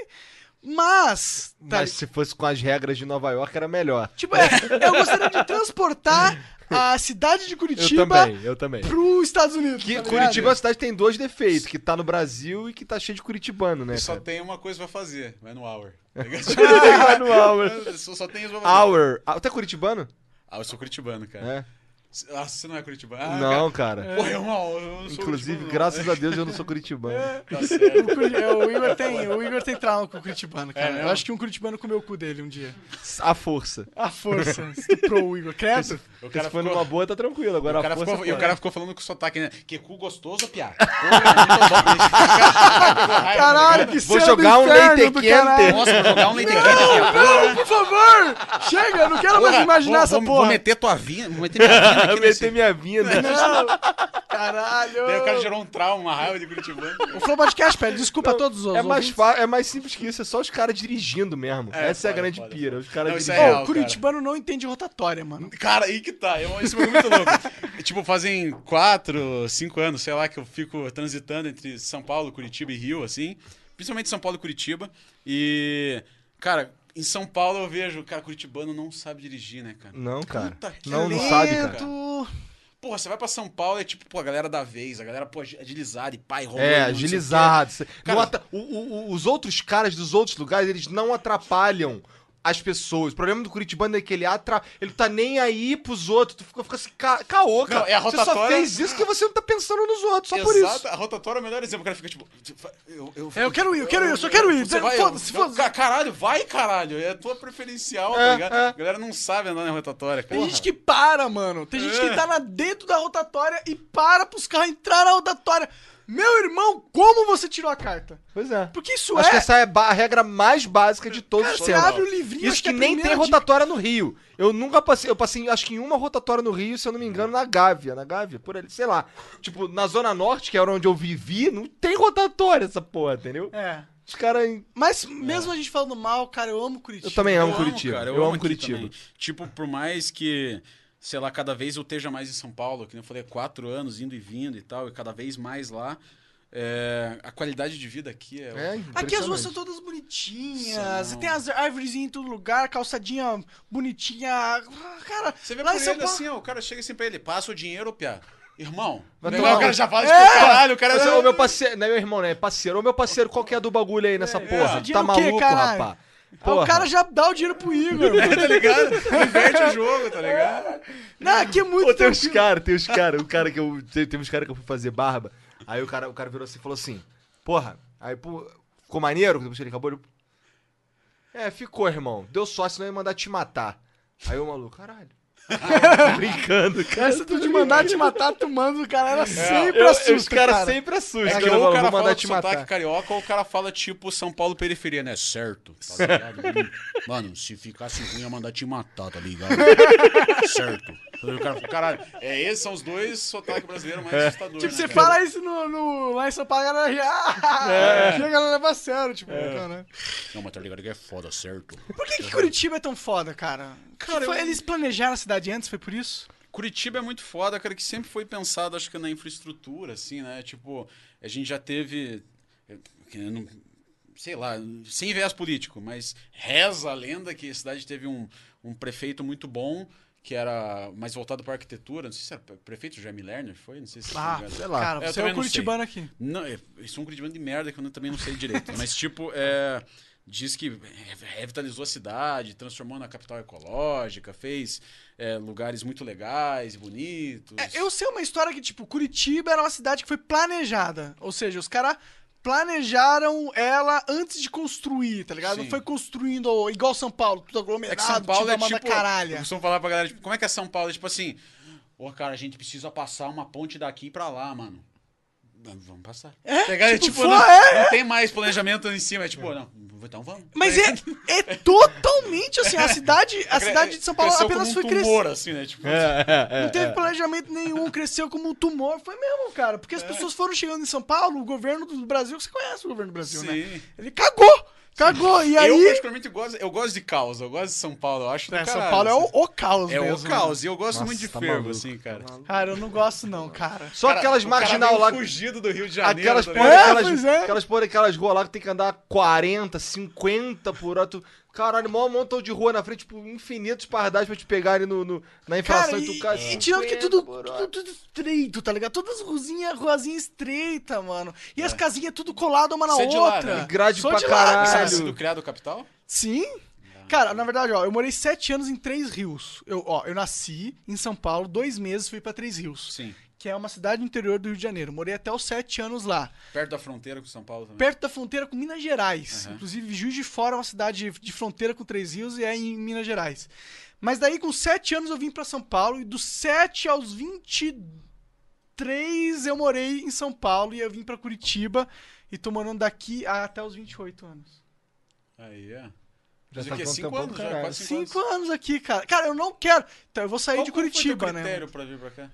Mas. tá Mas se fosse com as regras de Nova York, era melhor. Tipo, é, eu gostaria de transportar a cidade de Eu Curitiba também, eu também. pros Estados Unidos. Que tá? Curitiba é uma cidade que tem dois defeitos, que tá no Brasil e que tá cheio de curitibano, né? E só cara? tem uma coisa pra fazer, vai no Hour. Vai no Hour. só, só tem isso pra fazer. Hour. Ah, tu é curitibano? Ah, eu sou curitibano, cara. É. Ah, você não é curitibano? Ah, não, cara. Cara. Pô, irmão, eu não sou Inclusive, graças a Deus eu não sou curitibano. não. Tá certo. O, é, o Igor tem, o Igor tem trauma com o Curitibano, cara. É eu acho que um Curitibano comeu o cu dele um dia. A força. A força. Estuprou o Igor. Credo. O Se for ficou... numa boa, tá tranquilo. Agora O cara a força. ficou, e o cara ficou falando com sotaque, né? Que cu gostoso, piá. Caralho, Caralho, que Vou cena jogar um leite quente. Nossa, vou jogar um leite quente Não, por favor! Chega, eu não quero mais imaginar vou, essa vou, porra. Vou meter tua vinha, vou meter minha vinha nesse... meter minha vinda. Não! Caralho! Daí o cara gerou um trauma, uma raiva de Curitibano. O Flow Podcast pede desculpa a todos os É mais, ouvintes. é mais simples que isso, é só os caras dirigindo mesmo. É, Essa é a grande foda, pira. Os caras Não, isso é dirigindo. Ô, real, o Curitibano não entende rotatória, mano. Cara, aí que tá. Eu, bagulho é muito louco. tipo, fazem quatro, cinco anos, sei lá, que eu fico transitando entre São Paulo, Curitiba e Rio, assim. Principalmente São Paulo e Curitiba. E, cara, em São Paulo eu vejo, cara, Curitibano não sabe dirigir, né, cara? Não, cara. Puta que Não, não lento. sabe, cara. Porra, você vai pra São Paulo é tipo, pô, a galera da vez, a galera, pô, agilizada e pai, rolando. É, não sei o quê. agilizado. Cara- não o- o- os outros caras dos outros lugares, eles não atrapalham as pessoas. O problema do Curitibano é que ele atra... ele tá nem aí pros outros. Tu fica, fica assim, ca... caô, cara. Não, é a Você só rotatória- fez isso porque você não tá pensando nos outros, só por Exato, isso. a rotatória é o melhor exemplo. O cara fica tipo. Eu, eu, É, eu quero ir, eu quero ir, eu só quero ir. Você vai, Foda-se, foda-se. ca- Caralho, vai, caralho. É a tua preferencial, tá É, ligado? é. A galera não sabe andar na rotatória, cara. Tem gente que para, mano. Tem gente que É. tá na dentro da rotatória e para pros carros entrar na rotatória. Meu irmão, como você tirou a carta? Pois é. Porque isso Acho é. que essa é a regra mais básica de todos Cara, os você tempos. abre o livrinho, Isso acho que é nem tem rotatória no Rio. Eu nunca passei, eu passei, acho que em uma rotatória no Rio, se eu não me engano, na Gávea, na Gávea, por ali, sei lá. Tipo, na Zona Norte, que era onde eu vivi, não tem rotatória essa porra, entendeu? É. Os caras. Mas mesmo a gente falando mal, cara, eu amo Curitiba. Eu também amo Eu Curitiba. cara, eu, amo Curitiba. também. Tipo, por mais que, sei lá, cada vez eu esteja mais em São Paulo, que nem eu falei, quatro anos indo e vindo e tal, e cada vez mais lá. é, a qualidade de vida aqui é. É, Aqui as ruas são todas bonitinhas, São. tem as árvores em todo lugar, calçadinha bonitinha. Ah, Cara, Você vê lá por em São ele Paulo. assim, ó, o cara chega assim pra ele, passa o dinheiro, piá. Irmão, Vai tomar o cara já fala de É! caralho, o cara. Mas, ô, meu parceiro, não é meu irmão, né? É parceiro. Ô, meu parceiro, qual que é do bagulho aí nessa porra? dinheiro Tá maluco, caralho? Aí o cara já dá o dinheiro pro Igor. mano. tá ligado? Inverte o jogo, tá ligado? Não, aqui é muito Pô, tem uns caras, tem uns caras, o cara que eu. Tem, tem uns caras que eu fui fazer barba. Aí o cara, o cara virou assim e falou assim: Porra, aí, pô, ficou maneiro? Depois que ele acabou. Ele... É, ficou, irmão. Deu sorte, senão ia mandar te matar. Aí o maluco, caralho. Brincando, cara. Essa tu de mandar te matar, tu manda o cara era sempre Eu- eu- assusta, os caras cara. sempre assustam. É que ou o cara fala de sotaque matar. carioca ou o cara fala tipo São Paulo periferia, né? Certo, tá ligado? Hum, Mano, se ficasse ruim ia mandar te matar, tá ligado? certo. O cara, caralho, é, esses são os dois sotaques brasileiros mais assustadores. Tipo, né, você cara? fala isso no, no- lá em São Paulo, a galera já... É. A galera leva a sério, tipo, cara. Não, mas tá ligado que é foda, certo? Por que, que Curitiba é tão foda, cara? Cara, Foi- eu- Eles planejaram a cidade antes, foi por isso? Curitiba é muito foda, cara, que sempre foi pensado, acho que na infraestrutura, assim, né? Tipo, a gente já teve. eh, eu não- Sei lá, sem viés político, mas reza a lenda que a cidade teve um, um prefeito muito bom, que era mais voltado para arquitetura. Não sei se era prefeito Jaime Lerner, foi? Não sei se Ah, sei lá. Cara, Eu você é o também não sei. curitibano aqui. Não, é- isso é um curitibano de merda que eu também não sei direito. Mas, tipo, é, diz que re- revitalizou a cidade, transformou na capital ecológica, fez é, lugares muito legais, bonitos. É, eu sei uma história que, tipo, Curitiba era uma cidade que foi planejada. Ou seja, os caras planejaram ela antes de construir, tá ligado? Sim. Não foi construindo igual São Paulo, tudo É aglomerado, que São Paulo tipo, é tipo. caralha. Eu costumo falar pra galera, tipo, como é que é São Paulo? É tipo assim. Ô, cara, a gente precisa passar uma ponte daqui pra lá, mano. Vamos passar. É, ligado? tipo, tipo, foi- não, é. não tem mais planejamento em cima. É tipo, não, então vamos. Mas é, é totalmente assim, a cidade, a cidade de São Paulo Cresceu apenas como foi um crescer. tumor, assim, né? Tipo, Não teve planejamento nenhum, cresceu como um tumor. Foi mesmo, cara. Porque É. as pessoas foram chegando em São Paulo, o governo do Brasil, você conhece o governo do Brasil, né? Sim. Ele cagou! Cagou! E Eu, aí. particularmente, gosto, eu gosto de caos. Eu gosto de São Paulo. Eu acho É, São Paulo é assim. o, o caos É mesmo. o caos. E eu gosto Nossa, muito de tá fervo, maluco, assim, cara. Cara, eu não gosto não, cara. Só Cara, aquelas marginal lá. fugido do Rio de Janeiro. Aquelas tá porra? É, aquelas, é. aquelas porra, aquelas ruas lá que tem que andar 40, 50 por hora. Tu, caralho, maior montão de rua na frente, tipo, infinitos pardais pra te pegarem no, no- na infração Cara, e tu e, cara, e tirando que 50 tudo, tudo, tudo estreito, tá ligado? Todas as ruazinhas, ruazinha estreita, mano. E É. as casinhas tudo colado uma na Você é de lá, outra. né? E grade Sou pra caralho. Você é nascido criado capital? Sim. Cara, na verdade, ó, eu morei sete anos em Três Rios. Eu, ó, eu nasci em São Paulo, dois meses fui pra Três Rios, Sim. Que é uma cidade interior do Rio de Janeiro. Morei até os sete anos lá. Perto da fronteira com São Paulo também. perto da fronteira com Minas Gerais. Uhum. Inclusive, Juiz de Fora é uma cidade de fronteira com Três Rios e é em Minas Gerais. Mas daí, com sete anos, eu vim pra São Paulo e dos 7 aos 23 eu morei em São Paulo e eu vim pra Curitiba e tô morando daqui até os 28 anos. Aí, é. Já Mas tá o com Cinco anos já? caralho. Quase cinco, Cinco anos. anos aqui, cara. Cara, eu não quero. Então, eu vou sair Qual- de qual foi Curitiba, teu né? critério pra vir pra cá?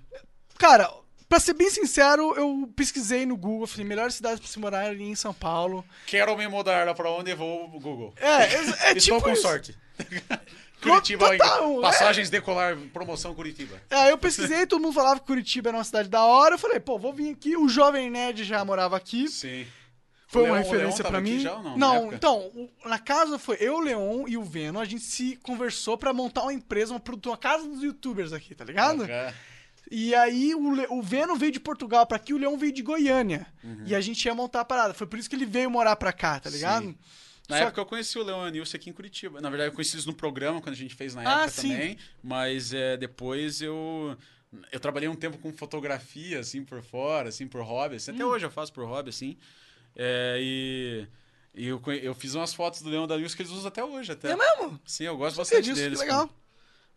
Cara, pra ser bem sincero, eu pesquisei no Google, falei, melhor cidade pra se morar ali em São Paulo. Quero me mudar pra onde vou, Google. É, é, é Estou tipo com isso. sorte. Curitiba, Total, é. passagens decolar, promoção Curitiba. Aí eu pesquisei, todo mundo falava que Curitiba era uma cidade da hora. Eu falei, pô, vou vir aqui. O Jovem Nerd já morava aqui. Sim. Foi uma Leon- o referência aqui mim. já ou não, na não época? então, na casa foi eu, o Leon e o Venom. A gente se conversou pra montar uma empresa, uma produtora, uma casa dos youtubers aqui, tá ligado? É. E aí o, Le- o Venom veio de Portugal pra aqui, o Leon veio de Goiânia. Uhum. E a gente ia montar a parada. Foi por isso que ele veio morar pra cá, tá ligado? Sim. Na Só- época eu conheci o Leon Nilson aqui em Curitiba. Na verdade, eu conheci eles no programa, quando a gente fez na Ah, época sim. também. Mas é, depois eu. Eu trabalhei um tempo com fotografia, assim, por fora, assim, por hobby. Assim, Hum. Até hoje eu faço por hobby, assim. É, e. E eu, eu fiz umas fotos do Leon da Nilson que eles usam até hoje. Até. É mesmo? Sim, eu gosto Sabia bastante disso, deles. que legal. pô.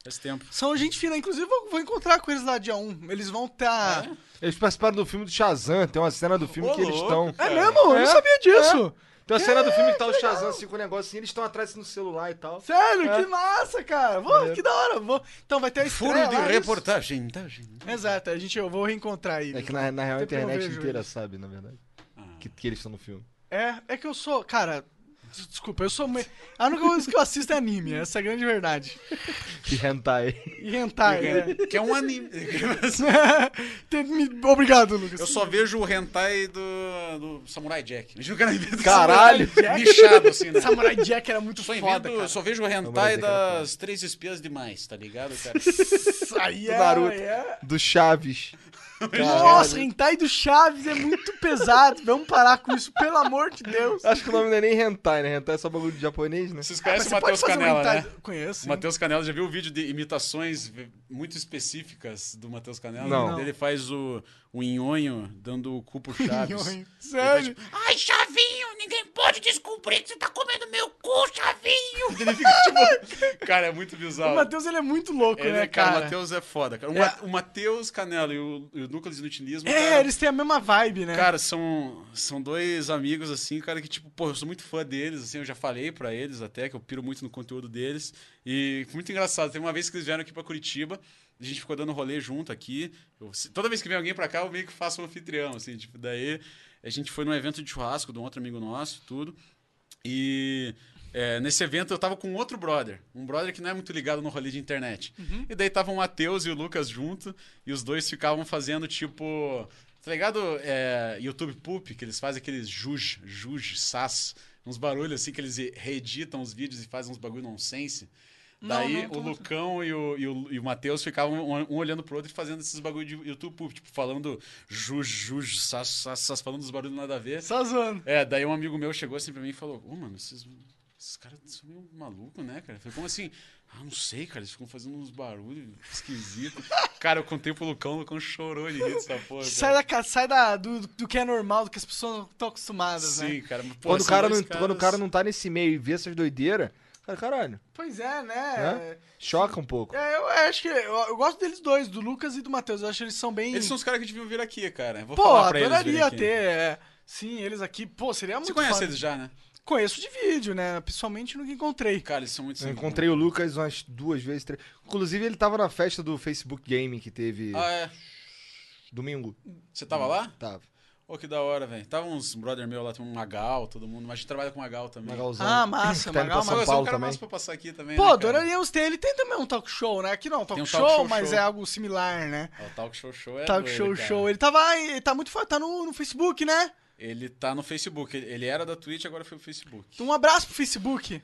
Faz tempo. São gente fina. Inclusive, eu vou encontrar com eles lá dia 1. Eles vão estar. É? Eles participaram do filme do Shazam, tem uma cena do filme Ô, que eles estão. É, mesmo? Eu É, não sabia disso. Tem uma cena do filme que tá o Shazam assim com o negócio assim, eles estão atrás no celular e tal. Sério, É. que massa, cara. Maneiro. que da hora. Vou... Então vai ter a estreia Furo de lá, isso? reportagem. tá, gente? Exato, a gente, eu vou reencontrar ele. É que na, na real a eu internet inteira eles. sabe, na verdade. Ah. Que, que eles estão no filme. É, é que eu sou, cara, desculpa, eu sou me... a única coisa que eu assisto é anime, essa é a grande verdade. Que hentai. E hentai, né? Que é um anime. Obrigado, Lucas. Eu só vejo o hentai do, do Samurai Jack. Eu do Caralho! Samurai Jack. Nichado, assim, né? Samurai Jack era muito Só, foda, invento, cara. só vejo o hentai das três espias demais, tá ligado, cara? Isso aí Do é, Naruto. é- Do Chaves. Nossa, hentai do Chaves é muito pesado. Vamos parar com isso, pelo amor de Deus. Acho que o nome não é nem hentai, né? Hentai é só bagulho de japonês, né? Vocês conhecem você o Matheus um Canela, hentai... né? Conheço. Matheus Canela, já viu o vídeo de imitações muito específicas do Matheus Canela? Não. Ele faz o, o nhonho dando o cu pro Chaves. Sério? Ai, Chavinho, ninguém pode descobrir que você tá comendo meu cu, Chavinho. Ele fica tipo... Cara, é muito bizarro. O Matheus, ele é muito louco, Ele, né, cara, cara? o Matheus é foda, cara. O, É. O Matheus Canela e o, e o Núcleos Inutilismo, É, cara, eles têm a mesma vibe, né? Cara, são, são dois amigos, assim, cara, que, tipo, pô, eu sou muito fã deles, assim, eu já falei pra eles até, que eu piro muito no conteúdo deles. E foi muito engraçado. Tem uma vez que eles vieram aqui pra Curitiba, a gente ficou dando rolê junto aqui. Eu- toda vez que vem alguém pra cá, eu meio que faço um anfitrião, assim, tipo, daí a gente foi num evento de churrasco de um outro amigo nosso, tudo. E é, nesse evento eu tava com outro brother, um brother que não é muito ligado no rolê de internet. E daí tava o Matheus e o Lucas junto, e os dois ficavam fazendo tipo. Tá ligado? É, YouTube Poop, que eles fazem aqueles juj, juj, sas, uns barulhos assim que eles reeditam os vídeos e fazem uns bagulho nonsense. Não, Daí não, o Lucão e o, e o, e o Matheus ficavam um, um olhando pro outro e fazendo esses bagulho de YouTube tipo, falando juj, juj, sas, sas, sas, falando dos barulhos nada a ver. Só zoando. É, daí um amigo meu chegou assim pra mim e falou: Ô, mano, esses, esses caras são meio malucos, né, cara? Eu falei, como assim? Ah, não sei, cara, eles ficam fazendo uns barulhos esquisitos. cara, eu contei pro Lucão, o Lucão chorou de rir dessa porra. Sai, cara. da, sai da, do, do que é normal, do que as pessoas estão acostumadas, né? Sim, cara. pô, Quando o, são cara não, quando o cara não tá nesse meio e vê essas doideiras, Cara, caralho. Pois é, né? Choca um pouco. É, eu acho que. Eu, eu gosto deles dois, do Lucas e do Matheus. Eu acho que eles são bem. Eles são os caras que deviam vir aqui, cara. Vou Pô, falar pra eles adoraria aqui. ter. é. Sim, eles aqui. Pô, seria muito Você conhece foda. eles já, né? Conheço de vídeo, né? Pessoalmente nunca encontrei. Cara, eles são muito Eu simples. encontrei o Lucas umas duas vezes, três. Inclusive, ele tava na festa do Facebook Gaming que teve Ah, é. domingo. Você tava lá? Tava. Ô, que da hora, velho. Tava uns brother meu lá, tem um Magal, todo mundo. Mas a gente trabalha com Magal também. Magalzão. Ah, massa, tá Magal, pra São você é um Paulo cara também. massa pra passar aqui também, Pô, né, adoraríamos ter. Ele tem também um talk show, né? Aqui não, talk, um show, talk show mas show. é algo similar, né? O Talk Show Show é talk doido, show, cara. show. Ele tava. Ele tá muito forte, tá no, no Facebook, né? Ele tá no Facebook. Ele- Ele era da Twitch, agora foi pro Facebook. Um abraço pro Facebook.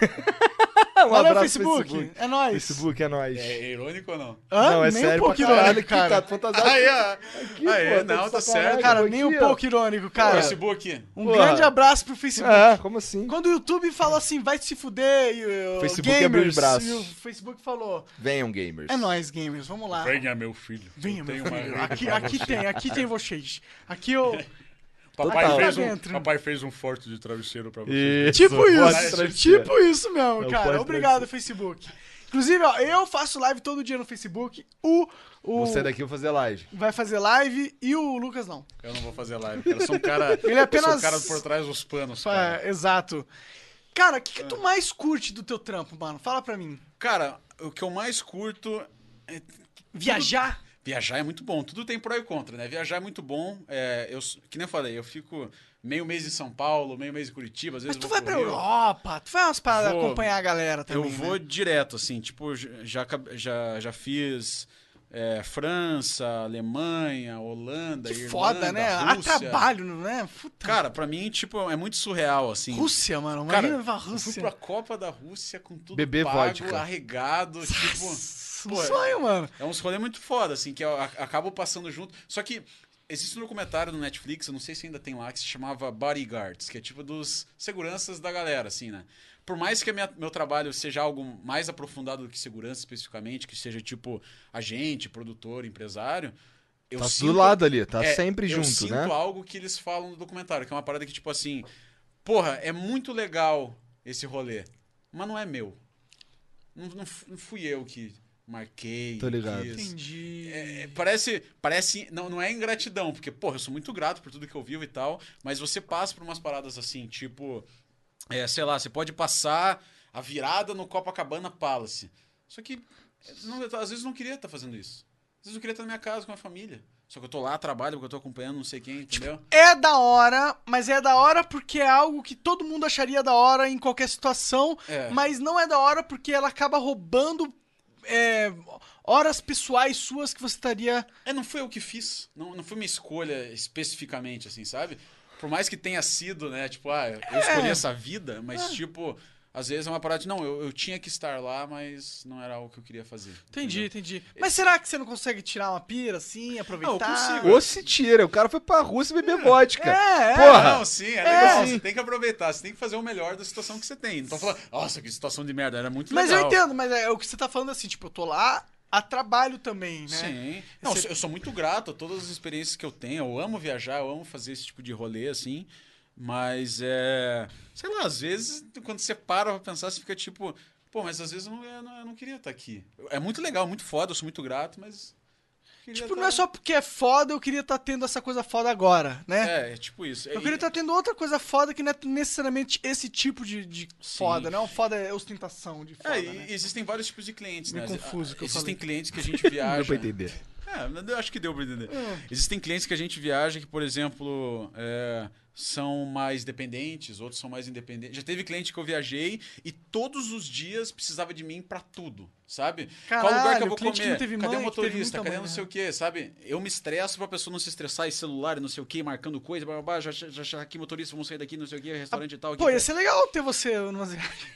Um Valeu, abraço, Facebook. É nóis. Facebook é nóis. É irônico ou não? Hã? Não, é nem sério um pouco caralho irônico, cara. tá fantasiado. Aí, ó. Aqui, Aí, pô, não, de tá certo. Cara, aqui, nem um pouco irônico, cara. Facebook. Um Porra. grande abraço pro Facebook. É, como assim? Quando o YouTube falou assim, vai se fuder, e o Facebook gamers, abriu os braços. E o Facebook falou, Venham, gamers. é nóis, gamers, vamos lá. Venha, meu filho. Venha, Eu meu filho. Aqui, aqui tem, aqui tem vocês. Aqui eu... Papai Total. fez, Lá um, papai fez um forte de travesseiro pra você. Isso, Tipo isso, tipo isso mesmo, É cara. Obrigado, Facebook. Inclusive, ó, eu faço live todo dia no Facebook. O, o Vou sair daqui e vou fazer live. vai fazer live e o Lucas não. Eu não vou fazer live, cara. Eu sou um cara. Ele é apenas- Eu sou o cara por trás dos panos, cara. É, exato. Cara, o que, que tu mais curte do teu trampo, mano? Fala pra mim. Cara, o que eu mais curto. é- Viajar? Viajar é muito bom. Tudo tem pró e contra, né? Viajar é muito bom. É, eu, que nem eu falei, eu fico meio mês em São Paulo, meio mês em Curitiba, às Mas vezes tu vou vai pra Rio. Europa, tu vai umas paradas Vou. acompanhar a galera também, Eu vou né? direto, assim, tipo, já, já, já fiz é, França, Alemanha, Holanda, Que Irlanda, foda, né? A Rússia. trabalho, né? Puta. Cara, pra mim, tipo, é muito surreal, assim. Rússia, mano. Cara, Imagina pra eu fui Rússia. pra Copa da Rússia com tudo Beber pago, vodka. arregado, tipo... Um sonho, mano. É uns rolê muito foda, assim, que eu acabo passando junto. Só que existe um documentário no Netflix, eu não sei se ainda tem lá, que se chamava Bodyguards, que é tipo dos seguranças da galera, assim, né? Por mais que minha- meu trabalho seja algo mais aprofundado do que segurança especificamente, que seja tipo agente, produtor, empresário, eu Tá sinto, do lado ali, tá é, sempre eu junto, sinto né? algo que eles falam no documentário, que é uma parada que, tipo assim, porra, é muito legal esse rolê, mas não é meu. Não, não não fui eu que marquei. Tô ligado. quis. Entendi. É, parece, parece, não, não é ingratidão, porque, porra, eu sou muito grato por tudo que eu vivo e tal, mas você passa por umas paradas assim, tipo, é, sei lá, você pode passar a virada no Copacabana Palace. Só que, não, eu, às vezes, eu não queria estar fazendo isso. Às vezes eu queria estar na minha casa com a família. Só que eu tô lá, trabalho, porque eu tô acompanhando não sei quem, entendeu? É da hora, mas é da hora porque é algo que todo mundo acharia da hora em qualquer situação, É. mas não é da hora porque ela acaba roubando é, horas pessoais suas que você estaria. É, não foi eu que fiz. Não, não foi minha escolha especificamente, assim, sabe? Por mais que tenha sido, né? Tipo, ah, eu escolhi essa vida, mas, tipo, às vezes é uma parada de, não, eu, eu tinha que estar lá, mas não era algo que eu queria fazer. Entendi, entendeu? entendi. Mas será que você não consegue tirar uma pira assim, aproveitar? consigo. Ou se tira, o cara foi pra Rússia beber vodka. É, é. Porra. Não, sim, é legal. sim. Você tem que aproveitar, você tem que fazer o melhor da situação que você tem. Não tô falando, nossa, que situação de merda, era muito Mas legal. eu entendo, mas é o que você tá falando assim, tipo, eu tô lá a trabalho também, né? Sim. Não, Você- eu sou muito grato a todas as experiências que eu tenho. Eu amo viajar, eu amo fazer esse tipo de rolê, assim. Mas é. Sei lá, às vezes, quando você para pra pensar, você fica tipo. Pô, mas às vezes eu não, eu não, eu não queria estar aqui. É muito legal, muito foda, eu sou muito grato, mas. queria Tipo, tá- não é só porque é foda, eu queria estar tendo essa coisa foda agora, né? É, é tipo isso. Eu E- queria estar tendo outra coisa foda que não é necessariamente esse tipo de, de foda, não é um foda é ostentação de foda, É, e né? existem vários tipos de clientes, Meio né? confuso o que eu Existem falei. clientes que a gente Não viaja. deu pra entender. É, eu acho que deu pra entender. Hum. Existem clientes que a gente viaja que, por exemplo, é, são mais dependentes, outros são mais independentes. Já teve cliente que eu viajei e todos os dias precisava de mim pra tudo, sabe? Qual lugar que Caralho, eu vou comer? Cadê mãe, o motorista? Cadê mãe, não sei né? o quê, sabe? Eu me estresso pra pessoa não se estressar e celular e não sei o quê, marcando coisa, blá, blá, blá, já, já, já aqui motorista, vamos sair daqui, não sei o quê, restaurante e tal. Pô, ia ser legal ter você numa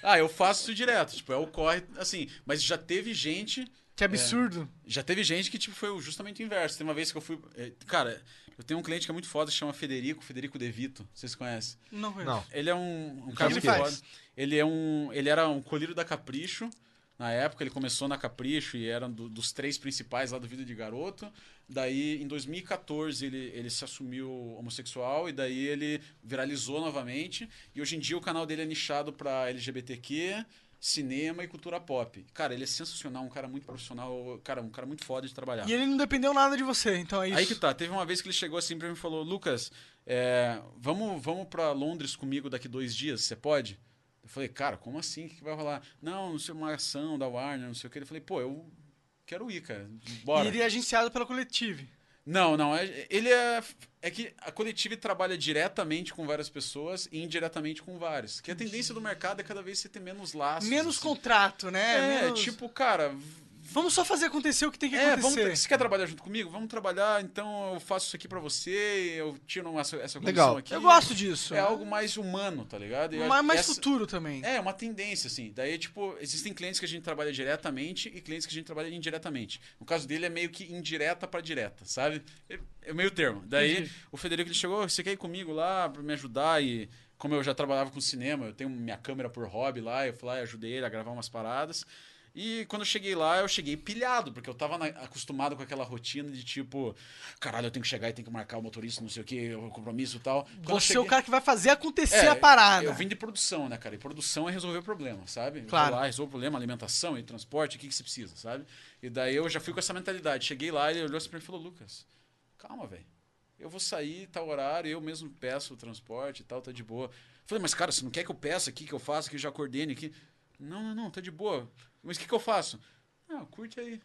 Ah, eu faço isso direto, tipo, é o corre, assim, mas já teve gente Que absurdo. já teve gente que tipo, foi justamente o inverso. Tem uma vez que eu fui. eh, Cara, eu tenho um cliente que é muito foda, se chama Federico, Federico De Vito. Vocês conhecem? Não conheço. Não. Ele é um, um cara ele muito foda. Ele é um. Ele era um colírio da Capricho. Na época, ele começou na Capricho e era do- dos três principais lá do Vida de Garoto. Daí, em 2014, ele, ele se assumiu homossexual e daí ele viralizou novamente. E hoje em dia o canal dele é nichado pra LGBTQ, cinema e cultura pop. Cara, ele é sensacional, um cara muito profissional, cara, um cara muito foda de trabalhar. E ele não dependeu nada de você, então é isso. Aí que tá, teve uma vez que ele chegou assim pra mim e falou, Lucas, é, vamos, vamos pra Londres comigo daqui dois dias, você pode? Eu falei, cara, como assim? O que, que vai rolar? Não, não sei, uma ação da Warner, não sei o que. Ele falei, pô, eu quero ir, cara, bora. E ele é agenciado pela Coletive. Não, não. é- Ele é. É que a coletiva trabalha diretamente com várias pessoas e indiretamente com vários. Que a tendência do mercado é cada vez você ter menos laços. Menos assim. contrato, né? É, Menos- tipo, cara. Vamos só fazer acontecer o que tem que É, vamos, acontecer. você quer trabalhar junto comigo? Vamos trabalhar, então eu faço isso aqui pra você, eu tiro uma, essa comissão Legal. aqui. Eu gosto disso. É né? algo mais humano, tá ligado? E mais, mais essa- futuro também. É, uma tendência, assim. Daí, tipo, existem clientes que a gente trabalha diretamente e clientes que a gente trabalha indiretamente. No caso dele, é meio que indireta pra direta, sabe? É, é meio termo. Daí, Entendi. o Federico, ele chegou, você quer ir comigo lá pra me ajudar? E como eu já trabalhava com cinema, eu tenho minha câmera por hobby lá, eu fui lá e ajudei ele a gravar umas paradas. E quando eu cheguei lá, eu cheguei pilhado, porque eu tava na- acostumado com aquela rotina de tipo, caralho, eu tenho que chegar e tenho que marcar o motorista, não sei o que, o compromisso e tal. Quando eu Você é cheguei- o cara que vai fazer acontecer é, a parada. Eu vim de produção, né, cara? E produção é resolver problema, sabe? Eu Claro. vou lá, resolvo problema, alimentação e transporte, o que, que você precisa, sabe? E daí eu já fui com essa mentalidade. Cheguei lá, ele olhou assim pra mim e falou, Lucas, calma, velho. Eu vou sair, tal horário, eu mesmo peço o transporte e tal, tá de boa. Falei, mas cara, você não quer que eu peça aqui, que eu faça, que eu já coordene aqui? Não, não, não, tá de boa. Mas o que, que eu faço? Ah, curte aí.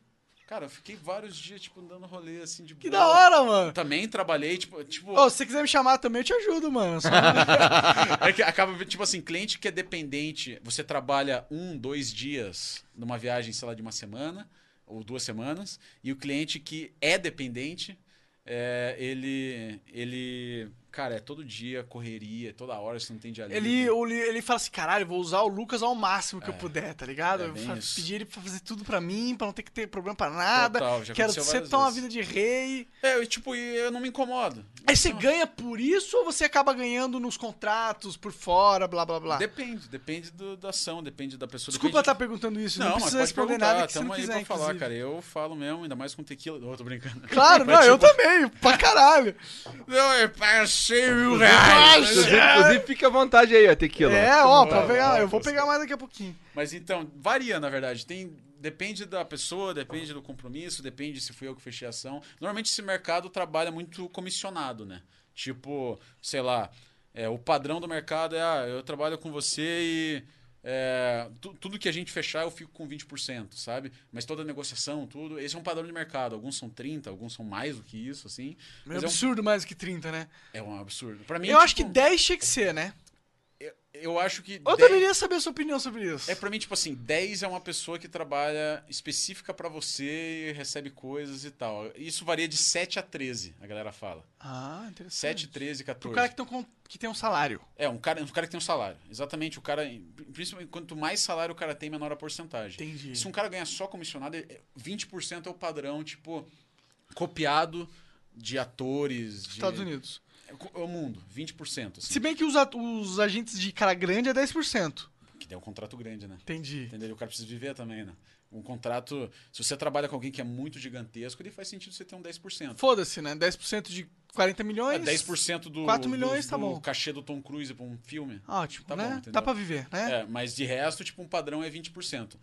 Cara, eu fiquei vários dias, tipo, dando rolê assim de Que boa. da hora, mano. Também trabalhei, tipo, tipo Ô, se você quiser me chamar também, eu te ajudo, mano. Só- é que acaba, tipo assim, cliente que é dependente, você trabalha um, dois dias numa viagem, sei lá, de uma semana ou duas semanas, e o cliente que é dependente, é, ele, ele, Cara, é todo dia, correria, é toda hora, você não tem dia livre. Ele, ele fala assim, caralho, vou usar o Lucas ao máximo que é, eu puder, tá ligado? É eu pedir ele pra fazer tudo pra mim, pra não ter que ter problema pra nada. Total, já Quero ser tão uma vida de rei. É, eu, tipo, eu não me incomodo. Aí você ganha por isso ou você acaba ganhando nos contratos, por fora, blá, blá, blá? Depende, depende do, da ação, depende da pessoa. Desculpa estar tá perguntando isso, não, não precisa pode responder perguntar, nada que tamo você não quiser, aí pra inclusive. falar, cara. Eu falo mesmo, ainda mais com tequila. Oh, tô brincando. Claro, não, tipo... eu também, pra caralho. não, é... 100 mil reais. Inclusive, fica à vontade aí, ó, tequila. É, ó, pra pegar, ah, eu vou pegar mais daqui a pouquinho. Mas então, varia, na verdade. Tem depende da pessoa, depende do compromisso, depende se fui eu que fechei a ação. Normalmente esse mercado trabalha muito comissionado, né? Tipo, sei lá, é, o padrão do mercado é, ah, eu trabalho com você e é, tu- tudo que a gente fechar eu fico com 20%, sabe? Mas toda negociação, tudo, esse é um padrão de mercado. Alguns são 30, alguns são mais do que isso, assim. É Mas é um, absurdo mais do que 30, né? é um absurdo. Pra mim, Eu acho que tipo, 10 tinha que ser, né? Eu, acho que Eu 10 deveria saber a sua opinião sobre isso. É pra mim, tipo assim, 10 é uma pessoa que trabalha específica pra você e recebe coisas e tal. Isso varia de 7 a 13, a galera fala. Ah, interessante. 7, 13, Pro 14. cara que tem, um, que tem um salário. É, um cara, um cara que tem um salário. Exatamente, o cara. Principalmente quanto mais salário o cara tem, menor a porcentagem. Entendi. Se um cara ganha só comissionado, é- 20% é o padrão, tipo, copiado de atores. De, Estados Unidos. É o mundo, 20%. Assim, Se bem que os, os agentes de cara grande é 10%. Que tem um contrato grande, né? Entendi. Entendeu? O cara precisa viver também, né? Um contrato, se você trabalha com alguém que é muito gigantesco, ele faz sentido você ter um 10%. Foda-se, né? 10% de 40 É milhões. 10% do, 4 milhões do, tá do bom. cachê do Tom Cruise pra um filme. Ótimo, Tá né? bom, entendeu? Dá pra viver, né? É, mas de resto, tipo, um padrão é 20%.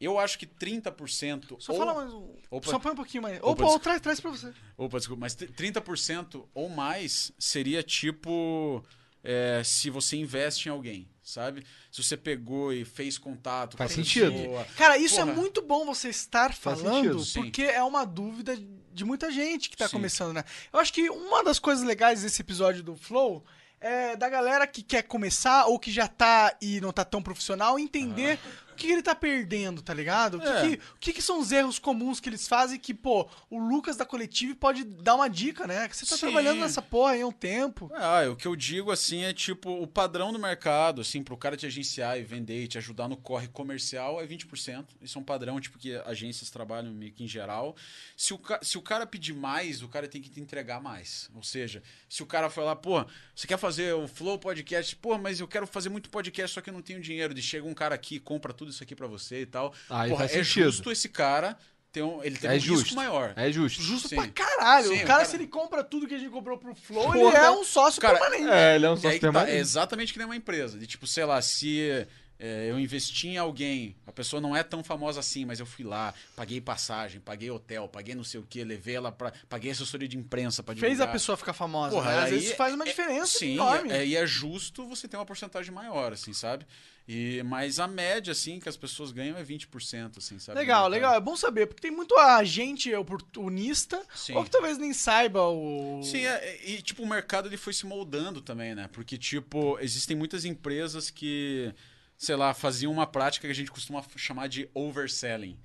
Eu acho que 30% Só ou... fala mais um. Opa. Só põe um pouquinho mais. Opa, Opa, desculpa. traz, traz pra você. Opa, desculpa, mas 30% ou mais seria tipo é, se você investe em alguém, sabe? Se você pegou e fez contato Faz sentido. pessoa. Cara, isso Porra. é muito bom você estar falando, porque é uma dúvida de muita gente que tá Sim. começando, né? Eu acho que uma das coisas legais desse episódio do Flow é da galera que quer começar ou que já tá e não tá tão profissional entender o que ele tá perdendo, tá ligado? O que, É. que- o que, que são os erros comuns que eles fazem que, pô, o Lucas da Coletive pode dar uma dica, né? Que você tá Sim. trabalhando nessa porra aí há um tempo. Ah, o que eu digo assim é tipo o padrão do mercado, assim, pro cara te agenciar e vender e te ajudar no corre comercial é 20%. Isso é um padrão, tipo, que agências trabalham meio que em geral. Se o, se o cara pedir mais, o cara tem que te entregar mais. Ou seja, se o cara falar, pô, você quer fazer o Flow Podcast? Pô, mas eu quero fazer muito podcast, só que eu não tenho dinheiro. E chega um cara aqui, compra tudo isso aqui pra você e tal. Aí Porra, é sentido. justo esse cara ter um, ele ter É um justo. risco maior. É justo. Justo Sim. pra caralho. Sim, o o cara, cara- se ele compra tudo que a gente comprou pro Flow, Porra. ele é um sócio Cara, permanente. É, ele é um aí sócio que tá, é permanente. exatamente que nem uma empresa. De tipo, sei lá, se é, eu investi em alguém, a pessoa não é tão famosa assim, mas eu fui lá, paguei passagem, paguei hotel, paguei não sei o que, levei ela pra. paguei assessoria de imprensa pra Fez a divulgar. pessoa ficar famosa. Porra, né? Às aí vezes isso faz uma é- diferença Sim, enorme. é, e é justo você ter uma porcentagem maior, assim, sabe? E, mas a média, assim, que as pessoas ganham é 20%, assim, sabe? Legal, No legal. É bom saber, porque tem muito agente oportunista Sim. ou que talvez nem saiba o. Sim, é, e tipo, o mercado ele foi se moldando também, né? Porque, tipo, existem muitas empresas que, sei lá, faziam uma prática que a gente costuma chamar de overselling.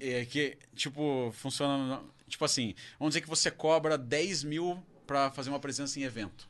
É, que, tipo, funciona. Tipo assim, vamos dizer que você cobra 10 mil pra fazer uma presença em evento.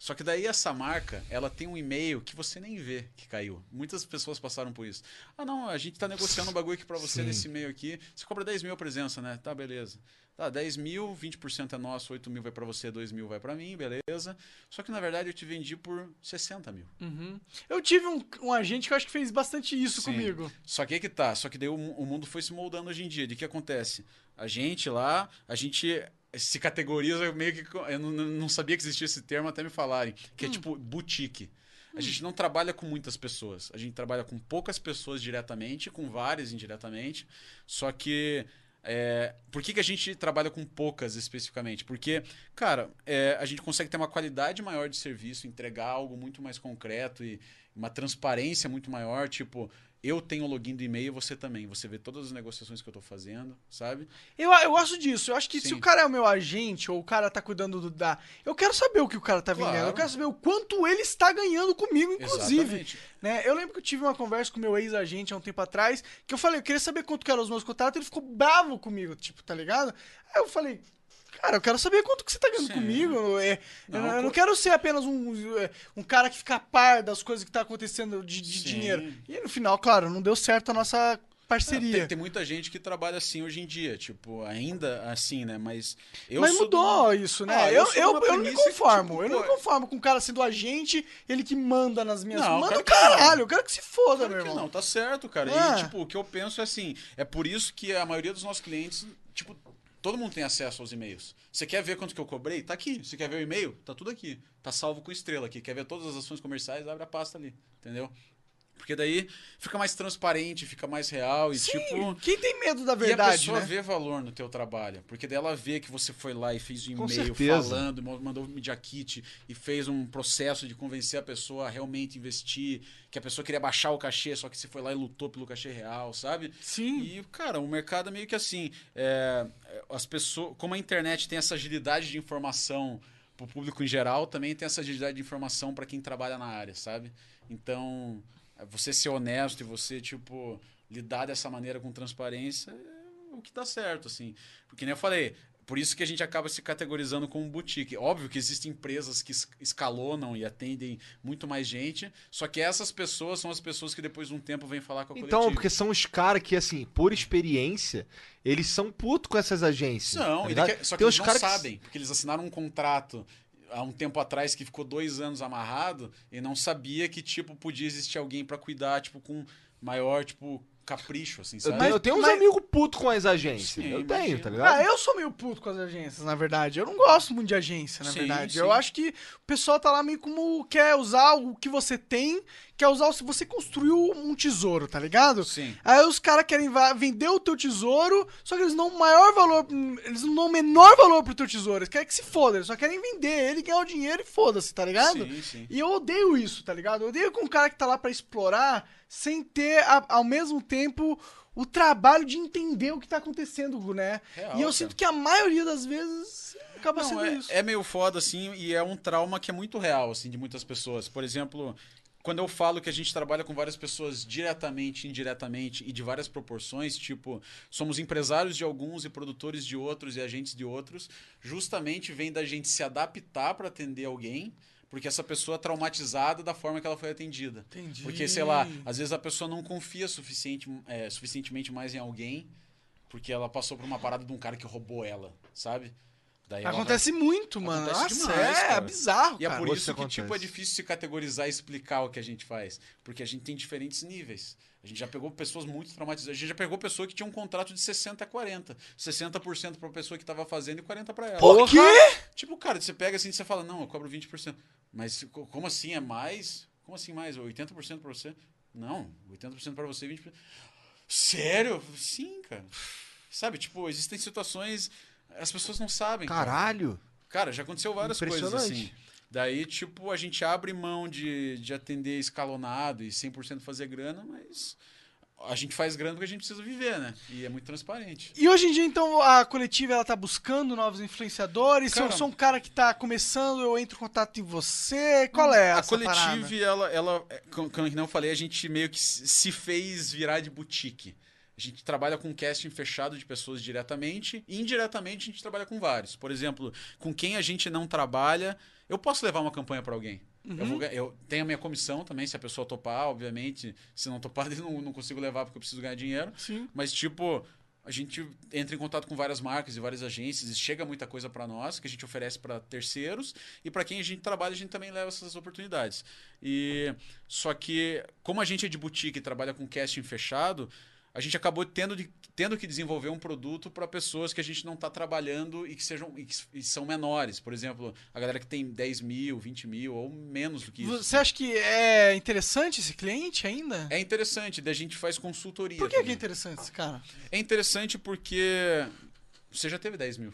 Só que daí essa marca, ela tem um e-mail que você nem vê que caiu. Muitas pessoas passaram por isso. Ah, não, a gente tá negociando um bagulho aqui pra você Sim. nesse e-mail aqui. Você cobra 10 mil a presença, né? Tá, beleza. Tá, 10 mil, 20% é nosso, 8 mil vai pra você, 2 mil vai pra mim, beleza. Só que na verdade eu te vendi por 60 mil. Uhum. Eu tive um, um agente que eu acho que fez bastante isso Sim. comigo. Só que aí que tá. Só que daí o, o mundo foi se moldando hoje em dia. De que acontece? A gente lá, a gente se categoriza meio que. Eu não, não sabia que existia esse termo até me falarem. Que é tipo boutique. A gente não trabalha com muitas pessoas. A gente trabalha com poucas pessoas diretamente, com várias indiretamente. Só que. é, por que, que a gente trabalha com poucas especificamente? Porque, cara, é, a gente consegue ter uma qualidade maior de serviço, entregar algo muito mais concreto e uma transparência muito maior. Tipo, eu tenho o login do e-mail, você também. Você vê todas as negociações que eu tô fazendo, sabe? Eu, eu gosto disso. Eu acho que se Sim. o cara é o meu agente ou o cara tá cuidando do da. Eu quero saber o que o cara tá vendendo. Claro. Eu quero saber o quanto ele está ganhando comigo, inclusive. Exatamente. Né? Eu lembro que eu tive uma conversa com o meu ex-agente há um tempo atrás, que eu falei, eu queria saber quanto que eram os meus contratos, ele ficou bravo comigo, tipo, tá ligado? Aí eu falei, cara, eu quero saber quanto que você tá ganhando Sim. comigo. É, eu, Não, eu não quero ser apenas um, é, um cara que fica a par das coisas que tá acontecendo de, de dinheiro. E no final, claro, não deu certo a nossa parceria. Tem, tem muita gente que trabalha assim hoje em dia, tipo, ainda assim, né? Mas eu Mas mudou do- isso, né? Ah, eu, eu, uma eu não me que, conformo. tipo, eu não me conformo com o cara sendo agente, ele que manda nas minhas. Não, manda o que caralho, eu quero que se foda, Claro meu que irmão. não, tá certo, cara. Ah. E, tipo, o que eu penso é assim, é por isso que a maioria dos nossos clientes, tipo, todo mundo tem acesso aos e-mails. Você quer ver quanto que eu cobrei? Tá aqui. Você quer ver o e-mail? Tá tudo aqui. Tá salvo com estrela aqui. Quer ver todas as ações comerciais? Abre a pasta ali, entendeu? Porque daí fica mais transparente, fica mais real e, Sim, tipo... quem tem medo da e a verdade, pessoa né? vê valor no teu trabalho. Porque daí ela vê que você foi lá e fez um e-mail falando, mandou um media kit e fez um processo de convencer a pessoa a realmente investir, que a pessoa queria baixar o cachê, só que você foi lá e lutou pelo cachê real, sabe? Sim. E, cara, o mercado é meio que assim. é, as pessoas. Como a internet tem essa agilidade de informação pro público em geral, também tem essa agilidade de informação para quem trabalha na área, sabe? Então, é, você ser honesto e você, tipo, lidar dessa maneira com transparência é o que dá certo, assim. Porque nem eu falei. Por isso que a gente acaba se categorizando como boutique. Óbvio que existem empresas que es- escalonam e atendem muito mais gente, só que essas pessoas são as pessoas que depois de um tempo vêm falar com a Então, coletiva. porque são os caras que, assim, por experiência, eles são putos com essas agências. Não, tá quer- só que Tem eles não caras que- sabem, porque eles assinaram um contrato há um tempo atrás que ficou dois anos amarrado e não sabia que, tipo, podia existir alguém pra cuidar, tipo, com maior, tipo, capricho, assim, Eu sabe? tenho, eu tenho uns mas- amigos putos com as agências. Sim, eu imagino. tenho, tá ligado? Ah, eu sou meio puto com as agências, na verdade. Eu não gosto muito de agência, na Sim, verdade. sim. Eu acho que o pessoal tá lá meio como quer usar o que você tem, quer usar o se você construiu um tesouro, tá ligado? Sim. Aí os caras querem vender o teu tesouro, só que eles não dão maior valor, eles não dão o menor valor pro teu tesouro. Eles querem que se foda, eles só querem vender ele, ganhar o dinheiro e foda-se, tá ligado? Sim, sim. E eu odeio isso, tá ligado? Eu odeio com um cara que tá lá pra explorar sem ter, ao mesmo tempo, o trabalho de entender o que tá acontecendo, né? Real, e eu cara. sinto que a maioria das vezes acaba Não, sendo é, isso. é meio foda, assim, e é um trauma que é muito real, assim, de muitas pessoas. Por exemplo, quando eu falo que a gente trabalha com várias pessoas diretamente, indiretamente e de várias proporções, tipo, somos empresários de alguns e produtores de outros e agentes de outros, justamente vem da gente se adaptar para atender alguém, porque essa pessoa é traumatizada da forma que ela foi atendida. Entendi. Porque, sei lá, às vezes a pessoa não confia suficiente, é, suficientemente mais em alguém, porque ela passou por uma parada de um cara que roubou ela, sabe? Daí vai- Acontece muito, mano. Acontece Nossa, demais, é, cara. bizarro, E é cara. por Isso isso que, acontece. tipo, é difícil se categorizar e explicar o que a gente faz. Porque a gente tem diferentes níveis. A gente já pegou pessoas muito traumatizadas. A gente já pegou pessoa que tinha um contrato de 60 a 40. 60% pra pessoa que tava fazendo e 40 pra ela. Por quê? Tipo, cara, você pega assim e você fala, não, eu cobro 20%. Mas co- como assim? É mais? Como assim mais? 80% pra você? Não, 80% pra você e 20%. Sério? Sim, cara. Sabe, tipo, existem situações. As pessoas não sabem. cara. Caralho. Cara, já aconteceu várias coisas assim. Daí, tipo, a gente abre mão de, de atender escalonado e 100% fazer grana, mas a gente faz grana porque a gente precisa viver, né? E é muito transparente. E hoje em dia, então, a coletiva ela tá buscando novos influenciadores? Se eu Cara- sou um cara que tá começando, eu entro em contato em você? Qual é a essa coletiva, parada? ela, ela, é, como eu falei, a gente meio que se se fez virar de boutique. A gente trabalha com casting fechado de pessoas diretamente e indiretamente a gente trabalha com vários. Por exemplo, com quem a gente não trabalha, eu posso levar uma campanha para alguém. Eu, vou ga- eu tenho a minha comissão também, se a pessoa topar, obviamente. Se não topar, eu não, não consigo levar porque eu preciso ganhar dinheiro. Sim. Mas, tipo, a gente entra em contato com várias marcas e várias agências e chega muita coisa para nós que a gente oferece para terceiros e para quem a gente trabalha, a gente também leva essas oportunidades. E só que, como a gente é de boutique e trabalha com casting fechado, a gente acabou tendo, de, tendo que desenvolver um produto para pessoas que a gente não está trabalhando e que sejam e que e são menores. Por exemplo, a galera que tem 10 mil, 20 mil ou menos do que isso. Você acha que é interessante esse cliente ainda? É interessante, daí a gente faz consultoria. Por que, que é interessante esse cara? É interessante porque você já teve 10 mil,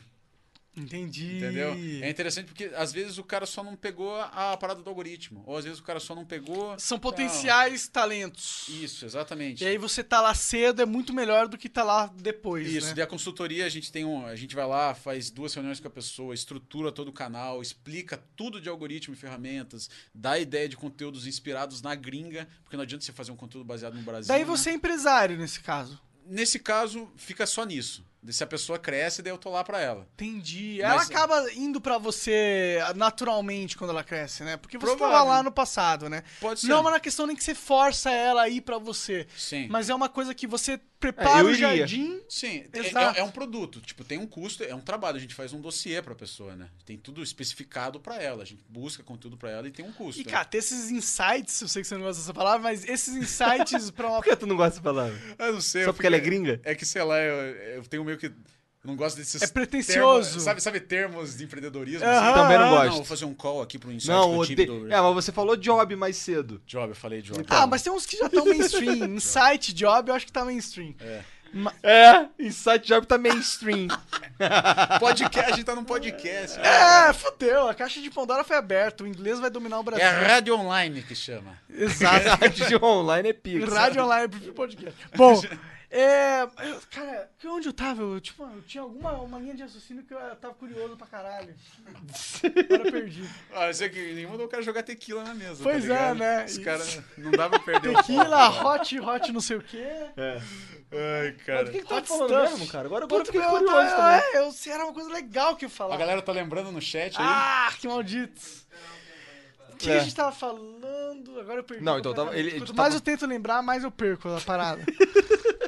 Entendi. entendeu? É interessante porque às vezes o cara só não pegou a a parada do algoritmo. Ou às vezes o cara só não pegou. São potenciais talentos. Isso, exatamente. E aí você tá lá cedo é muito melhor do que tá lá depois, Isso, né? daí a consultoria a gente tem um. A gente vai lá, faz duas reuniões com a pessoa, estrutura todo o canal, explica tudo de algoritmo e ferramentas, dá ideia de conteúdos inspirados na gringa, porque não adianta você fazer um conteúdo baseado no Brasil. Daí né? você é empresário nesse caso. Nesse caso, fica só nisso. Se a pessoa cresce, daí eu tô lá pra ela. Entendi. Mas- Ela acaba indo pra você naturalmente quando ela cresce, né? Porque você tava Provável. lá no passado, né? Pode ser. Não é uma questão nem que você força ela a ir pra você. Sim. Mas é uma coisa que você prepara É, eu o iria. jardim. Sim, é- Exato. é, é um produto. Tipo, tem um custo, é um trabalho. A gente faz um dossiê pra pessoa, né? Tem tudo especificado pra ela. A gente busca conteúdo pra ela e tem um custo. E, né? cara, ter esses insights, eu sei que você não gosta dessa palavra, mas esses insights pra uma. Por que tu não gosta dessa palavra? Eu não sei. Só eu porque ela é fico- gringa? É que, sei lá, eu, eu tenho meio que. Eu não gosto desses. É pretencioso. termos- sabe, sabe termos de empreendedorismo? Aham. Também não Não, gosto. vou fazer um call aqui pro insight Não, do time do É, mas você falou job mais cedo. Job, eu falei job. Ah, mas tem uns que já estão mainstream. Insight, job, eu acho que tá mainstream. É. Ma- É, Insight Job tá mainstream. Podcast, a gente tá num podcast. É, fudeu. A caixa de Pandora foi aberta. O inglês vai dominar o É Brasil. a rádio online que chama. Exato. Rádio online é pico. Rádio online pro podcast. Bom, é. eu- Cara, que- onde eu tava? Eu, tipo, eu tinha alguma uma linha de raciocínio que eu tava curioso pra caralho. Agora eu perdi. Ah, eu sei que nem mandou o cara jogar tequila na mesa. Pois tá é, né? Os Isso. caras não dá pra perder o Tequila, foco, hot, hot, não sei o quê. né? Ai, Mas cara. do que, que tu tá falando stuff. mesmo, cara? Agora, agora eu Puta, fiquei meu, curioso eu- também. É, eu, se era uma coisa legal que eu A falava. galera tá lembrando no chat aí. Ah, que malditos. O que É. a gente tava falando? Agora eu perdi. Não, então tava- ele- Quanto ele mais tava- eu tento lembrar, mais eu perco a parada.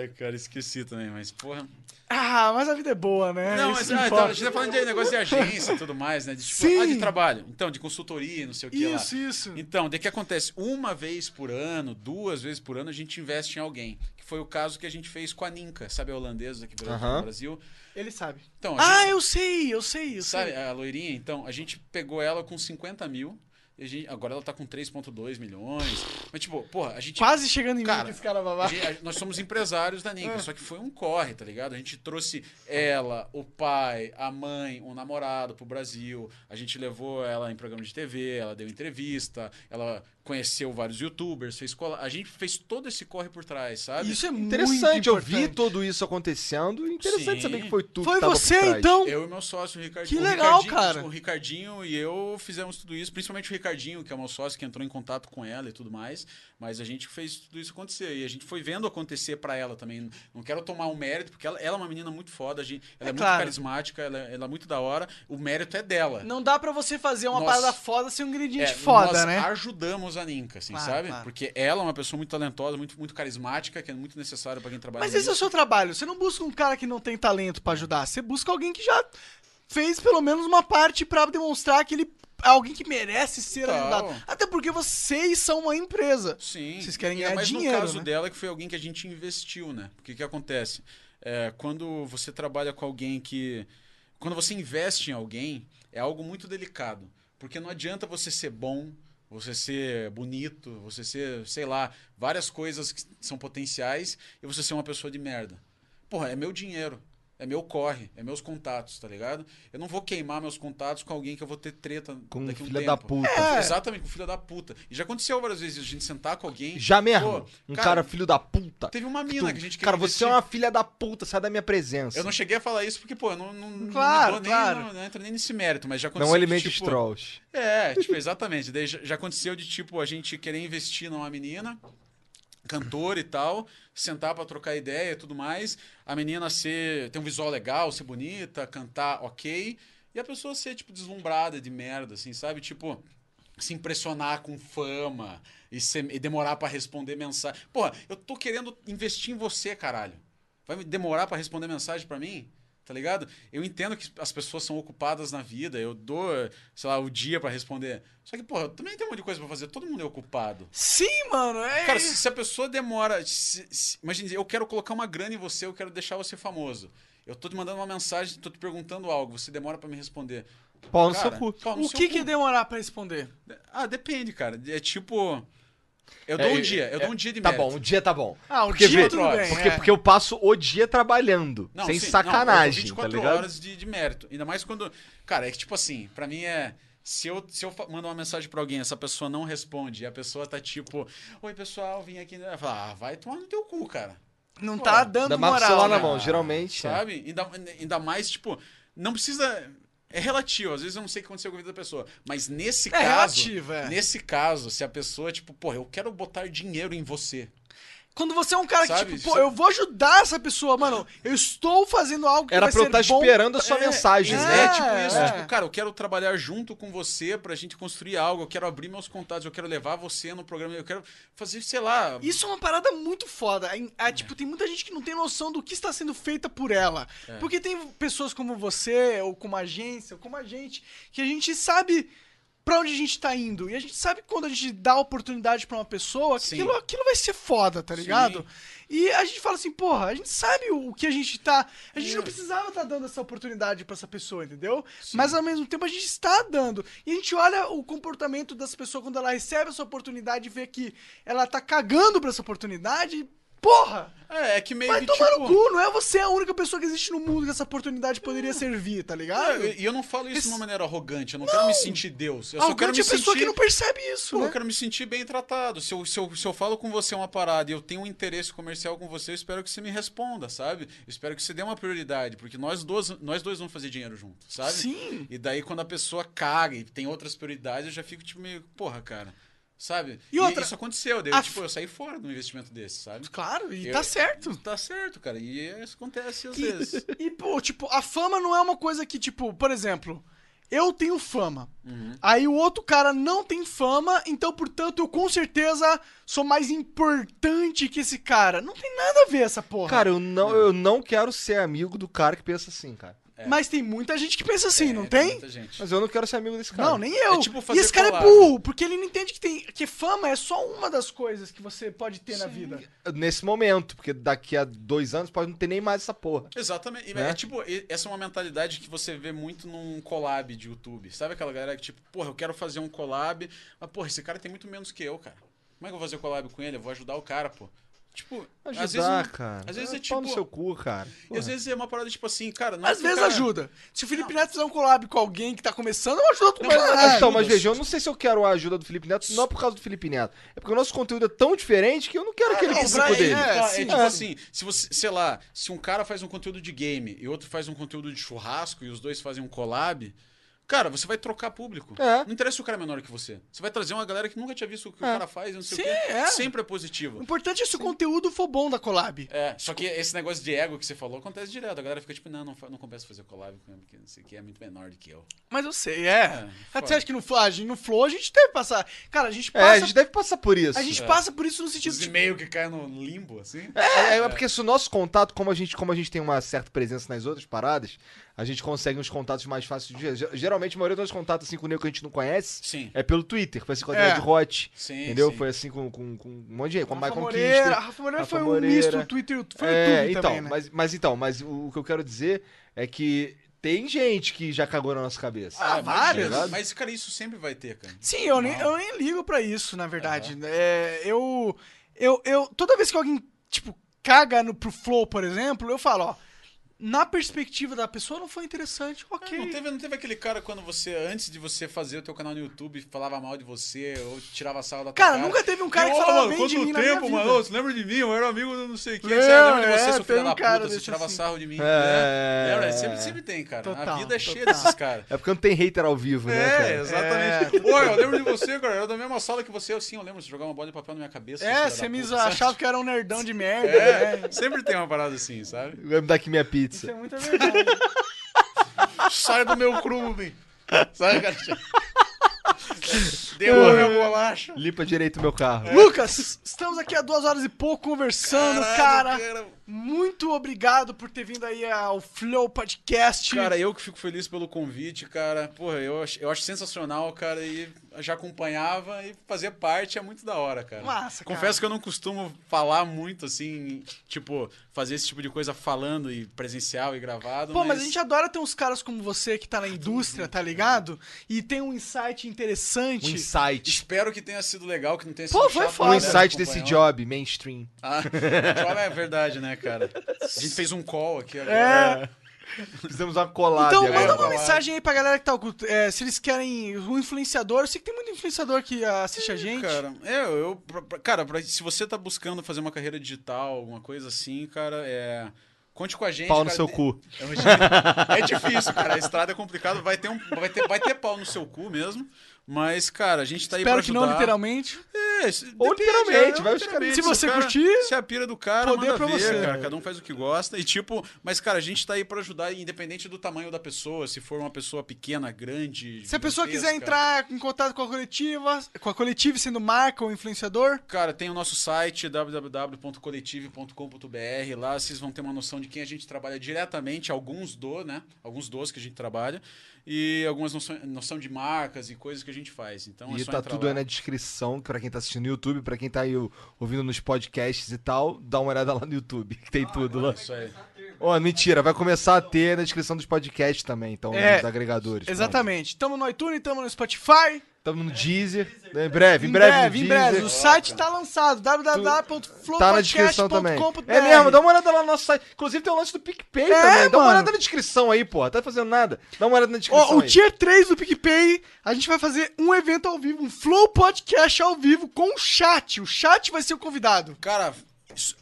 Ai, cara, esqueci também, mas porra. ah, mas a vida é boa, né? Não, Isso mas ah, então, a gente tá falando de negócio de agência e tudo mais, né? De, tipo, Sim. ah, de trabalho. Então, de consultoria, não sei o que lá. Isso, isso. Então, daí que acontece? Uma vez por ano, duas vezes por ano, a gente investe em alguém. Que foi o caso que a gente fez com a Ninka, sabe a holandesa que veio aqui Aham. no Brasil? Ele sabe. Então, Ah, gente- eu sei, eu sei, eu sabe sei. a loirinha? Então, a gente pegou ela com 50 mil. Gente- agora ela tá com 3,2 milhões. Mas, tipo, porra, a gente. Quase chegando em mim Cara, que esse cara babá. nós somos empresários da Ninka, Ah. só que foi um corre, tá ligado? A gente trouxe ela, o pai, a mãe, o namorado pro Brasil. A gente levou ela em programa de TV, ela deu entrevista, ela conheceu vários youtubers, fez cola. A gente fez todo esse corre por trás, sabe? Isso é muito Interessante, eu vi tudo isso acontecendo. Interessante Sim. saber que foi tu Foi você, por trás. então? Eu e meu sócio, o Ricardinho. Que o legal, Ricardinho- cara. O Ricardinho e eu fizemos tudo isso, principalmente o Ricardinho, que é o meu sócio, que entrou em contato com ela e tudo mais. Mas a gente fez tudo isso acontecer. E a gente foi vendo acontecer pra ela também. Não quero tomar o mérito, porque ela, ela é uma menina muito foda, a gente- ela é, É muito claro. carismática, ela, é- ela é muito da hora. O mérito é dela. Não dá pra você fazer uma Nós- parada foda sem um ingrediente É, foda, nós né? ajudamos a Ninka, assim, Claro, sabe? claro. Porque ela é uma pessoa muito talentosa, muito, muito carismática, que é muito necessário pra quem trabalha Mas esse é o seu trabalho. Você não busca um cara que não tem talento pra ajudar. Você busca alguém que já fez pelo menos uma parte pra demonstrar que ele é alguém que merece ser ajudado. Até porque vocês são uma empresa. Sim. Vocês querem E ganhar é mais dinheiro, no caso né? dela que foi alguém que a gente investiu, né? Porque o que acontece? É, quando você trabalha com alguém que. Quando você investe em alguém, é algo muito delicado. Porque não adianta você ser bom, você ser bonito, você ser, sei lá, várias coisas que são potenciais e você ser uma pessoa de merda. Porra, é meu dinheiro. É meu corre, é meus contatos, tá ligado? Eu não vou queimar meus contatos com alguém que eu vou ter treta Com daqui um filha tempo. da puta. É. Exatamente, com filho da puta. E já aconteceu várias vezes a gente sentar com alguém. Já mesmo? Pô, um cara, filho da puta. Teve uma Tu- mina que a gente Cara, queria você é investir. uma filha da puta, sai da minha presença. Eu não cheguei a falar isso porque, pô, eu não, não, não Claro, dou claro. nem, não, não entro nem nesse mérito, mas já aconteceu. Não de, alimente tipo, trolls. É, tipo, exatamente. Daí já, já aconteceu de, tipo, a gente querer investir numa menina, cantora e tal, sentar pra trocar ideia e tudo mais, a menina ser, ter um visual legal, ser bonita, cantar ok, e a pessoa ser, tipo, deslumbrada de merda, assim, sabe? Tipo, se impressionar com fama e, ser- e demorar pra responder mensagem. Porra, eu tô querendo investir em você, caralho. Vai demorar pra responder mensagem pra mim? Tá ligado? Eu entendo que as pessoas são ocupadas na vida, eu dou, sei lá, o dia pra responder. Só que, porra, eu também tem um monte de coisa pra fazer, todo mundo é ocupado. Sim, mano. É Cara, se, se a pessoa demora. se- se- imagina, eu quero colocar uma grana em você, eu quero deixar você famoso. Eu tô te mandando uma mensagem, tô te perguntando algo, você demora pra me responder. Pau no Cara, seu cu. o que cu. que demorar pra responder? Ah, depende, cara. É tipo. Eu dou É, um dia, eu é, dou um dia de Tá mérito. bom, o dia tá bom. Ah, um Porque dia vê- tudo bem. Porque, é. porque eu passo o dia trabalhando. Não, sem sim, não, eu sacanagem, dou tá 24 ligado? horas de, de mérito. Ainda mais quando. Cara, é que tipo assim, pra mim é. Se eu, se eu mando uma mensagem pra alguém, essa pessoa não responde, e a pessoa tá tipo, oi pessoal, vim aqui. Eu falo, ah, vai tomar no teu cu, cara. Não Pô, tá dando Ainda mais com o moral, celular na né? mão, geralmente. é. Sabe? Ainda, ainda mais, tipo, não precisa. É relativo, às vezes eu não sei o que aconteceu com a vida da pessoa. Mas nesse É caso. relativo, é. Nesse caso, se a pessoa, tipo, porra, eu quero botar dinheiro em você. Quando você é um cara Sabe? que, tipo, pô, Você- eu vou ajudar essa pessoa, mano. Eu estou fazendo algo que Era vai pra eu estar bom. esperando a sua É, mensagem, é, né? tipo isso. é. Tipo, cara, eu quero trabalhar junto com você pra gente construir algo. Eu quero abrir meus contatos, eu quero levar você no programa, eu quero fazer, sei lá. Isso é uma parada muito foda. Em- ah, tipo, tem muita gente que não tem noção do que está sendo feita por ela. É. Porque tem pessoas como você, ou como a agência, ou como a gente, que a gente sabe pra onde a gente tá indo. E a gente sabe que quando a gente dá oportunidade pra uma pessoa, Sim. aquilo, aquilo vai ser foda, tá Sim. ligado? E a gente fala assim, porra, a gente sabe o, que a gente tá. A gente É. não precisava estar dando essa oportunidade pra essa pessoa, entendeu? Mas ao mesmo tempo a gente está dando. E a gente olha o comportamento dessa pessoa quando ela recebe essa oportunidade e vê que ela tá cagando pra essa oportunidade. Porra! É, é que meio Vai que tomar tipo. no cu, não é você a única pessoa que existe no mundo que essa oportunidade poderia servir, tá ligado? É, E eu não falo isso Esse- de uma maneira arrogante, eu não, quero me sentir Deus. Eu só quero Arrogante me é a pessoa sentir. que não percebe isso, Pô, né? eu quero me sentir bem tratado. Se eu, se, eu, se eu falo com você uma parada e eu tenho um interesse comercial com você, eu espero que você me responda, sabe? Eu espero que você dê uma prioridade, porque nós dois, nós dois vamos fazer dinheiro junto, sabe? Sim. E daí, quando a pessoa caga e tem outras prioridades, eu já fico tipo meio, porra, cara. Sabe? E outra, isso aconteceu. Daí, a eu, tipo, eu saí fora de um investimento desse, sabe? Claro, e Eu- tá certo. Tá certo, cara. E isso acontece às E, vezes. e, pô, tipo, a fama não é uma coisa que, tipo, por exemplo, eu tenho fama. Uhum. Aí o outro cara não tem fama, então, portanto, eu com certeza sou mais importante que esse cara. Não tem nada a ver essa porra. Cara, eu não, eu não quero ser amigo do cara que pensa assim, cara. Mas tem muita gente que pensa assim, É, não tem? muita gente. Mas eu não quero ser amigo desse cara. Não, nem eu. É tipo e esse cara é burro, porque ele não entende que, tem, que fama é só uma das coisas que você pode ter na vida. Nesse momento, porque daqui a dois anos pode não ter nem mais essa porra. Exatamente. Né? É tipo, essa é uma mentalidade que você vê muito num collab de YouTube. Sabe aquela galera que, tipo, porra, eu quero fazer um collab, mas, porra, esse cara tem muito menos que eu, cara. Como é que eu vou fazer collab com ele? Eu vou ajudar o cara, pô. Tipo, Ajudar, às vezes. não- cara. às vezes é no tipo- seu cu, cara. e às vezes é uma parada tipo assim, cara. Não Às o vezes cara- ajuda. Se o Felipe Neto fizer um collab com alguém que tá começando, eu ajudo Não, mas- caralho. então, mas ajuda. veja, eu não sei se eu quero a ajuda do Felipe Neto, não é por causa do Felipe Neto. É porque o nosso conteúdo é tão diferente que eu não quero que ele não, participe pra- dele. é, É, sim. tipo É. assim, se você, sei lá, se um cara faz um conteúdo de game e outro faz um conteúdo de churrasco e os dois fazem um collab, cara, você vai trocar público. É. Não interessa se o cara é menor que você. Você vai trazer uma galera que nunca tinha visto o que É. o cara faz, não sei Sim, o quê. é. Sempre é O positivo. importante é se o conteúdo for bom da collab. É, só que esse negócio de ego que você falou acontece direto. A galera fica tipo, não, não, não compensa fazer collab com ele, porque não sei o que é muito menor do que eu. Mas eu sei, é. É, Você acha que no, a gente- no Flow a gente deve passar. Cara, a gente É, passa. a gente deve passar por isso. a gente É. passa por isso no sentido Os de. e-mails que caem no limbo, assim. É, é porque se o nosso contato, como a gente, como a gente tem uma certa presença nas outras paradas, a gente consegue uns contatos mais fáceis. De... ge- Geralmente, a maioria dos contatos assim, com o nego que a gente não conhece Sim. é pelo Twitter. Foi assim com a É. Ed Hot, Sim, entendeu? sim. Foi assim com, com, com um monte de gente, com o Rafa Michael Moreira. Kister. Rafa Moreira Rafa foi um Moreira. misto Twitter foi É, YouTube então, também, né? mas, mas então, mas o, o que eu quero dizer é que tem gente que já cagou na nossa cabeça. Ah, várias. Mas, mas, cara, isso sempre vai ter, cara. Sim, eu nem, eu nem ligo pra isso, na verdade. É, eu, eu, eu. Toda vez que alguém, tipo, caga no, pro Flow, por exemplo, eu falo, ó. Na perspectiva da pessoa não foi interessante, ok. Não teve, não teve aquele cara quando você, antes de você fazer o teu canal no YouTube, falava mal de você ou tirava sarro da tua Cara, nunca teve um cara que falava mano, bem quanto de mim na minha tempo, vida. mano? Ô, Você lembra de mim? Eu era amigo do não sei quem. Lembro, Você lembra de você, é, seu filho da cara puta? Você tirava assim. sarro de mim. É. né? Lembra? Sempre, sempre tem, cara. a Total, vida é cheia total. desses caras. É porque não tem hater ao vivo, né, É, cara? exatamente. Oi, eu lembro de você, cara. Eu era da mesma sala que você. Eu sim, eu lembro. Você jogava uma bola de papel na minha cabeça. É, você me achava que era um nerdão de merda, É, né? sempre tem uma parada assim, sabe? Vai me dar aqui minha Isso pizza. é muita verdade. Sai do meu clube. Sabe, cara? Devolve a bolacha. Limpa direito o meu carro. Lucas, estamos aqui há duas horas e pouco conversando, Caralho, cara. Muito obrigado por ter vindo aí ao Flow Podcast. Cara, eu que fico feliz pelo convite, cara. Porra, eu acho, eu acho sensacional, cara, e já acompanhava e fazer parte é muito da hora, cara. Massa, cara. Confesso que eu não costumo falar muito, assim, tipo, fazer esse tipo de coisa falando e presencial e gravado. Pô, mas a gente adora ter uns caras como você que tá na indústria, tá ligado? E tem um insight Um interessante. insight. Espero que tenha sido legal, que não tenha sido Pô, foi chato. foda. Um insight desse job, mainstream. Ah, job é verdade, né, cara? A gente fez um call aqui agora. É. Fizemos uma collab Então, agora. manda uma mensagem aí pra galera que tá oculto. É, se eles querem um influenciador. Eu sei que tem muito influenciador que assiste a gente. Cara, é, eu, pra- pra- cara, pra- se você tá buscando fazer uma carreira digital, alguma coisa assim, cara, é. Conte com a gente. Pau no cara, seu cu. É difícil, cara. A estrada é complicado. Vai ter, um, vai, ter, vai ter pau no seu cu mesmo. Mas, cara, a gente tá aí Espero pra que ajudar. não literalmente. É, se- Ou depende, literalmente, é, vai literalmente. Se você o cara- curtir, Se é a pira do cara, poder manda pra ver, você. cara. Cada um faz o que gosta. E tipo, mas, cara, a gente tá aí pra ajudar, independente do tamanho da pessoa. Se for uma pessoa pequena, grande. Se a pessoa quiser entrar em contato com a coletiva, com a coletiva sendo marca ou influenciador, Cara, tem o nosso site www.coletive.com.br. Lá vocês vão ter uma noção de quem a gente trabalha diretamente, alguns do, né? Alguns dos que a gente trabalha. E algumas noção, noção de marcas e coisas que a gente faz. Então é E só tá tudo lá. aí na descrição, pra quem tá assistindo no YouTube, pra quem tá aí ouvindo nos podcasts e tal, dá uma olhada lá no YouTube, que tem tudo lá. Isso aí. Ó, mentira, vai começar a ter na descrição dos podcasts também, então, É, nos agregadores. exatamente. Tamo no iTunes, tamo no Spotify. Tamo no Deezer, né, em breve, em Em breve, breve, no em breve. O site tá lançado, Tá na descrição também. www.flowpodcast.com.br. É mesmo, dá uma olhada lá no nosso site. Inclusive tem o lance do PicPay É, também. Dá uma mano. olhada na descrição aí, porra. Tá fazendo nada. Dá uma olhada na Ó, descrição o aí. Tier 3 do PicPay, a gente vai fazer um evento ao vivo, um Flow Podcast ao vivo com o chat. O chat vai ser o convidado. Cara,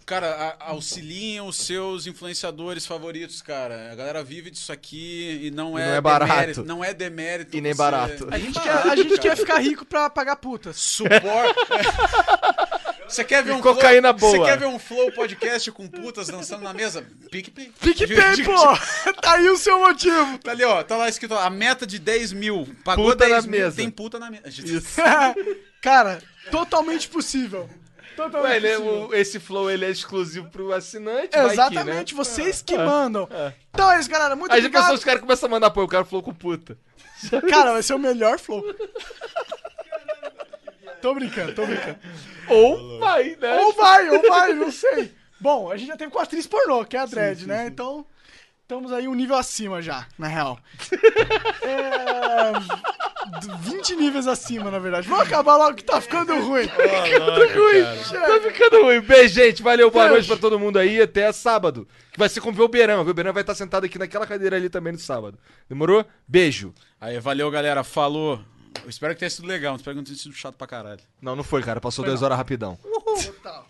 cara, auxiliem os seus influenciadores favoritos, cara. A galera vive disso aqui e não E é, não é barato. demérito. Não é demérito. E nem você- barato. A gente, quer, a gente quer ficar rico pra pagar putas. Suporte. Você quer ver um cocaína flow, boa. Você quer ver um flow podcast com putas dançando na mesa? PicPay. PicPay, pô! tá aí o seu motivo. Tá ali, ó. Tá lá escrito ó, a meta de 10 mil. Pagou Puta 10 na mil, mesa. tem puta na mesa. Isso. Cara, totalmente possível. Totalmente Ué, é- o- esse flow ele é exclusivo pro assinante. que, Exatamente, né? vocês que mandam. Então é isso, galera. Muito Aí obrigado. os caras começam a mandar, pô, o cara falou com puta. Cara, vai ser o melhor flow. tô brincando, tô brincando. Ou vai, né? Ou vai, ou vai, não sei. Bom, a gente já teve com a atriz pornô, que é a Dredd, né? Então, estamos aí um nível acima já, na real. É... 20 níveis acima, na verdade. Vamos acabar logo que tá ficando ruim. Tá ficando ruim. Beijo, gente. Valeu, boa noite pra todo mundo aí. Até sábado. Que vai ser com o Velberão. O Velberão vai estar sentado aqui naquela cadeira ali também no sábado. Demorou? Beijo. Aí, valeu, galera. Falou. Eu espero que tenha sido legal. Espero que não tenha sido chato pra caralho. Não, não foi, cara. Passou duas horas rapidão. Total.